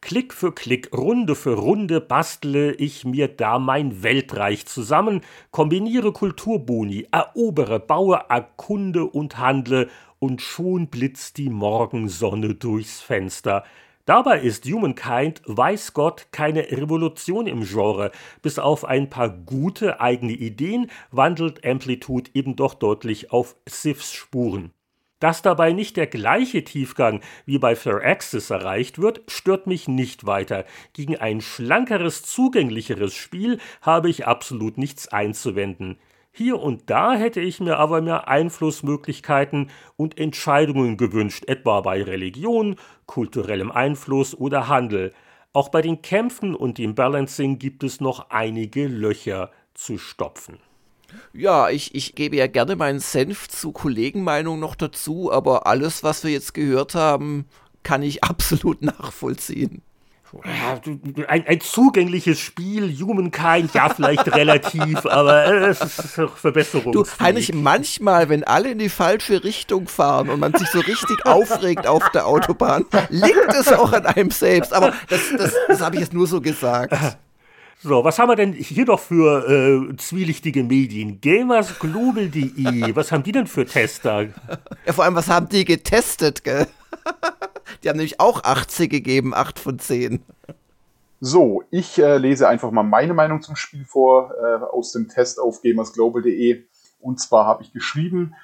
Klick für Klick, Runde für Runde bastle ich mir da mein Weltreich zusammen, kombiniere Kulturboni, erobere, baue, erkunde und handle, und schon blitzt die Morgensonne durchs Fenster. Dabei ist Humankind, weiß Gott, keine Revolution im Genre. Bis auf ein paar gute eigene Ideen wandelt Amplitude eben doch deutlich auf Sifs Spuren. Dass dabei nicht der gleiche Tiefgang wie bei Firaxis erreicht wird, stört mich nicht weiter. Gegen ein schlankeres, zugänglicheres Spiel habe ich absolut nichts einzuwenden. Hier und da hätte ich mir aber mehr Einflussmöglichkeiten und Entscheidungen gewünscht, etwa bei Religion, kulturellem Einfluss oder Handel. Auch bei den Kämpfen und dem Balancing gibt es noch einige Löcher zu stopfen. Ja, ich, ich gebe ja gerne meinen Senf zu Kollegenmeinung noch dazu, aber alles, was wir jetzt gehört haben, kann ich absolut nachvollziehen. Ein, ein, zugängliches Spiel, Humankind, ja, vielleicht relativ, aber es ist doch Verbesserung. Du, Heinrich, manchmal, wenn alle in die falsche Richtung fahren und man sich so richtig aufregt auf der Autobahn, liegt es auch an einem selbst. Aber das, das, das habe ich jetzt nur so gesagt. So, was haben wir denn hier noch für äh, zwielichtige Medien? Gamersglobal.de, was haben die denn für Tester? Ja, vor allem, was haben die getestet, gell? Die haben nämlich auch 80 gegeben, 8 von 10. So, ich äh, lese einfach mal meine Meinung zum Spiel vor äh, aus dem Test auf gamersglobal.de. Und zwar habe ich geschrieben,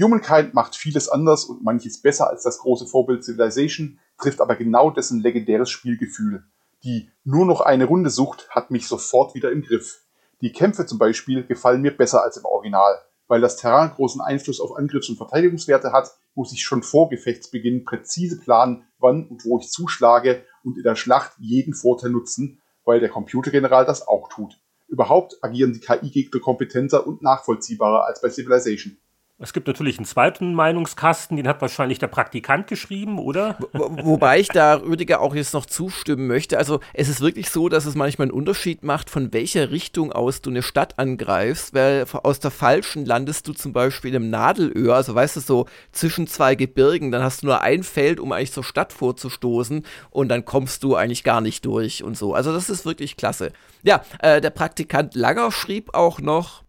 Humankind macht vieles anders und manches besser als das große Vorbild Civilization, trifft aber genau dessen legendäres Spielgefühl. Die nur noch eine Runde Sucht hat mich sofort wieder im Griff. Die Kämpfe zum Beispiel gefallen mir besser als im Original. Weil das Terrain großen Einfluss auf Angriffs- und Verteidigungswerte hat, muss ich schon vor Gefechtsbeginn präzise planen, wann und wo ich zuschlage und in der Schlacht jeden Vorteil nutzen, weil der Computergeneral das auch tut. Überhaupt agieren die KI-Gegner kompetenter und nachvollziehbarer als bei Civilization. Es gibt natürlich einen zweiten Meinungskasten, den hat wahrscheinlich der Praktikant geschrieben, oder? Wo, wobei ich da Rüdiger auch jetzt noch zustimmen möchte. Also es ist wirklich so, dass es manchmal einen Unterschied macht, von welcher Richtung aus du eine Stadt angreifst, weil aus der falschen landest du zum Beispiel im Nadelöhr, also weißt du, so zwischen zwei Gebirgen, dann hast du nur ein Feld, um eigentlich zur Stadt vorzustoßen und dann kommst du eigentlich gar nicht durch und so. Also das ist wirklich klasse. Ja, äh, der Praktikant Langer schrieb auch noch,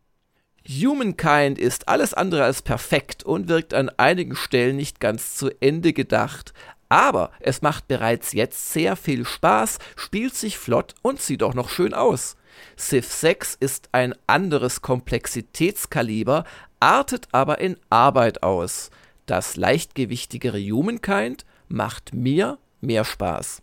Humankind ist alles andere als perfekt und wirkt an einigen Stellen nicht ganz zu Ende gedacht. Aber es macht bereits jetzt sehr viel Spaß, spielt sich flott und sieht auch noch schön aus. Civ 6 ist ein anderes Komplexitätskaliber, artet aber in Arbeit aus. Das leichtgewichtigere Humankind macht mir mehr Spaß.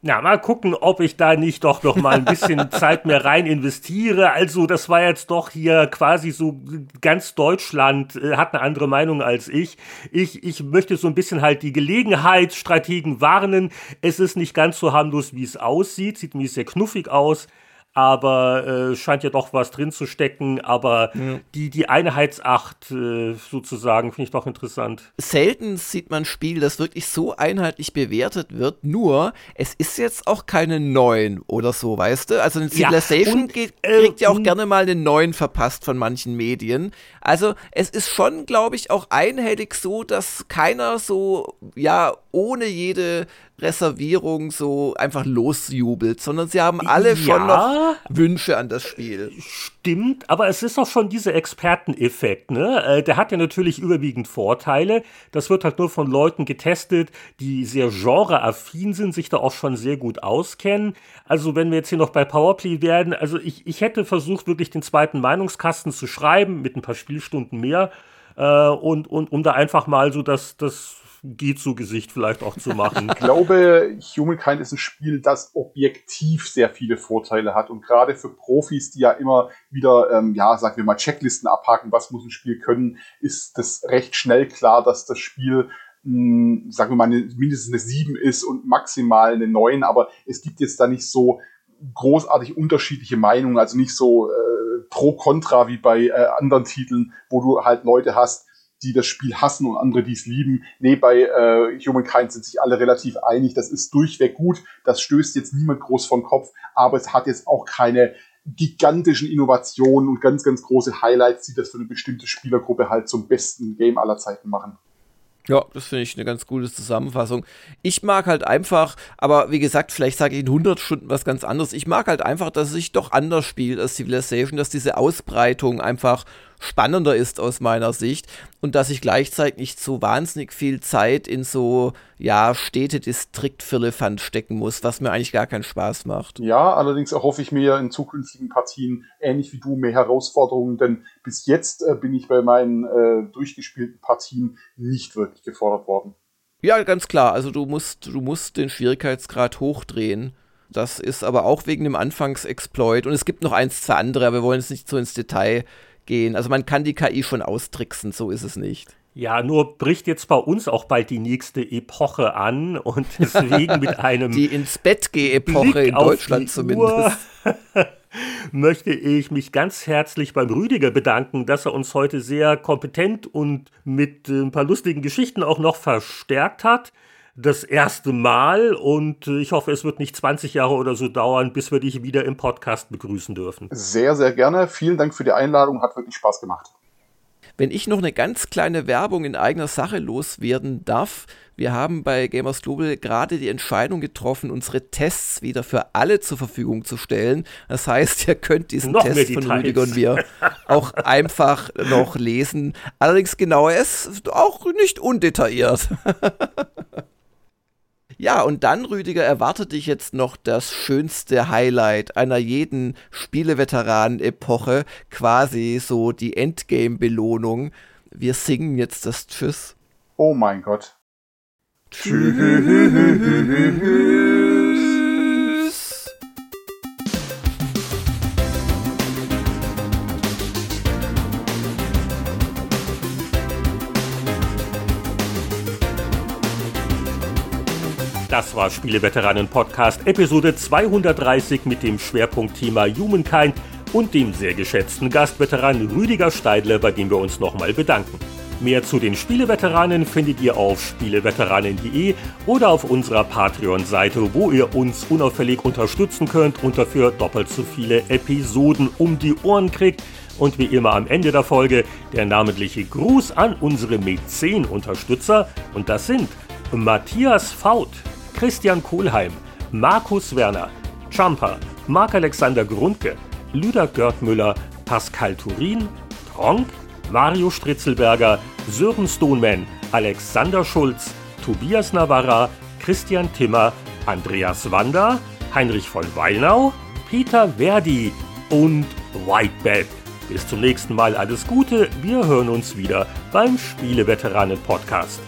Na, mal gucken, ob ich da nicht doch noch mal ein bisschen Zeit mehr rein investiere. Also, das war jetzt doch hier quasi so ganz Deutschland äh, hat eine andere Meinung als ich. Ich, ich möchte so ein bisschen halt die Gelegenheitsstrategen warnen. Es ist nicht ganz so harmlos, wie es aussieht. Sieht nämlich sehr knuffig aus aber äh, scheint ja doch was drin zu stecken. Aber ja. die, die Einheitsacht äh, sozusagen finde ich doch interessant. Selten sieht man ein Spiel, das wirklich so einheitlich bewertet wird, nur es ist jetzt auch keine 9 oder so, weißt du? Also eine Civilization ja, geht, äh, kriegt ja auch gerne mal eine 9 verpasst von manchen Medien. Also es ist schon, glaube ich, auch einhellig so, dass keiner so, ja, ohne jede Reservierung so einfach losjubelt, sondern sie haben alle ja, schon noch Wünsche an das Spiel. Stimmt, aber es ist auch schon dieser Experteneffekt, ne? Äh, der hat ja natürlich überwiegend Vorteile. Das wird halt nur von Leuten getestet, die sehr genreaffin sind, sich da auch schon sehr gut auskennen. Also wenn wir jetzt hier noch bei Powerplay werden, also ich, ich hätte versucht, wirklich den zweiten Meinungskasten zu schreiben, mit ein paar Spielstunden mehr. Äh, und, und um da einfach mal so das, das geht zu Gesicht vielleicht auch zu machen. Ich glaube, Humankind ist ein Spiel, das objektiv sehr viele Vorteile hat und gerade für Profis, die ja immer wieder, ähm, ja, sagen wir mal, Checklisten abhaken, was muss ein Spiel können, ist das recht schnell klar, dass das Spiel mh, sagen wir mal, eine, mindestens eine 7 ist und maximal eine 9, aber es gibt jetzt da nicht so großartig unterschiedliche Meinungen, also nicht so äh, pro kontra wie bei äh, anderen Titeln, wo du halt Leute hast, die das Spiel hassen und andere, die es lieben. Nee, bei äh, Humankind sind sich alle relativ einig. Das ist durchweg gut. Das stößt jetzt niemand groß vom Kopf, aber es hat jetzt auch keine gigantischen Innovationen und ganz, ganz große Highlights, die das für eine bestimmte Spielergruppe halt zum besten Game aller Zeiten machen. Ja, das finde ich eine ganz gute Zusammenfassung. Ich mag halt einfach, aber wie gesagt, vielleicht sage ich in 100 Stunden was ganz anderes. Ich mag halt einfach, dass es sich doch anders spielt als Civilization, dass diese Ausbreitung einfach spannender ist aus meiner Sicht und dass ich gleichzeitig nicht so wahnsinnig viel Zeit in so, ja, Städtedistrikt-Firlefanz stecken muss, was mir eigentlich gar keinen Spaß macht. Ja, allerdings erhoffe ich mir in zukünftigen Partien, ähnlich wie du, mehr Herausforderungen, denn bis jetzt äh, bin ich bei meinen äh, durchgespielten Partien nicht wirklich gefordert worden. Ja, ganz klar. Also du musst, du musst den Schwierigkeitsgrad hochdrehen. Das ist aber auch wegen dem Anfangsexploit. Und es gibt noch eins, zwei andere, aber wir wollen jetzt nicht so ins Detail gehen. Also man kann die KI schon austricksen, so ist es nicht. Ja, nur bricht jetzt bei uns auch bald die nächste Epoche an und deswegen mit einem. Die ins Bett geh Epoche in Deutschland zumindest. möchte ich mich ganz herzlich beim Rüdiger bedanken, dass er uns heute sehr kompetent und mit ein paar lustigen Geschichten auch noch verstärkt hat. Das erste Mal und äh, ich hoffe, es wird nicht 20 Jahre oder so dauern, bis wir dich wieder im Podcast begrüßen dürfen. Sehr, sehr gerne. Vielen Dank für die Einladung. Hat wirklich Spaß gemacht. Wenn ich noch eine ganz kleine Werbung in eigener Sache loswerden darf, wir haben bei Gamers Global gerade die Entscheidung getroffen, unsere Tests wieder für alle zur Verfügung zu stellen. Das heißt, ihr könnt diesen noch Test von Rüdiger und mir auch einfach noch lesen. Allerdings genau es auch nicht undetailliert. Ja, und dann, Rüdiger, erwartet dich jetzt noch das schönste Highlight einer jeden Spieleveteranen-Epoche, quasi so die Endgame-Belohnung. Wir singen jetzt das Tschüss. Oh mein Gott. Tschüss. Das war Spieleveteranen Podcast Episode 230 mit dem Schwerpunktthema Humankind und dem sehr geschätzten Gastveteran Rüdiger Steidle, bei dem wir uns nochmal bedanken. Mehr zu den Spieleveteranen findet ihr auf spieleveteranen.de oder auf unserer Patreon-Seite, wo ihr uns unauffällig unterstützen könnt und dafür doppelt so viele Episoden um die Ohren kriegt. Und wie immer am Ende der Folge der namentliche Gruß an unsere Mäzen-Unterstützer. Und das sind Matthias Faut, Christian Kohlheim, Markus Werner, Jumper, Marc-Alexander Grundke, Lüder Görtmüller, Pascal Turin, Tronk, Mario Stritzelberger, Sören Stoneman, Alexander Schulz, Tobias Navarra, Christian Timmer, Andreas Wander, Heinrich von Weinau, Peter Verdi und Whitebed. Bis zum nächsten Mal alles Gute, wir hören uns wieder beim Spieleveteranen Podcast.